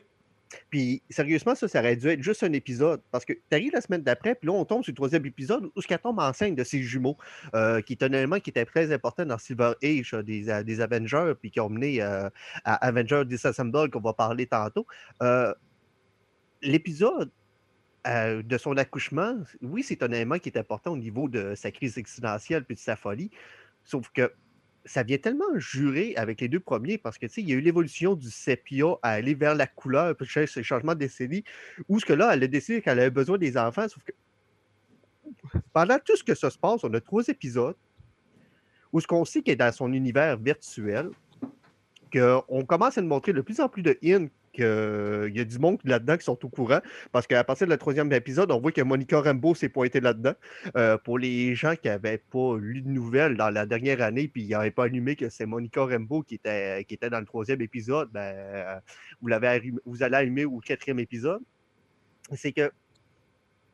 [SPEAKER 2] Puis, sérieusement, ça, ça aurait dû être juste un épisode. Parce que tu arrives la semaine d'après, puis là, on tombe sur le troisième épisode où elle tombe enceinte de ses jumeaux, euh, qui est un élément qui était très important dans Silver Age euh, des, euh, des Avengers, puis qui ont mené à Avengers Disassemble, qu'on va parler tantôt. L'épisode de son accouchement, oui, c'est un élément qui est important au niveau de sa crise existentielle puis de sa folie. Sauf que ça vient tellement jurer avec les deux premiers parce que il y a eu l'évolution du sépia à aller vers la couleur, puis ce changement de décennie, où ce que là, elle a décidé qu'elle avait besoin des enfants, sauf que pendant tout ce que ça se passe, on a trois épisodes où ce qu'on sait qu'elle est dans son univers virtuel, qu'on commence à nous montrer de plus en plus de in qu'il y a du monde là-dedans qui sont au courant. Parce qu'à partir de la troisième épisode, on voit que Monica Rambeau s'est pointée là-dedans. Euh, pour les gens qui n'avaient pas lu de nouvelles dans la dernière année, puis ils n'avaient pas allumé que c'est Monica Rambeau qui était, qui était dans le troisième épisode, ben, euh, vous, l'avez vous allez allumer au quatrième épisode. C'est que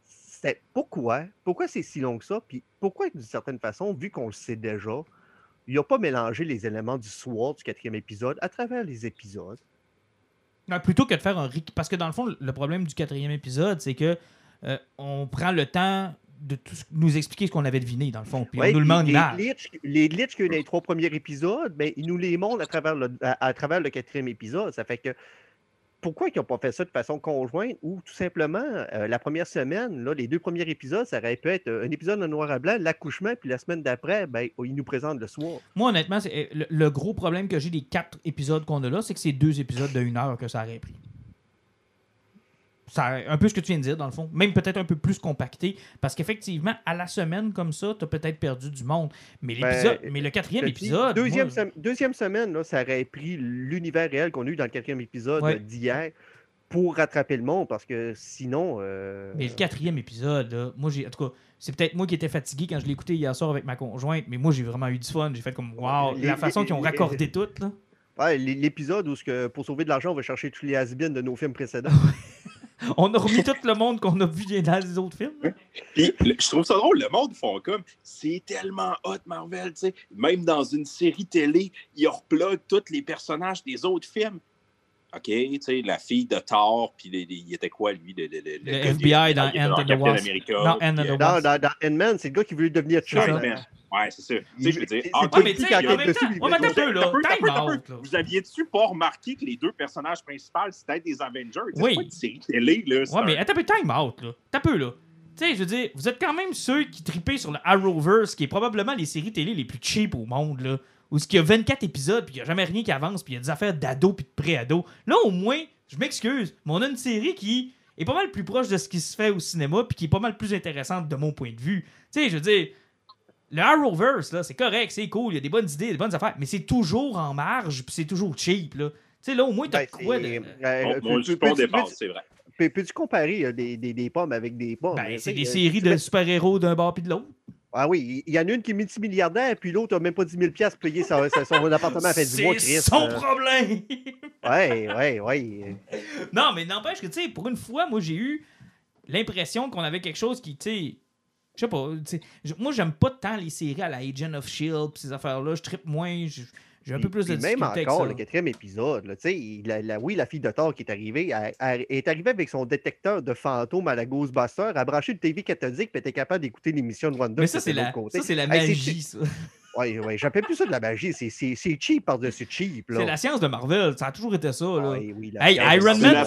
[SPEAKER 2] c'est pourquoi, pourquoi c'est si long que ça, puis pourquoi, d'une certaine façon, vu qu'on le sait déjà, il n'a pas mélangé les éléments du soir du quatrième épisode à travers les épisodes?
[SPEAKER 1] Non, plutôt que de faire un Parce que dans le fond, le problème du quatrième épisode, c'est que euh, on prend le temps de nous expliquer ce qu'on avait deviné, dans le fond. Puis on nous le image.
[SPEAKER 2] Les glitches que les trois premiers épisodes, ben, ils nous les montrent à travers, le, à travers le quatrième épisode. Ça fait que pourquoi ils n'ont pas fait ça de façon conjointe ou tout simplement, euh, la première semaine, les deux premiers épisodes, ça aurait pu être euh, un épisode en noir et blanc, l'accouchement, puis la semaine d'après, ben, ils nous présentent le soir.
[SPEAKER 1] Moi, honnêtement, euh, le, le, gros problème que j'ai des quatre épisodes qu'on a là, c'est que c'est deux épisodes de une heure que ça aurait pris un peu ce que tu viens de dire, dans le fond. Même peut-être un peu plus compacté. Parce qu'effectivement, à la semaine comme ça, tu as peut-être perdu du monde. Mais, ben, mais le quatrième épisode.
[SPEAKER 2] Deuxième, deuxième semaine, là, ça aurait pris l'univers réel qu'on a eu dans le quatrième épisode d'hier pour rattraper le monde. Parce que sinon. Euh,
[SPEAKER 1] mais le quatrième épisode, moi, j'ai. En tout cas. C'est peut-être moi qui étais fatigué quand je l'ai écouté hier soir avec ma conjointe, mais moi j'ai vraiment eu du fun. J'ai fait comme wow, la façon qu'ils ont raccordé tout.
[SPEAKER 2] Là. l'épisode où, pour sauver de l'argent, on va chercher tous les has de nos films précédents.
[SPEAKER 1] on a remis tout le monde qu'on a vu dans les autres films.
[SPEAKER 3] Puis, je trouve ça drôle, le monde font comme c'est tellement hot Marvel, tu sais. Même dans une série télé, ils repluguent tous les personnages des autres films. OK, tu sais, la fille de Thor, puis il était quoi, lui? Le, le,
[SPEAKER 1] le FBI dans End of the Wasp.
[SPEAKER 2] Dans End of the Wasp. Dans, dans, Ant-Man, c'est le gars qui voulait devenir Chuck.
[SPEAKER 3] Ouais, c'est ça. Tu sais, je veux dire.
[SPEAKER 1] Ah, mais tu sais, on va un peu, là.
[SPEAKER 3] Vous aviez-tu pas remarqué que les deux personnages principaux, c'était des Avengers?
[SPEAKER 1] Oui.
[SPEAKER 3] C'est pas une série télé, là.
[SPEAKER 1] Ouais, mais peu, time out, là. T'as peu, là. Tu sais, je veux dire, vous êtes quand même ceux qui tripaient sur le Arrowverse, qui est probablement les séries télé les plus cheap au monde, là. Où il y a 24 épisodes, puis il n'y a jamais rien qui avance, puis il y a des affaires d'ado puis de pré-ado. Là, au moins, je m'excuse, mais on a une série qui est pas mal plus proche de ce qui se fait au cinéma, puis qui est pas mal plus intéressante de mon point de vue. Tu sais, je veux dire, le Arrowverse, là, c'est correct, c'est cool, il y a des bonnes idées, des bonnes affaires, mais c'est toujours en marge, puis c'est toujours cheap, là. Tu sais, là, au moins, t'as ben, quoi de...
[SPEAKER 3] Euh, bon, c'est vrai.
[SPEAKER 2] Peux-tu comparer euh, des, des, des, pommes avec des pommes?
[SPEAKER 1] Ben, c'est des séries de super-héros d'un bord puis de l'autre.
[SPEAKER 2] Ah oui, il y en a une qui est multimilliardaire, puis l'autre n'a même pas 10 000 pour payer son, son appartement à fin du mois,
[SPEAKER 1] C'est son euh. problème!
[SPEAKER 2] ouais, ouais, ouais.
[SPEAKER 1] Non, mais n'empêche que, tu sais, pour une fois, moi, j'ai eu l'impression qu'on avait quelque chose qui, tu sais, je sais pas. Moi, j'aime pas tant les séries à la Agent of Shield ces affaires-là. Je trippe moins. J'ai un peu plus de
[SPEAKER 2] Même encore, le quatrième épisode, là, la, la, oui, la fille de Thor qui est arrivée, elle, est arrivée avec son détecteur de fantômes à la Ghostbuster, a branché une TV cathodique, puis était capable d'écouter l'émission de Wanda.
[SPEAKER 1] Mais ça, c'est la, la magie, ça.
[SPEAKER 2] Oui, oui, j'appelle plus ça de la magie. C'est cheap par-dessus cheap.
[SPEAKER 1] C'est la science de Marvel. Ça a toujours été ça. Là.
[SPEAKER 2] Oui, oui,
[SPEAKER 1] hey, Iron Man.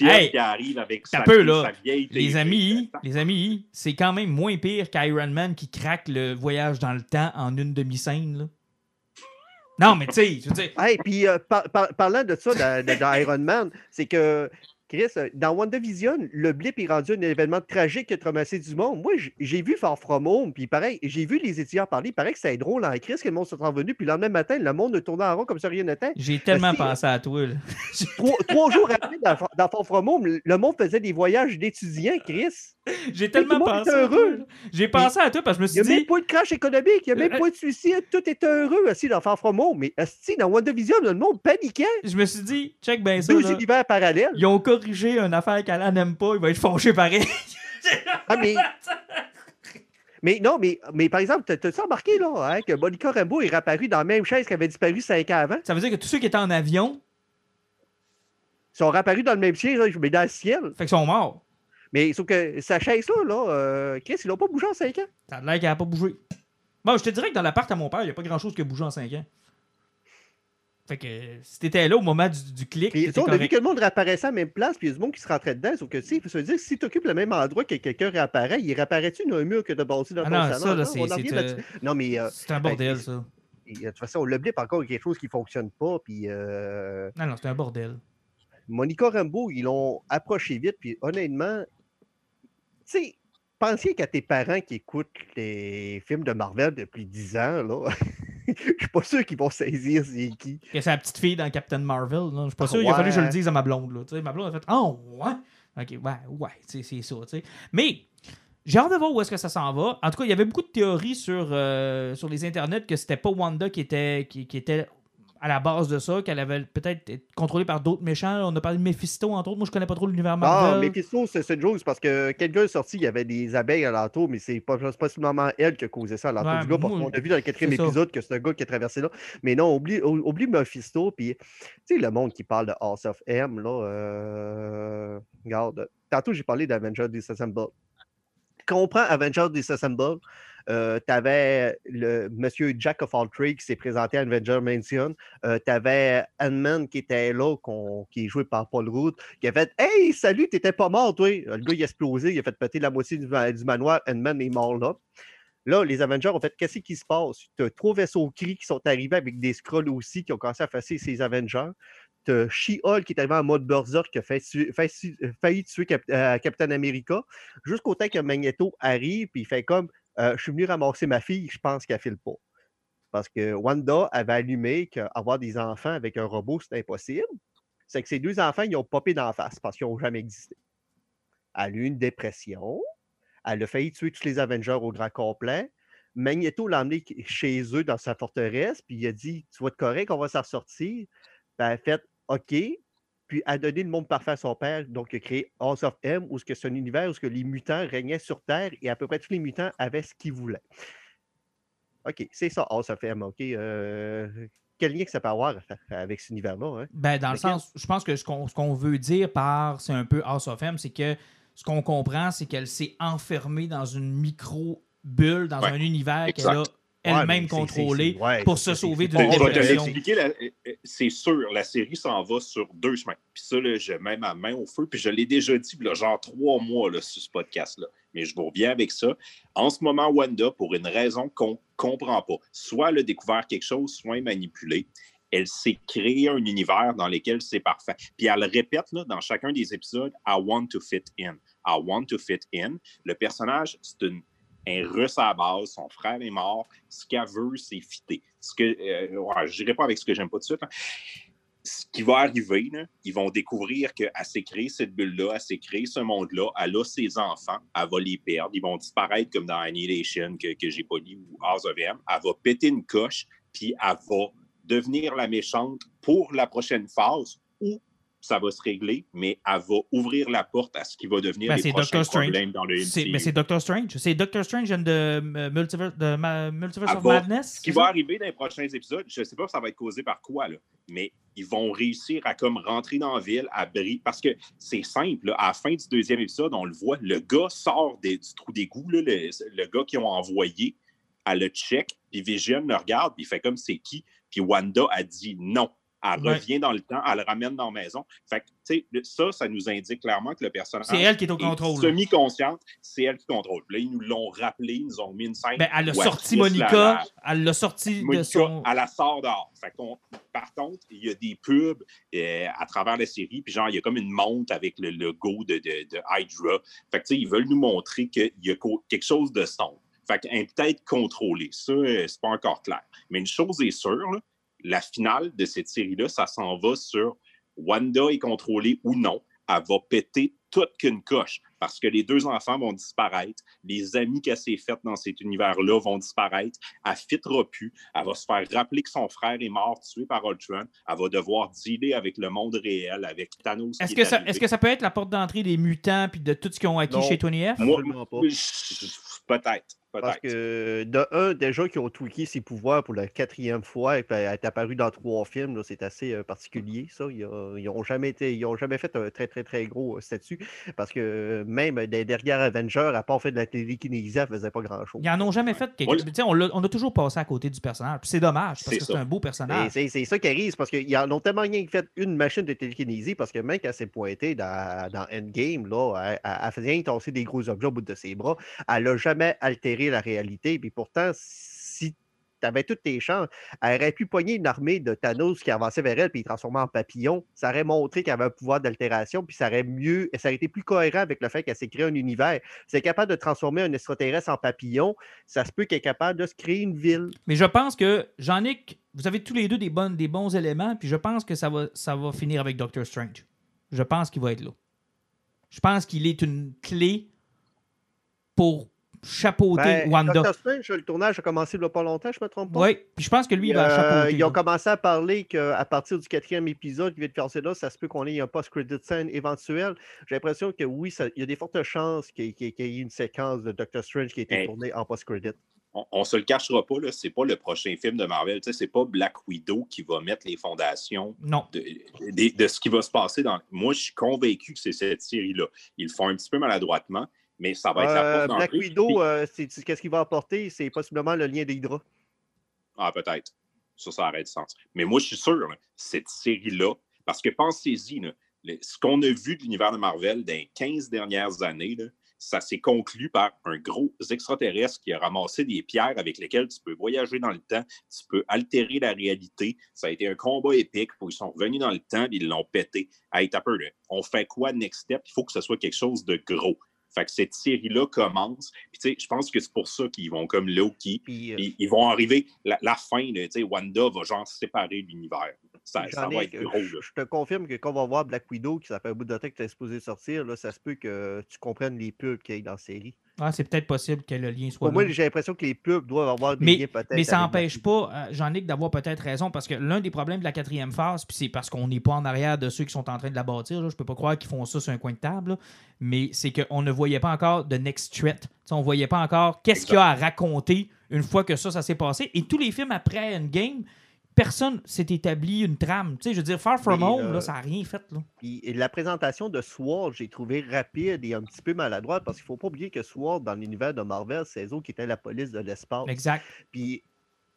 [SPEAKER 3] Hey, qui arrive avec sa,
[SPEAKER 1] peu, là. Les amis, les amis, c'est quand même moins pire qu'Iron Man qui craque le voyage dans le temps en une demi-scène. Non, mais tu sais, je veux dire.
[SPEAKER 2] Hey, puis euh, parlant de ça, d'Iron Man, c'est que Chris, euh, dans WandaVision, le blip est rendu un événement tragique qui a traumatisé du monde. Moi, j'ai vu Far From Home, puis pareil, j'ai vu les étudiants parler. Il paraît que c'est drôle en Chris que le monde soit revenu, puis le lendemain matin, le monde a tourné en rond comme ça rien n'était.
[SPEAKER 1] J'ai tellement pensé à toi.
[SPEAKER 2] Trois, jours après, dans, dans, Far From Home, le monde faisait des voyages d'étudiants, Chris.
[SPEAKER 1] J'ai tellement pensé. heureux. J'ai pensé à toi parce que je me suis dit.
[SPEAKER 2] Il n'y a même pas de crash économique, il n'y a même euh, pas de suicide, tout est heureux aussi dans Far From Home. Mais dans WandaVision, le monde paniquait.
[SPEAKER 1] Je me suis dit, check bien ça.
[SPEAKER 2] Deux univers parallèles.
[SPEAKER 1] Ils ont corrigé une affaire qu'Alan n'aime pas, il va être fâché pareil.
[SPEAKER 2] ah, mais. Mais non, mais, mais par exemple, t'as-tu remarqué là, hein, que Monica Rambeau est réapparu dans la même chaise qui avait disparu cinq ans avant?
[SPEAKER 1] Ça veut dire que tous ceux qui étaient en avion
[SPEAKER 2] sont réapparus dans le même siège, mais dans le ciel.
[SPEAKER 1] Fait qu'ils sont morts.
[SPEAKER 2] Mais sauf que sa chaise-là, là, euh, Chris, il n'a pas bougé en 5 ans.
[SPEAKER 1] Ça a l'air qu'il n'a pas bougé. Bon, je te dirais que dans l'appart à mon père, il n'y a pas grand-chose qui a bougé en 5 ans. Fait que si t'étais là au moment du, du clic.
[SPEAKER 2] On a vu que le monde réapparaissait à la même place, puis il y a du monde qui se rentrait dedans. Sauf que, tu sais, dire si tu occupes le même endroit que quelqu'un réapparaît, il réapparaît-tu dans un mur que tu as bâti dans ah ton
[SPEAKER 1] non,
[SPEAKER 2] salon?
[SPEAKER 1] Ça, là, c'est,
[SPEAKER 2] euh, non, mais.
[SPEAKER 1] Euh, c'est un bordel, ben, ça.
[SPEAKER 2] de toute façon, le blip encore quelque chose qui ne fonctionne pas. Puis, euh...
[SPEAKER 1] Non, non, c'est un bordel.
[SPEAKER 2] Monica Rambeau, ils l'ont approché vite, puis honnêtement, sais, pensiez qu'à tes parents qui écoutent les films de Marvel depuis 10 ans, là. Je suis pas sûr qu'ils vont saisir c'est qui.
[SPEAKER 1] Que c'est la petite fille dans Captain Marvel. Je suis pas sûr. Il a fallu que je le dise à ma blonde. Là. Tu sais, ma blonde a fait Oh, ouais. Ok, ouais, ouais, c'est ça. tu sais. Mais j'ai hâte de voir où est-ce que ça s'en va. En tout cas, il y avait beaucoup de théories sur, euh, sur les internets que c'était pas Wanda qui était, qui, qui était à la base de ça, qu'elle avait peut-être été contrôlée par d'autres méchants. On a parlé de Mephisto, entre autres. Moi, je connais pas trop l'univers
[SPEAKER 2] Ah,
[SPEAKER 1] Marvel.
[SPEAKER 2] Mephisto, c'est une chose parce que quelqu'un est sorti, il y avait des abeilles alentour, mais c'est pas, seulement elle qui a causé ça alentour
[SPEAKER 1] Ouais,
[SPEAKER 2] du gars, parce qu'on a vu dans le quatrième
[SPEAKER 1] ça.
[SPEAKER 2] épisode que c'est un gars qui a traversé là. Mais non, oublie, ou- oublie Mephisto, puis tu sais, le monde qui parle de House of M, là, euh, regarde, tantôt j'ai parlé d'Avengers Disassemble. Comprends Avengers Disassemble, euh, tu avais le monsieur Jack of All Trades qui s'est présenté à Avenger Mansion. Euh, tu avais Ant-Man qui était là, qui est joué par Paul Rudd, qui a fait Hey, salut, t'étais pas mort, toi. Le gars, il a explosé, il a fait péter la moitié du, du manoir. Ant-Man est mort là. Là, les Avengers ont fait Qu'est-ce qui se passe? Tu as trois vaisseaux cris qui sont arrivés avec des scrolls aussi qui ont commencé à fasser ces Avengers. Tu as She-Hulk qui est arrivé en mode Berserk qui a failli tuer euh, Captain America. Jusqu'au temps que Magneto arrive puis il fait comme euh, Je suis venu ramasser ma fille, je pense qu'elle file pas. Parce que Wanda avait allumé qu'avoir des enfants avec un robot, c'est impossible. C'est que ces deux enfants, ils ont popé d'en face parce qu'ils n'ont jamais existé. Elle a eu une dépression. Elle a failli tuer tous les Avengers au grand complet. Magneto l'a emmené chez eux dans sa forteresse, puis il a dit Tu vas être correct, on va s'en sortir. Puis elle a fait OK. Puis a donné le monde parfait à son père, donc il a créé House of M, où ce que c'est un univers où ce que les mutants régnaient sur Terre et à peu près tous les mutants avaient ce qu'ils voulaient. OK, c'est ça, House of M. OK. euh, quel lien que ça peut avoir avec cet univers-là? Hein?
[SPEAKER 1] Ben, dans le sens, je pense que ce qu'on ce qu'on veut dire par c'est un peu House of M, c'est que ce qu'on comprend, c'est qu'elle s'est enfermée dans une micro-bulle, dans
[SPEAKER 3] Ouais,
[SPEAKER 1] un univers
[SPEAKER 3] exact.
[SPEAKER 1] qu'elle a elle-même
[SPEAKER 2] mais c'est-
[SPEAKER 1] contrôlé
[SPEAKER 2] c'est- c'est- ouais,
[SPEAKER 1] pour se sauver
[SPEAKER 2] c'est
[SPEAKER 1] d'une dépression.
[SPEAKER 3] c'est sûr, la série s'en va sur deux chemins. Puis ça, là, je mets ma main au feu, puis je l'ai déjà dit, là, genre trois mois là, sur ce podcast-là. Mais je vous reviens avec ça. En ce moment, Wanda, pour une raison qu'on ne comprend pas, soit elle a découvert quelque chose, soit elle est manipulée. Elle s'est créée un univers dans lequel c'est parfait. Puis elle le répète là, dans chacun des épisodes I want to fit in. I want to fit in. Le personnage, c'est une un russe à la base, son frère est mort, ce qu'elle veut, c'est fitter. Ce que, euh, je n'irai pas avec ce que j'aime pas tout de suite. là. Ce qui va arriver, ils vont découvrir qu'elle s'est créée cette bulle-là, elle s'est créée ce monde-là, elle a ses enfants, elle va les perdre, ils vont disparaître comme dans Annihilation que, que j'ai pas lu ou House of M. Elle va péter une coche, puis elle va devenir la méchante pour la prochaine phase ou ça va se régler, mais elle va ouvrir la porte à ce qui va devenir
[SPEAKER 1] Ben,
[SPEAKER 3] les prochains problèmes dans le MCU.
[SPEAKER 1] Mais c'est Doctor Strange. C'est Doctor Strange de, euh, Multiverse, de ma- Multiverse of
[SPEAKER 3] va-
[SPEAKER 1] Madness.
[SPEAKER 3] Ce qui va arriver dans les prochains épisodes, je ne sais pas si ça va être causé par quoi, là, mais ils vont réussir à comme rentrer dans la ville, à briller. Parce que c'est simple, là, à la fin du deuxième épisode, on le voit, le gars sort des- du trou d'égout, le, le gars qu'ils ont envoyé, elle le check, puis Vision le regarde, puis il fait comme c'est qui, puis Wanda a dit non. Elle
[SPEAKER 1] Ouais.
[SPEAKER 3] revient dans le temps, elle le ramène dans la maison. Fait que, le- ça, ça nous indique clairement que le personnage
[SPEAKER 1] C'est elle qui est au contrôle.
[SPEAKER 3] semi-consciente, c'est elle qui contrôle. Puis Là, ils nous l'ont rappelé, ils nous ont mis une scène.
[SPEAKER 1] Ben, elle a sorti
[SPEAKER 3] la-
[SPEAKER 1] Monica.
[SPEAKER 3] la-
[SPEAKER 1] Elle l'a sorti de
[SPEAKER 3] Monica,
[SPEAKER 1] son.
[SPEAKER 3] elle la sort dehors. Fait par contre, il y a des pubs euh, à travers la série, puis genre, il y a comme une montre avec le logo de, de, de Hydra. Fait que, tu sais, ils veulent nous montrer qu'il y a quelque chose de sombre. Fait qu'elle est peut-être contrôlée. Ça, euh, c'est pas encore clair. Mais une chose est sûre, là, la finale de cette série-là, ça s'en va sur Wanda est contrôlée ou non. Elle va péter toute qu'une coche parce que les deux enfants vont disparaître. Les amis qu'elle s'est faits dans cet univers-là vont disparaître. Elle ne fitera plus. Elle va se faire rappeler que son frère est mort, tué par Ultron. Elle va devoir dealer avec le monde réel, avec Thanos. qui
[SPEAKER 1] Est-ce
[SPEAKER 3] est
[SPEAKER 1] que, ça,
[SPEAKER 3] arrivé.
[SPEAKER 1] est-ce que ça peut être la porte d'entrée des mutants puis de tout ce qu'ils ont acquis
[SPEAKER 2] Non.
[SPEAKER 1] chez Tony F?
[SPEAKER 3] Moi,
[SPEAKER 2] Absolument pas.
[SPEAKER 3] je- peut-être.
[SPEAKER 2] Parce que, de un, déjà qu'ils ont tweaké ses pouvoirs pour la quatrième fois, et puis elle est apparue dans trois films, là, c'est assez euh, particulier, ça. Ils n'ont jamais, été- ils ont jamais fait un très, très, très gros euh, statut. Parce que même des derrière Avengers, à part fait de la télékinésie, elle faisait pas grand-chose.
[SPEAKER 1] Ils en ont jamais fait quelque sais, On, l'a- on a toujours passé à côté du personnage. Puis c'est dommage parce
[SPEAKER 3] C'est
[SPEAKER 1] que c'est un beau personnage.
[SPEAKER 2] C'est c'est ça qui arrive, c'est parce qu'ils en ont tellement rien fait une machine de télékinésie, parce que même quand elle s'est pointée dans, dans Endgame, là, elle, elle- elle faisait rien tasser des gros objets au bout de ses bras. Elle n'a jamais altéré la réalité. Puis pourtant, si tu avais toutes tes chances. Elle aurait pu pogner une armée de Thanos qui avançait vers elle puis transformait en papillon. Ça aurait montré qu'elle avait un pouvoir d'altération, puis ça aurait mieux, ça aurait été plus cohérent avec le fait qu'elle s'est créé un univers. C'est capable de transformer un extraterrestre en papillon, ça se peut qu'elle est capable de se créer une ville.
[SPEAKER 1] Mais je pense que, Jean-Nic, vous avez tous les deux des, bonnes, des bons éléments, puis je pense que ça va, ça va finir avec Doctor Strange. Je pense qu'il va être là. Je pense qu'il est une clé pour chapeauter
[SPEAKER 2] Ben,
[SPEAKER 1] Wanda.
[SPEAKER 2] Doctor Strange, le tournage a commencé il n'y a pas longtemps, je me trompe pas.
[SPEAKER 1] Oui, puis je pense que lui, il va
[SPEAKER 2] Euh,
[SPEAKER 1] chapeauter.
[SPEAKER 2] ils ont commencé à parler qu'à partir du quatrième épisode qui vient de faire ça là, ça se peut qu'on ait un post-credit scène éventuel. J'ai l'impression que oui, ça- il y a des fortes chances qu'il y, ait- qu'il y ait une séquence de Doctor Strange qui a été
[SPEAKER 3] Hey.
[SPEAKER 2] tournée en post-credit.
[SPEAKER 3] on, on se le cachera pas, là, c'est pas le prochain film de Marvel. Sais, C'est pas Black Widow qui va mettre les fondations
[SPEAKER 1] Non.
[SPEAKER 3] de, de- de ce qui va se passer dans. Moi, je suis convaincu que c'est cette série-là. Ils le font un petit peu maladroitement, mais ça va être la
[SPEAKER 2] Euh,
[SPEAKER 3] porte
[SPEAKER 2] Black. Widow,
[SPEAKER 3] Puis-
[SPEAKER 2] euh, qu'est-ce qu'il va apporter? C'est possiblement le lien d'Hydra.
[SPEAKER 3] Ah, peut-être. Ça, ça aurait du sens. Mais moi, je suis sûr, là, cette série-là, parce que pensez-y, ce qu'on a vu de l'univers de Marvel dans les 15 dernières années, là, ça s'est conclu par un gros extraterrestre qui a ramassé des pierres avec lesquelles tu peux voyager dans le temps, tu peux altérer la réalité. Ça a été un combat épique, où ils sont revenus dans le temps et ils l'ont pété. Hey, t'as peu, là. On fait quoi next step? Il faut que ce soit quelque chose de gros. Fait que cette série-là commence. Puis, tu sais, je pense que c'est pour ça qu'ils vont comme Loki.
[SPEAKER 2] Puis, euh,
[SPEAKER 3] Ils, ils vont arriver, la, la fin, tu sais, Wanda va genre séparer l'univers. Ça, ça va être gros.
[SPEAKER 2] je,
[SPEAKER 3] Là.
[SPEAKER 2] je te confirme que quand on va voir Black Widow, qui ça fait un bout de temps que tu es supposé sortir, là, ça se peut que tu comprennes les pubs qu'il y a dans la série.
[SPEAKER 1] Ah, c'est peut-être possible que le lien soit
[SPEAKER 2] Pour moi, j'ai l'impression que les pubs doivent avoir des
[SPEAKER 1] Mais,
[SPEAKER 2] liens peut-être.
[SPEAKER 1] mais ça n'empêche pas, euh, Jean-Nic, d'avoir peut-être raison, parce que l'un des problèmes de la quatrième phase, puis c'est parce qu'on n'est pas en arrière de ceux qui sont en train de la bâtir, là, je peux pas croire qu'ils font ça sur un coin de table, là, mais c'est qu'on ne voyait pas encore de next threat. T'sais, on voyait pas encore qu'est-ce qu'il y a à raconter une fois que ça, ça s'est passé. Et tous les films après Endgame, personne s'est établi une trame. Tu sais, je veux dire, Far From Home,
[SPEAKER 2] euh,
[SPEAKER 1] là, ça n'a rien fait. Là.
[SPEAKER 2] Et la présentation de Sword, j'ai trouvé rapide et un petit peu maladroite parce qu'il ne faut pas oublier que Sword, dans l'univers de Marvel, c'est eux qui étaient la police de l'espace.
[SPEAKER 1] Exact.
[SPEAKER 2] Puis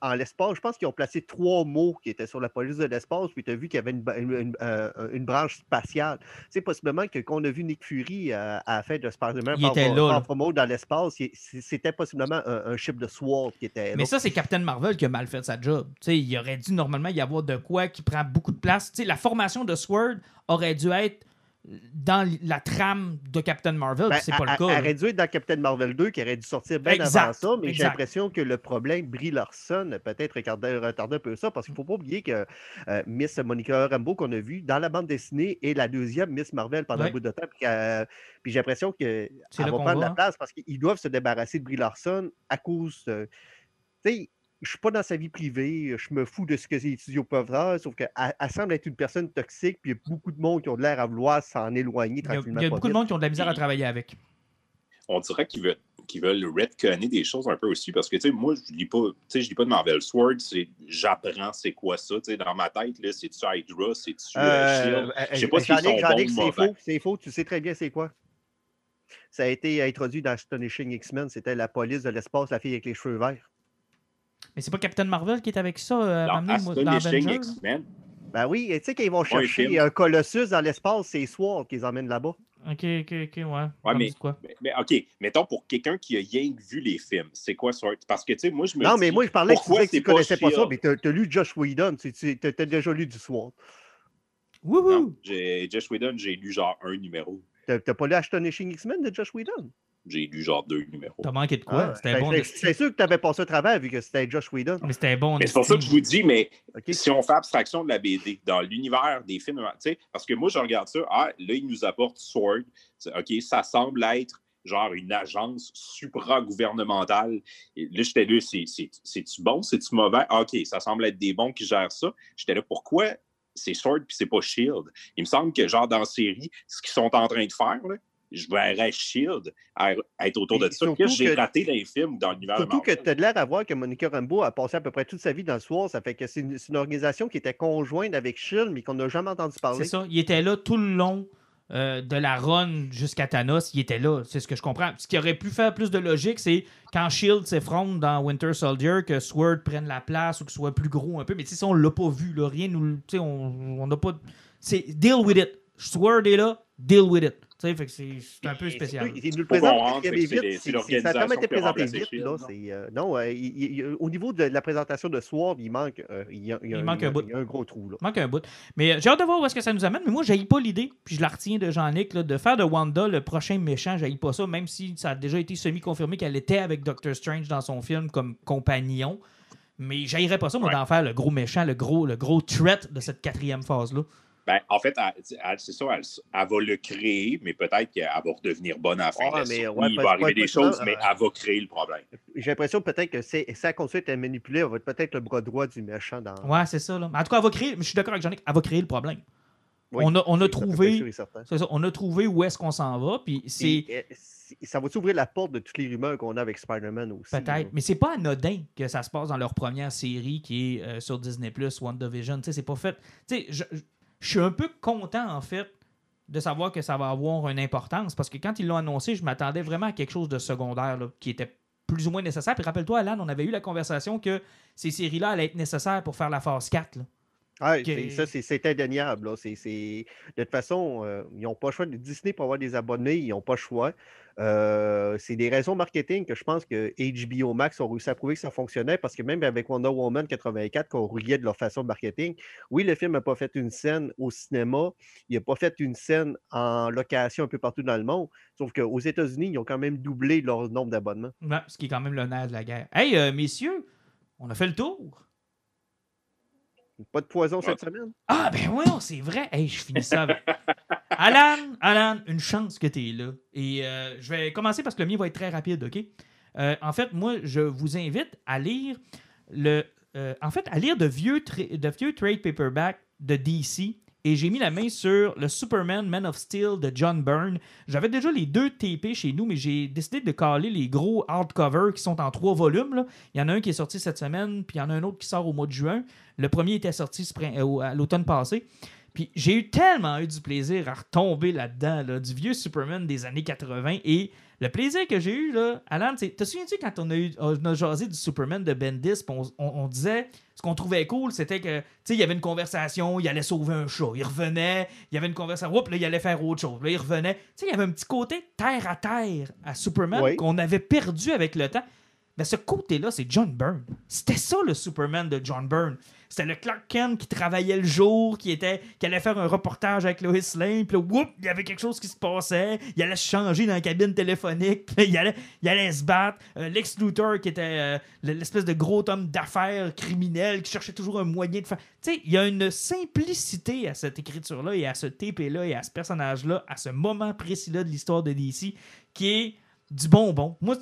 [SPEAKER 2] en l'espace, je pense qu'ils ont placé trois mots qui étaient sur la police de l'espace, puis tu as vu qu'il y avait une, ba- une- une, euh, une branche spatiale. C'est possiblement que quand on a vu Nick Fury euh, à la fin de Spider-Man
[SPEAKER 1] là.
[SPEAKER 2] From Home dans l'espace, c'était possiblement un, un ship de Sword qui était là.
[SPEAKER 1] Mais ça, c'est Captain Marvel qui a mal fait sa job. Tu sais, il aurait dû normalement y avoir de quoi qui prend beaucoup de place. Tu sais, la formation de Sword aurait dû être dans la trame de Captain Marvel,
[SPEAKER 2] Ben,
[SPEAKER 1] c'est pas le cas.
[SPEAKER 2] Elle aurait dû être dans Captain Marvel 2, qui aurait dû sortir bien
[SPEAKER 1] Exact,
[SPEAKER 2] avant ça, mais j'ai l'impression que le problème, Brie Larson, peut-être retardé, un peu ça, parce qu'il ne faut pas oublier que euh, Miss Monica Rambeau, qu'on a vu dans la bande dessinée, est la deuxième Miss Marvel pendant un bout de temps. Puis, j'ai l'impression qu'elle va prendre la place parce qu'ils doivent se débarrasser de Brie Larson à cause. sais, je suis pas dans sa vie privée, je me fous de ce que les studios peuvent faire, sauf qu'elle elle semble être une personne toxique, puis il y a beaucoup de monde qui ont de l'air à vouloir s'en éloigner
[SPEAKER 1] Il y a,
[SPEAKER 2] tranquillement.
[SPEAKER 1] il y a beaucoup de monde qui ont de la misère à travailler avec.
[SPEAKER 3] On dirait qu'ils veulent, qu'ils veulent retconner des choses un peu aussi, parce que, tu sais, moi, je lis pas, tu sais, je lis pas de Marvel Sword, c'est, j'apprends c'est quoi ça, tu sais, dans ma tête, là, c'est-tu Hydra, c'est-tu euh,
[SPEAKER 2] Euh,
[SPEAKER 3] Shield?
[SPEAKER 2] euh,
[SPEAKER 3] Je sais pas ou
[SPEAKER 2] c'est faux, c'est faux, tu sais très bien c'est quoi. Ça a été introduit dans Astonishing X-Men, c'était la police de l'espace, la fille avec les cheveux verts.
[SPEAKER 1] Mais c'est pas Captain Marvel qui est avec ça, euh, m'amener, moi, dans Avengers?
[SPEAKER 2] Ben oui, et tu sais, quand ils vont chercher
[SPEAKER 3] film.
[SPEAKER 2] un Colossus dans l'espace, c'est Sword qui les emmène là-bas.
[SPEAKER 1] Ok, ok, ok, ouais. Me
[SPEAKER 3] mais-
[SPEAKER 1] quoi?
[SPEAKER 3] mais, mais, OK, mettons pour quelqu'un qui a rien vu les films, c'est quoi Sword? Parce que, tu sais, moi, je me
[SPEAKER 2] Non,
[SPEAKER 3] dis,
[SPEAKER 2] mais moi, je parlais que tu que tu
[SPEAKER 3] pas
[SPEAKER 2] connaissais pas ça, mais t'as as lu Josh Whedon, tu as déjà lu du Sword.
[SPEAKER 1] Wouhou!
[SPEAKER 3] Non, j'ai, Josh Whedon, j'ai lu genre un numéro.
[SPEAKER 2] T'as t'as pas lu Astonishing X-Men de Josh Whedon?
[SPEAKER 3] J'ai lu genre deux numéros.
[SPEAKER 1] T'as manqué de quoi?
[SPEAKER 2] Ah,
[SPEAKER 1] c'était
[SPEAKER 2] c'est-
[SPEAKER 1] bon.
[SPEAKER 2] sûr que tu avais passé au travers vu que c'était Josh Whedon.
[SPEAKER 1] Mais c'était bon.
[SPEAKER 3] Mais c'est pour ça que je vous dis, mais si on fait abstraction de la BD, dans l'univers des films, tu sais, parce que moi, je regarde ça, ah, là, il nous apporte Sword. OK, ça semble être genre une agence supra-gouvernementale. Et Là, j'étais là, c'est- c'est- c'est-tu bon, c'est-tu mauvais? Ah, OK, ça semble être des bons qui gèrent ça. J'étais là, pourquoi c'est Sword puis c'est pas Shield? Il me semble que, genre, dans la série, ce qu'ils sont en train de faire, là, je verrais Shield à- à être autour de ça. que j'ai raté dans les films ou dans l'univers de
[SPEAKER 2] Surtout que tu as de l'air à voir que Monica Rambeau a passé à peu près toute sa vie dans le soir. Ça fait que c'est une, c'est une organisation qui était conjointe avec Shield, mais qu'on n'a jamais entendu
[SPEAKER 1] C'est
[SPEAKER 2] parler.
[SPEAKER 1] ça. Il était là tout le long euh, de la run jusqu'à Thanos. Il était là. C'est ce que je comprends. Ce qui aurait pu faire plus de logique, c'est quand Shield s'effronte dans Winter Soldier, que Sword prenne la place ou que soit plus gros un peu. Mais tu sais, ça, on l'a pas vu. Là. Rien nous. Tu sais, on on n'a pas. C'est deal with it. Sword est là, deal with it. Fait que c'est un peu spécial.
[SPEAKER 2] Il nous le présente
[SPEAKER 3] c'est
[SPEAKER 2] vite. Ça a tellement été présenté vite. Là, euh, non, euh, il- il- il- au niveau de la présentation de Sword, il manque, euh, il y a, il y a
[SPEAKER 1] Il
[SPEAKER 2] un,
[SPEAKER 1] manque
[SPEAKER 2] il
[SPEAKER 1] un bout.
[SPEAKER 2] il y a un gros trou. Là.
[SPEAKER 1] manque un bout. Mais euh, j'ai hâte de voir où est-ce que ça nous amène. Mais moi, j'ai pas l'idée, puis je la retiens de Jean-Nic, de faire de Wanda le prochain méchant. J'ai pas ça, même si ça a déjà été semi-confirmé qu'elle était avec Doctor Strange dans son film comme compagnon. Mais j'haïrais pas ça, moi,
[SPEAKER 3] Ouais.
[SPEAKER 1] d'en faire le gros méchant, le gros, le gros threat de cette quatrième phase-là.
[SPEAKER 3] Ben, en fait, elle- elle- c'est ça, elle, elle va le créer, mais peut-être qu'elle va redevenir bonne à la fin.
[SPEAKER 2] mais, ouais,
[SPEAKER 3] il va arriver des choses, mais
[SPEAKER 2] euh,
[SPEAKER 3] elle va créer le problème.
[SPEAKER 2] J'ai l'impression peut-être que c'est, si elle continue d'être manipulée, elle va être peut-être le bras droit du méchant dans.
[SPEAKER 1] Ouais, c'est ça. Là. Mais En tout cas, elle va créer, je suis d'accord avec Jean-Nic, elle va créer le problème.
[SPEAKER 2] Oui,
[SPEAKER 1] on a, on a trouvé. ça, on a trouvé où est-ce qu'on s'en va, puis c'est.
[SPEAKER 2] C'est- ça va s'ouvrir la porte de toutes les rumeurs qu'on a avec Spider-Man aussi. là.
[SPEAKER 1] Peut-être, mais c'est pas anodin que ça se passe dans leur première série qui est euh, sur Disney Plus, WandaVision. Tu sais, c'est pas fait. Tu sais, je, suis un peu content en fait de savoir que ça va avoir une importance parce que quand ils l'ont annoncé, je m'attendais vraiment à quelque chose de secondaire qui était plus ou moins nécessaire. Puis rappelle-toi, Alan, on avait eu la conversation que ces séries-là allaient être nécessaires pour faire la phase 4. là.
[SPEAKER 2] Ah, ça, c'est- indéniable. là. De toute façon, euh, ils n'ont pas le choix. Disney, pour avoir des abonnés, ils n'ont pas le choix. Euh, c'est des raisons marketing que je pense que HBO Max ont réussi à prouver que ça fonctionnait parce que même avec Wonder Woman 84, qu'on riait de leur façon de marketing, oui, le film n'a pas fait une scène au cinéma, il n'a pas fait une scène en location un peu partout dans le monde, sauf qu'aux États-Unis, ils ont quand même doublé leur nombre d'abonnements.
[SPEAKER 1] Ouais, ce qui est quand même le nerf de la guerre. Hey, euh, messieurs, on a fait le tour.
[SPEAKER 2] Pas de poison cette semaine?
[SPEAKER 1] Ah, ben oui, c'est vrai. Hey, je finis ça avec. Alan, Alan, une chance que tu es là. Et euh, je vais commencer parce que le mien va être très rapide, OK? Euh, en fait, moi, je vous invite à lire le. euh, en fait, à lire de vieux, tra- de vieux trade paperback de DC. Et j'ai mis la main sur le Superman Man of Steel de John Byrne. J'avais déjà les deux TP chez nous, mais j'ai décidé de caler les gros hardcovers qui sont en trois volumes. Il y en a un qui est sorti cette semaine, puis il y en a un autre qui sort au mois de juin. Le premier était sorti à l'automne passé. Puis j'ai eu tellement eu du plaisir à retomber là-dedans, là, du vieux Superman des années 80. Et le plaisir que j'ai eu, là, Alan, c'est- te souviens-tu quand on a, eu, on a jasé du Superman de Bendis, on, on- on disait, ce qu'on trouvait cool, c'était que, tu sais, il y avait une conversation, il allait sauver un chat, il revenait, il y avait une conversation, oups, là, il allait faire autre chose, là, il revenait. Tu sais, il y avait un petit côté terre à terre à Superman
[SPEAKER 2] Oui.
[SPEAKER 1] qu'on avait perdu avec le temps. Mais ce côté-là, c'est John Byrne. C'était ça le Superman de John Byrne. C'était le Clark Kent qui travaillait le jour, qui était qui allait faire un reportage avec Lois Lane, puis là, whoop, il y avait quelque chose qui se passait, il allait se changer dans la cabine téléphonique, puis il allait, il allait se battre. Euh, Lex Luthor, qui était euh, l'espèce de gros homme d'affaires criminel, qui cherchait toujours un moyen de faire... Tu sais, il y a une simplicité à cette écriture-là, et à ce TP-là, et à ce personnage-là, à ce moment précis-là de l'histoire de DC, qui est du bonbon. Moi,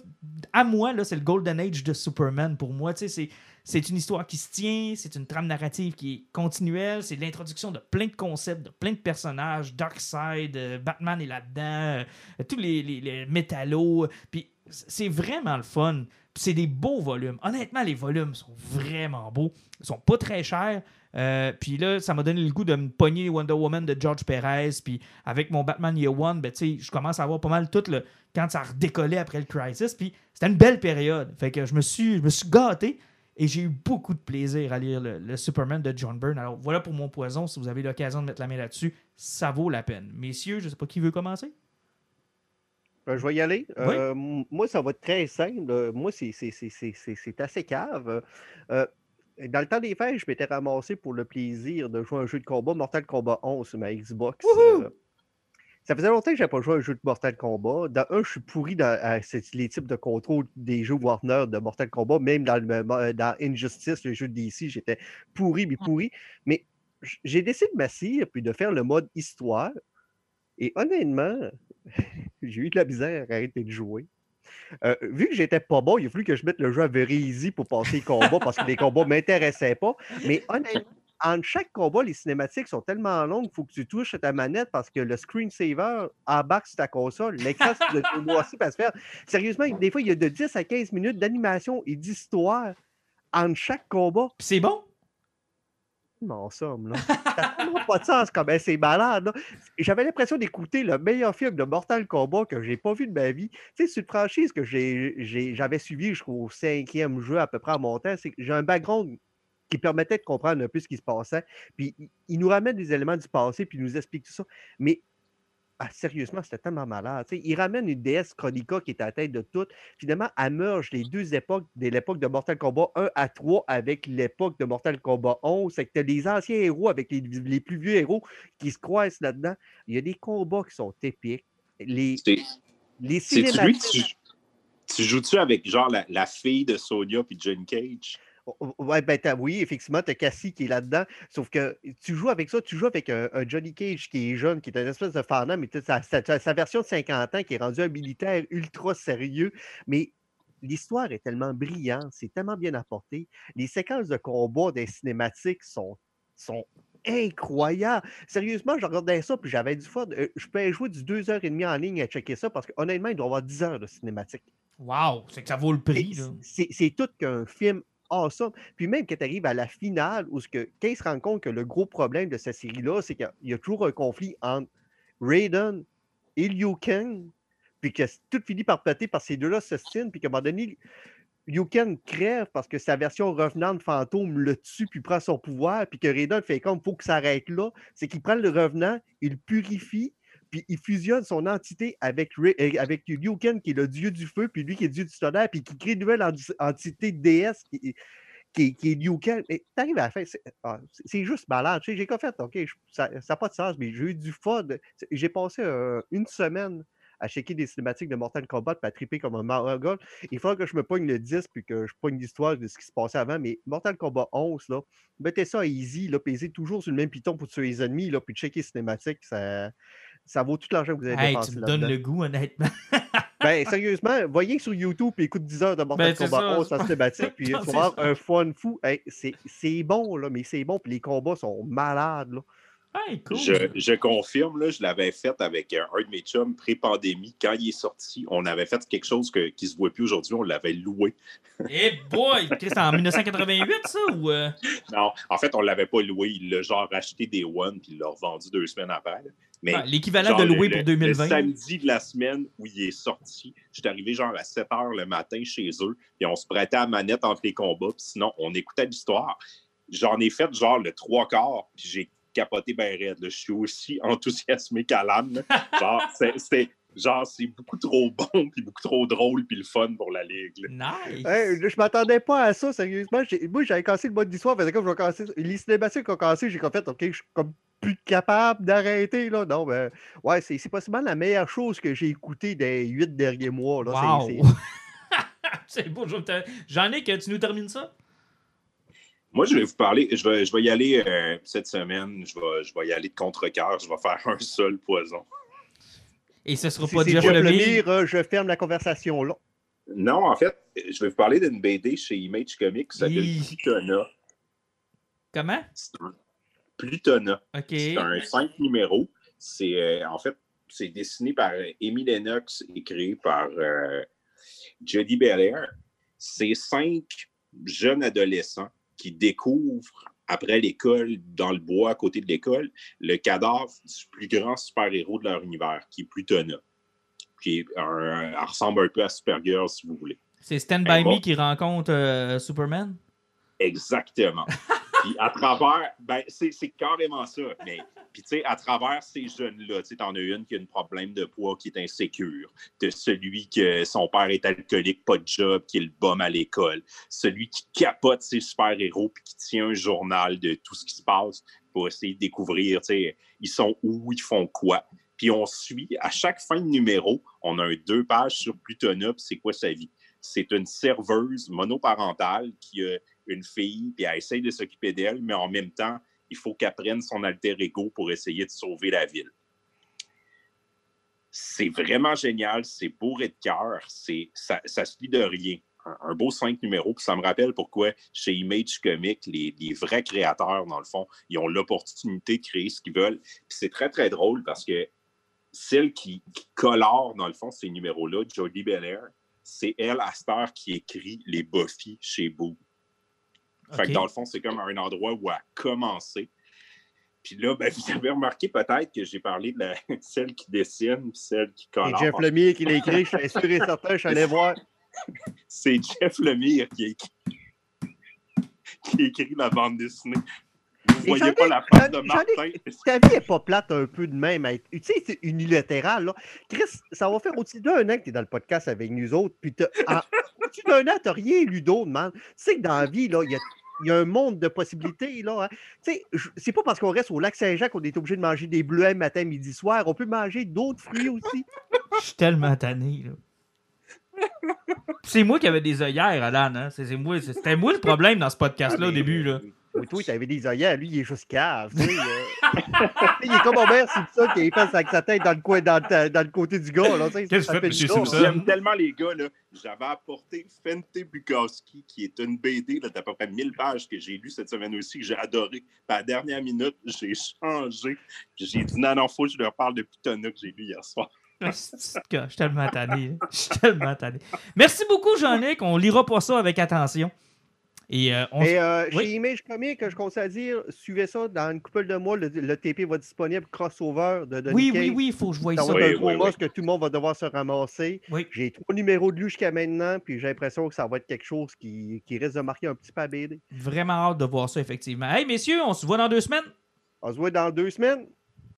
[SPEAKER 1] à moi, là, c'est le Golden Age de Superman pour moi. Tu sais, c'est, c'est une histoire qui se tient, c'est une trame narrative qui est continuelle, c'est l'introduction de plein de concepts, de plein de personnages. Darkseid, euh, Batman est là-dedans, euh, tous les, métallos. Puis c'est vraiment le fun. C'est des beaux volumes. Honnêtement, les volumes sont vraiment beaux. Ils sont pas très chers. Euh, puis là, ça m'a donné le goût de me pogner Wonder Woman de George Perez. Puis avec mon Batman Year One, ben, je commence à avoir pas mal tout le. Quand ça a redécollé après le Crisis. Puis c'était une belle période. Fait que je me suis, je me suis gâté. Et j'ai eu beaucoup de plaisir à lire le, le Superman de John Byrne. Alors voilà pour mon poison. Si vous avez l'occasion de mettre la main là-dessus, ça vaut la peine. Messieurs, je sais pas qui veut commencer.
[SPEAKER 2] Euh, je vais y aller.
[SPEAKER 1] Oui.
[SPEAKER 2] Euh, moi, ça va être très simple. Moi, c'est assez cave. Euh, dans le temps des fêtes, je m'étais ramassé pour le plaisir de jouer à un jeu de combat, Mortal Kombat 11 sur ma Xbox. Euh, ça faisait longtemps que je n'avais pas joué à un jeu de Mortal Kombat. Dans un, je suis pourri dans à les types de contrôle des jeux Warner de Mortal Kombat. Même dans, le, dans Injustice, le jeu d'ici, j'étais pourri, mais pourri. Mais j'ai décidé de m'asseoir puis de faire le mode histoire. Et honnêtement, j'ai eu de la misère à arrêter de jouer. Euh, vu que j'étais pas bon, il a fallu que je mette le jeu à very easy pour passer les combats parce que les combats m'intéressaient pas. Mais honnêtement, entre chaque combat, les cinématiques sont tellement longues qu'il faut que tu touches ta manette parce que le screensaver embarque sur ta console. L'écran, le noircir pour se faire. Sérieusement, des fois, il y a de 10 à 15 minutes d'animation et d'histoire entre chaque combat.
[SPEAKER 1] C'est bon?
[SPEAKER 2] En somme, là. Ça n'a pas de sens comme ben, c'est malade. J'avais l'impression d'écouter le meilleur film de Mortal Kombat que j'ai pas vu de ma vie. Tu sais, c'est une franchise que j'avais suivi jusqu'au cinquième jeu à peu près à mon temps. Que j'ai un background qui permettait de comprendre un peu ce qui se passait. Puis il- nous ramène des éléments du passé, puis il nous explique tout ça. Mais ah, sérieusement, c'était tellement malade. Il ramène une déesse Chronica qui est à la tête de tout. Finalement, elle merge les deux époques de l'époque de Mortal Kombat 1 à 3 avec l'époque de Mortal Kombat 11. C'est que tu as les anciens héros avec les, les plus vieux héros qui se croisent là-dedans. Il y a des combats qui sont épiques. Les, les
[SPEAKER 3] tu, tu joues-tu avec genre la, la fille de Sonia puis John Cage?
[SPEAKER 2] Ouais, ben t'as- oui, effectivement, tu as Cassie qui est là-dedans. Sauf que tu joues avec ça, tu joues avec un, un Johnny Cage qui est jeune, qui est une espèce de fanat, mais sa, sa- sa version de 50 ans qui est rendu un militaire ultra sérieux. Mais l'histoire est tellement brillante, c'est tellement bien apporté. Les séquences de combat des cinématiques sont, sont incroyables. Sérieusement, je regardais ça, puis j'avais du fun. Euh, Je peux jouer du 2h30 en ligne à checker ça parce que honnêtement, il doit y avoir 10 heures de cinématique.
[SPEAKER 1] Wow, c'est que ça vaut le prix.
[SPEAKER 2] C'est tout qu'un film awesome. Puis même quand tu arrives à la finale, où que, quand il se rend compte que le gros problème de cette série-là, c'est qu'il y a- toujours un conflit entre Raiden et Liu Kang, puis que tout finit par péter que ces deux-là s'ostinent, puis qu'à un moment donné, Liu Kang crève parce que sa version revenante fantôme le tue puis prend son pouvoir, puis que Raiden fait comme faut que ça arrête là. C'est qu'il prend le revenant, il le purifie, puis il fusionne son entité avec, euh, avec Kang, qui est le dieu du feu, puis lui qui est dieu du tonnerre, puis qui crée une nouvelle enti- entité déesse qui, qui, est- qui est Liu Kang. Mais t'arrives à la fin, c'est ah, juste malade. J'ai qu'à fait, OK, ça n'a pas de sens, mais j'ai eu du fun. J'ai passé euh, une semaine à checker des cinématiques de Mortal Kombat puis triper comme un marogol. Il faudra que je me pogne le 10 puis que je pogne l'histoire de ce qui se passait avant. Mais Mortal Kombat 11, là, mettez ça à easy, là, pesez toujours sur le même piton pour tuer les ennemis, là, puis checker les cinématiques. Ça, ça vaut tout l'argent que vous avez
[SPEAKER 1] Hey,
[SPEAKER 2] dépensé
[SPEAKER 1] tu me donnes le goût, honnêtement.
[SPEAKER 2] Ben, sérieusement, voyez sur YouTube et écoute 10 heures de Mortal
[SPEAKER 1] Ben,
[SPEAKER 2] Kombat
[SPEAKER 1] ça,
[SPEAKER 2] 11
[SPEAKER 1] c'est
[SPEAKER 2] en cinématique, puis tu vas avoir un fun fou. Hey, c'est c'est bon, là, mais c'est bon, puis les combats sont malades, là.
[SPEAKER 1] Hey, cool.
[SPEAKER 3] Je, je confirme, là, je l'avais fait avec euh, un de mes chums pré-pandémie. Quand il est sorti, on avait fait quelque chose que, qui ne se voit plus aujourd'hui. On l'avait loué.
[SPEAKER 1] Eh boy! Chris, c'est en 1988, ça? Ou, euh,
[SPEAKER 3] Non, en fait, on ne l'avait pas loué. Il l'a genre acheté des One puis il l'a revendu deux semaines après. Mais
[SPEAKER 1] ah, L'équivalent de louer
[SPEAKER 3] le-
[SPEAKER 1] pour 2020.
[SPEAKER 3] Le samedi de la semaine où il est sorti, j'étais arrivé genre à 7 h le matin chez eux, et on se prêtait à manette entre les combats, puis sinon, on écoutait l'histoire. J'en ai fait genre le trois quarts, puis j'ai capoté ben raide. là. Je suis aussi enthousiasmé qu'Alan. là. Genre, c'était genre, c'est beaucoup trop bon, puis beaucoup trop drôle, puis le fun pour la ligue. là.
[SPEAKER 1] Nice!
[SPEAKER 2] Hey, je m'attendais pas à ça, sérieusement. Moi, j'avais cassé le mode d'histoire, faisait comme je vais casser. Les cinématiques ont cassé, j'ai fait, OK, je suis comme plus capable d'arrêter, là. Non, ben, ouais, c'est c'est possiblement la meilleure chose que j'ai écoutée des huit derniers mois, là.
[SPEAKER 1] Wow!
[SPEAKER 2] C'est- c'est-
[SPEAKER 1] c'est beau, je vais te- j'en ai que tu nous termines ça?
[SPEAKER 3] Moi, je vais vous parler, je vais, je vais y aller euh, cette semaine, je vais, je vais y aller de contre-cœur, je vais faire un seul poison.
[SPEAKER 1] Et ce sera
[SPEAKER 2] Si
[SPEAKER 1] pas Jeff Lemire?
[SPEAKER 2] Lemire, euh, je ferme la conversation là.
[SPEAKER 3] Non, en fait, je vais vous parler d'une BD chez Image Comics qui s'appelle. Plutona.
[SPEAKER 1] Comment?
[SPEAKER 3] C'est un- Plutona. C'est un cinq numéros. C'est euh, en fait, c'est dessiné par Amy Lennox et créé par euh, Jody Belair. C'est cinq jeunes adolescents qui découvrent après l'école, dans le bois à côté de l'école, le cadavre du plus grand super-héros de leur univers, qui est Plutona. Qui est un- elle ressemble un peu à Supergirl, si vous voulez.
[SPEAKER 1] C'est Stand By. Me qui rencontre euh, Superman?
[SPEAKER 3] Exactement. Puis à travers, ben, c'est carrément ça. Mais, puis tu sais, à travers ces jeunes-là, tu sais, t'en as une qui a un problème de poids, qui est insécure. De celui que son père est alcoolique, pas de job, qui est le bum à l'école. Celui qui capote ses super-héros, puis qui tient un journal de tout ce qui se passe pour essayer de découvrir, tu sais, ils sont où, ils font quoi. Puis on suit, à chaque fin de numéro, on a un deux pages sur Plutona, c'est quoi sa vie. C'est une serveuse monoparentale qui a une fille, puis elle essaye de s'occuper d'elle, mais en même temps, il faut qu'elle prenne son alter ego pour essayer de sauver la ville. C'est vraiment génial, c'est bourré de cœur, ça, ça se lit de rien. Un, beau cinq numéros, puis ça me rappelle pourquoi chez Image Comics, les, vrais créateurs, dans le fond, ils ont l'opportunité de créer ce qu'ils veulent. C'est très, très drôle parce que celle qui, qui colore, dans le fond, ces numéros-là, Jodie Belair, c'est elle, à cette heure, qui écrit les Buffy chez Boo. Fait
[SPEAKER 1] Ok.
[SPEAKER 3] que dans le fond, c'est comme un endroit où a commencé. Puis là, ben, vous avez remarqué peut-être que j'ai parlé de la, celle qui dessine puis celle qui
[SPEAKER 2] C'est
[SPEAKER 3] colore.
[SPEAKER 2] Jeff Lemire qui l'a écrit, je suis sûr et certain, je suis allé voir.
[SPEAKER 3] C'est Jeff Lemire qui a écrit, qui a écrit la bande dessinée. voyez
[SPEAKER 2] j'en
[SPEAKER 3] pas
[SPEAKER 2] ai-
[SPEAKER 3] la face de Martin.
[SPEAKER 2] Ta vie est pas plate un peu de même. à être- Tu sais, c'est unilatéral. Là. Chris, ça va faire au-dessus d'un an que tu es dans le podcast avec nous autres. Puis t'as- en- au-dessus d'un an, tu n'as rien lu d'autre, man. Tu sais que dans la vie, là, il y a, il y a un monde de possibilités. Là, hein. Tu sais, je- c'est pas parce qu'on reste au lac Saint-Jean qu'on est obligé de manger des bleuets matin, midi, soir. On peut manger d'autres fruits aussi.
[SPEAKER 1] Je suis tellement tanné, là. C'est moi qui avais des œillères, Alan. Hein? C'est c'est moi, c'était moi le problème dans ce podcast-là au début. Là.
[SPEAKER 2] Oui, toi, tu avais des œillères. Lui, il est juste cave. tu sais, euh. il est comme Homer Simpson qui est fait avec sa tête dans le, coin, dans, le- dans le côté du gars.
[SPEAKER 1] Qu'est-ce que tu fais,
[SPEAKER 2] gars,
[SPEAKER 1] Simpson?
[SPEAKER 3] J'aime tellement les gars, là. J'avais apporté Fente Bukowski, qui est une BD là, d'à peu près 1000 pages que j'ai lu cette semaine aussi, que j'ai adoré. Puis à la dernière minute, j'ai changé. Puis J'ai dit non, non, faut que je leur parle de Pitona que j'ai lu hier soir.
[SPEAKER 1] Gars, Je suis tellement tanné. Je suis tellement tanné. Merci beaucoup, Jean-Nic. On lira pas ça avec attention. Et euh, on
[SPEAKER 2] Et euh,
[SPEAKER 1] Oui?
[SPEAKER 2] chez Image Comics, je conseille à dire, suivez ça dans une couple de mois. Le, le TP va être disponible, crossover de, de
[SPEAKER 1] Oui, oui, oui, il faut que je voie
[SPEAKER 2] Ça
[SPEAKER 1] ça.
[SPEAKER 2] va
[SPEAKER 3] Oui,
[SPEAKER 2] être un gros must que tout le monde va devoir se ramasser.
[SPEAKER 1] Oui.
[SPEAKER 2] J'ai trois numéros de lui jusqu'à maintenant, puis j'ai l'impression que ça va être quelque chose qui, qui risque de marquer un petit peu à BD.
[SPEAKER 1] Vraiment hâte de voir ça, effectivement. Hey, messieurs, on se voit dans deux semaines.
[SPEAKER 2] On se voit dans deux semaines.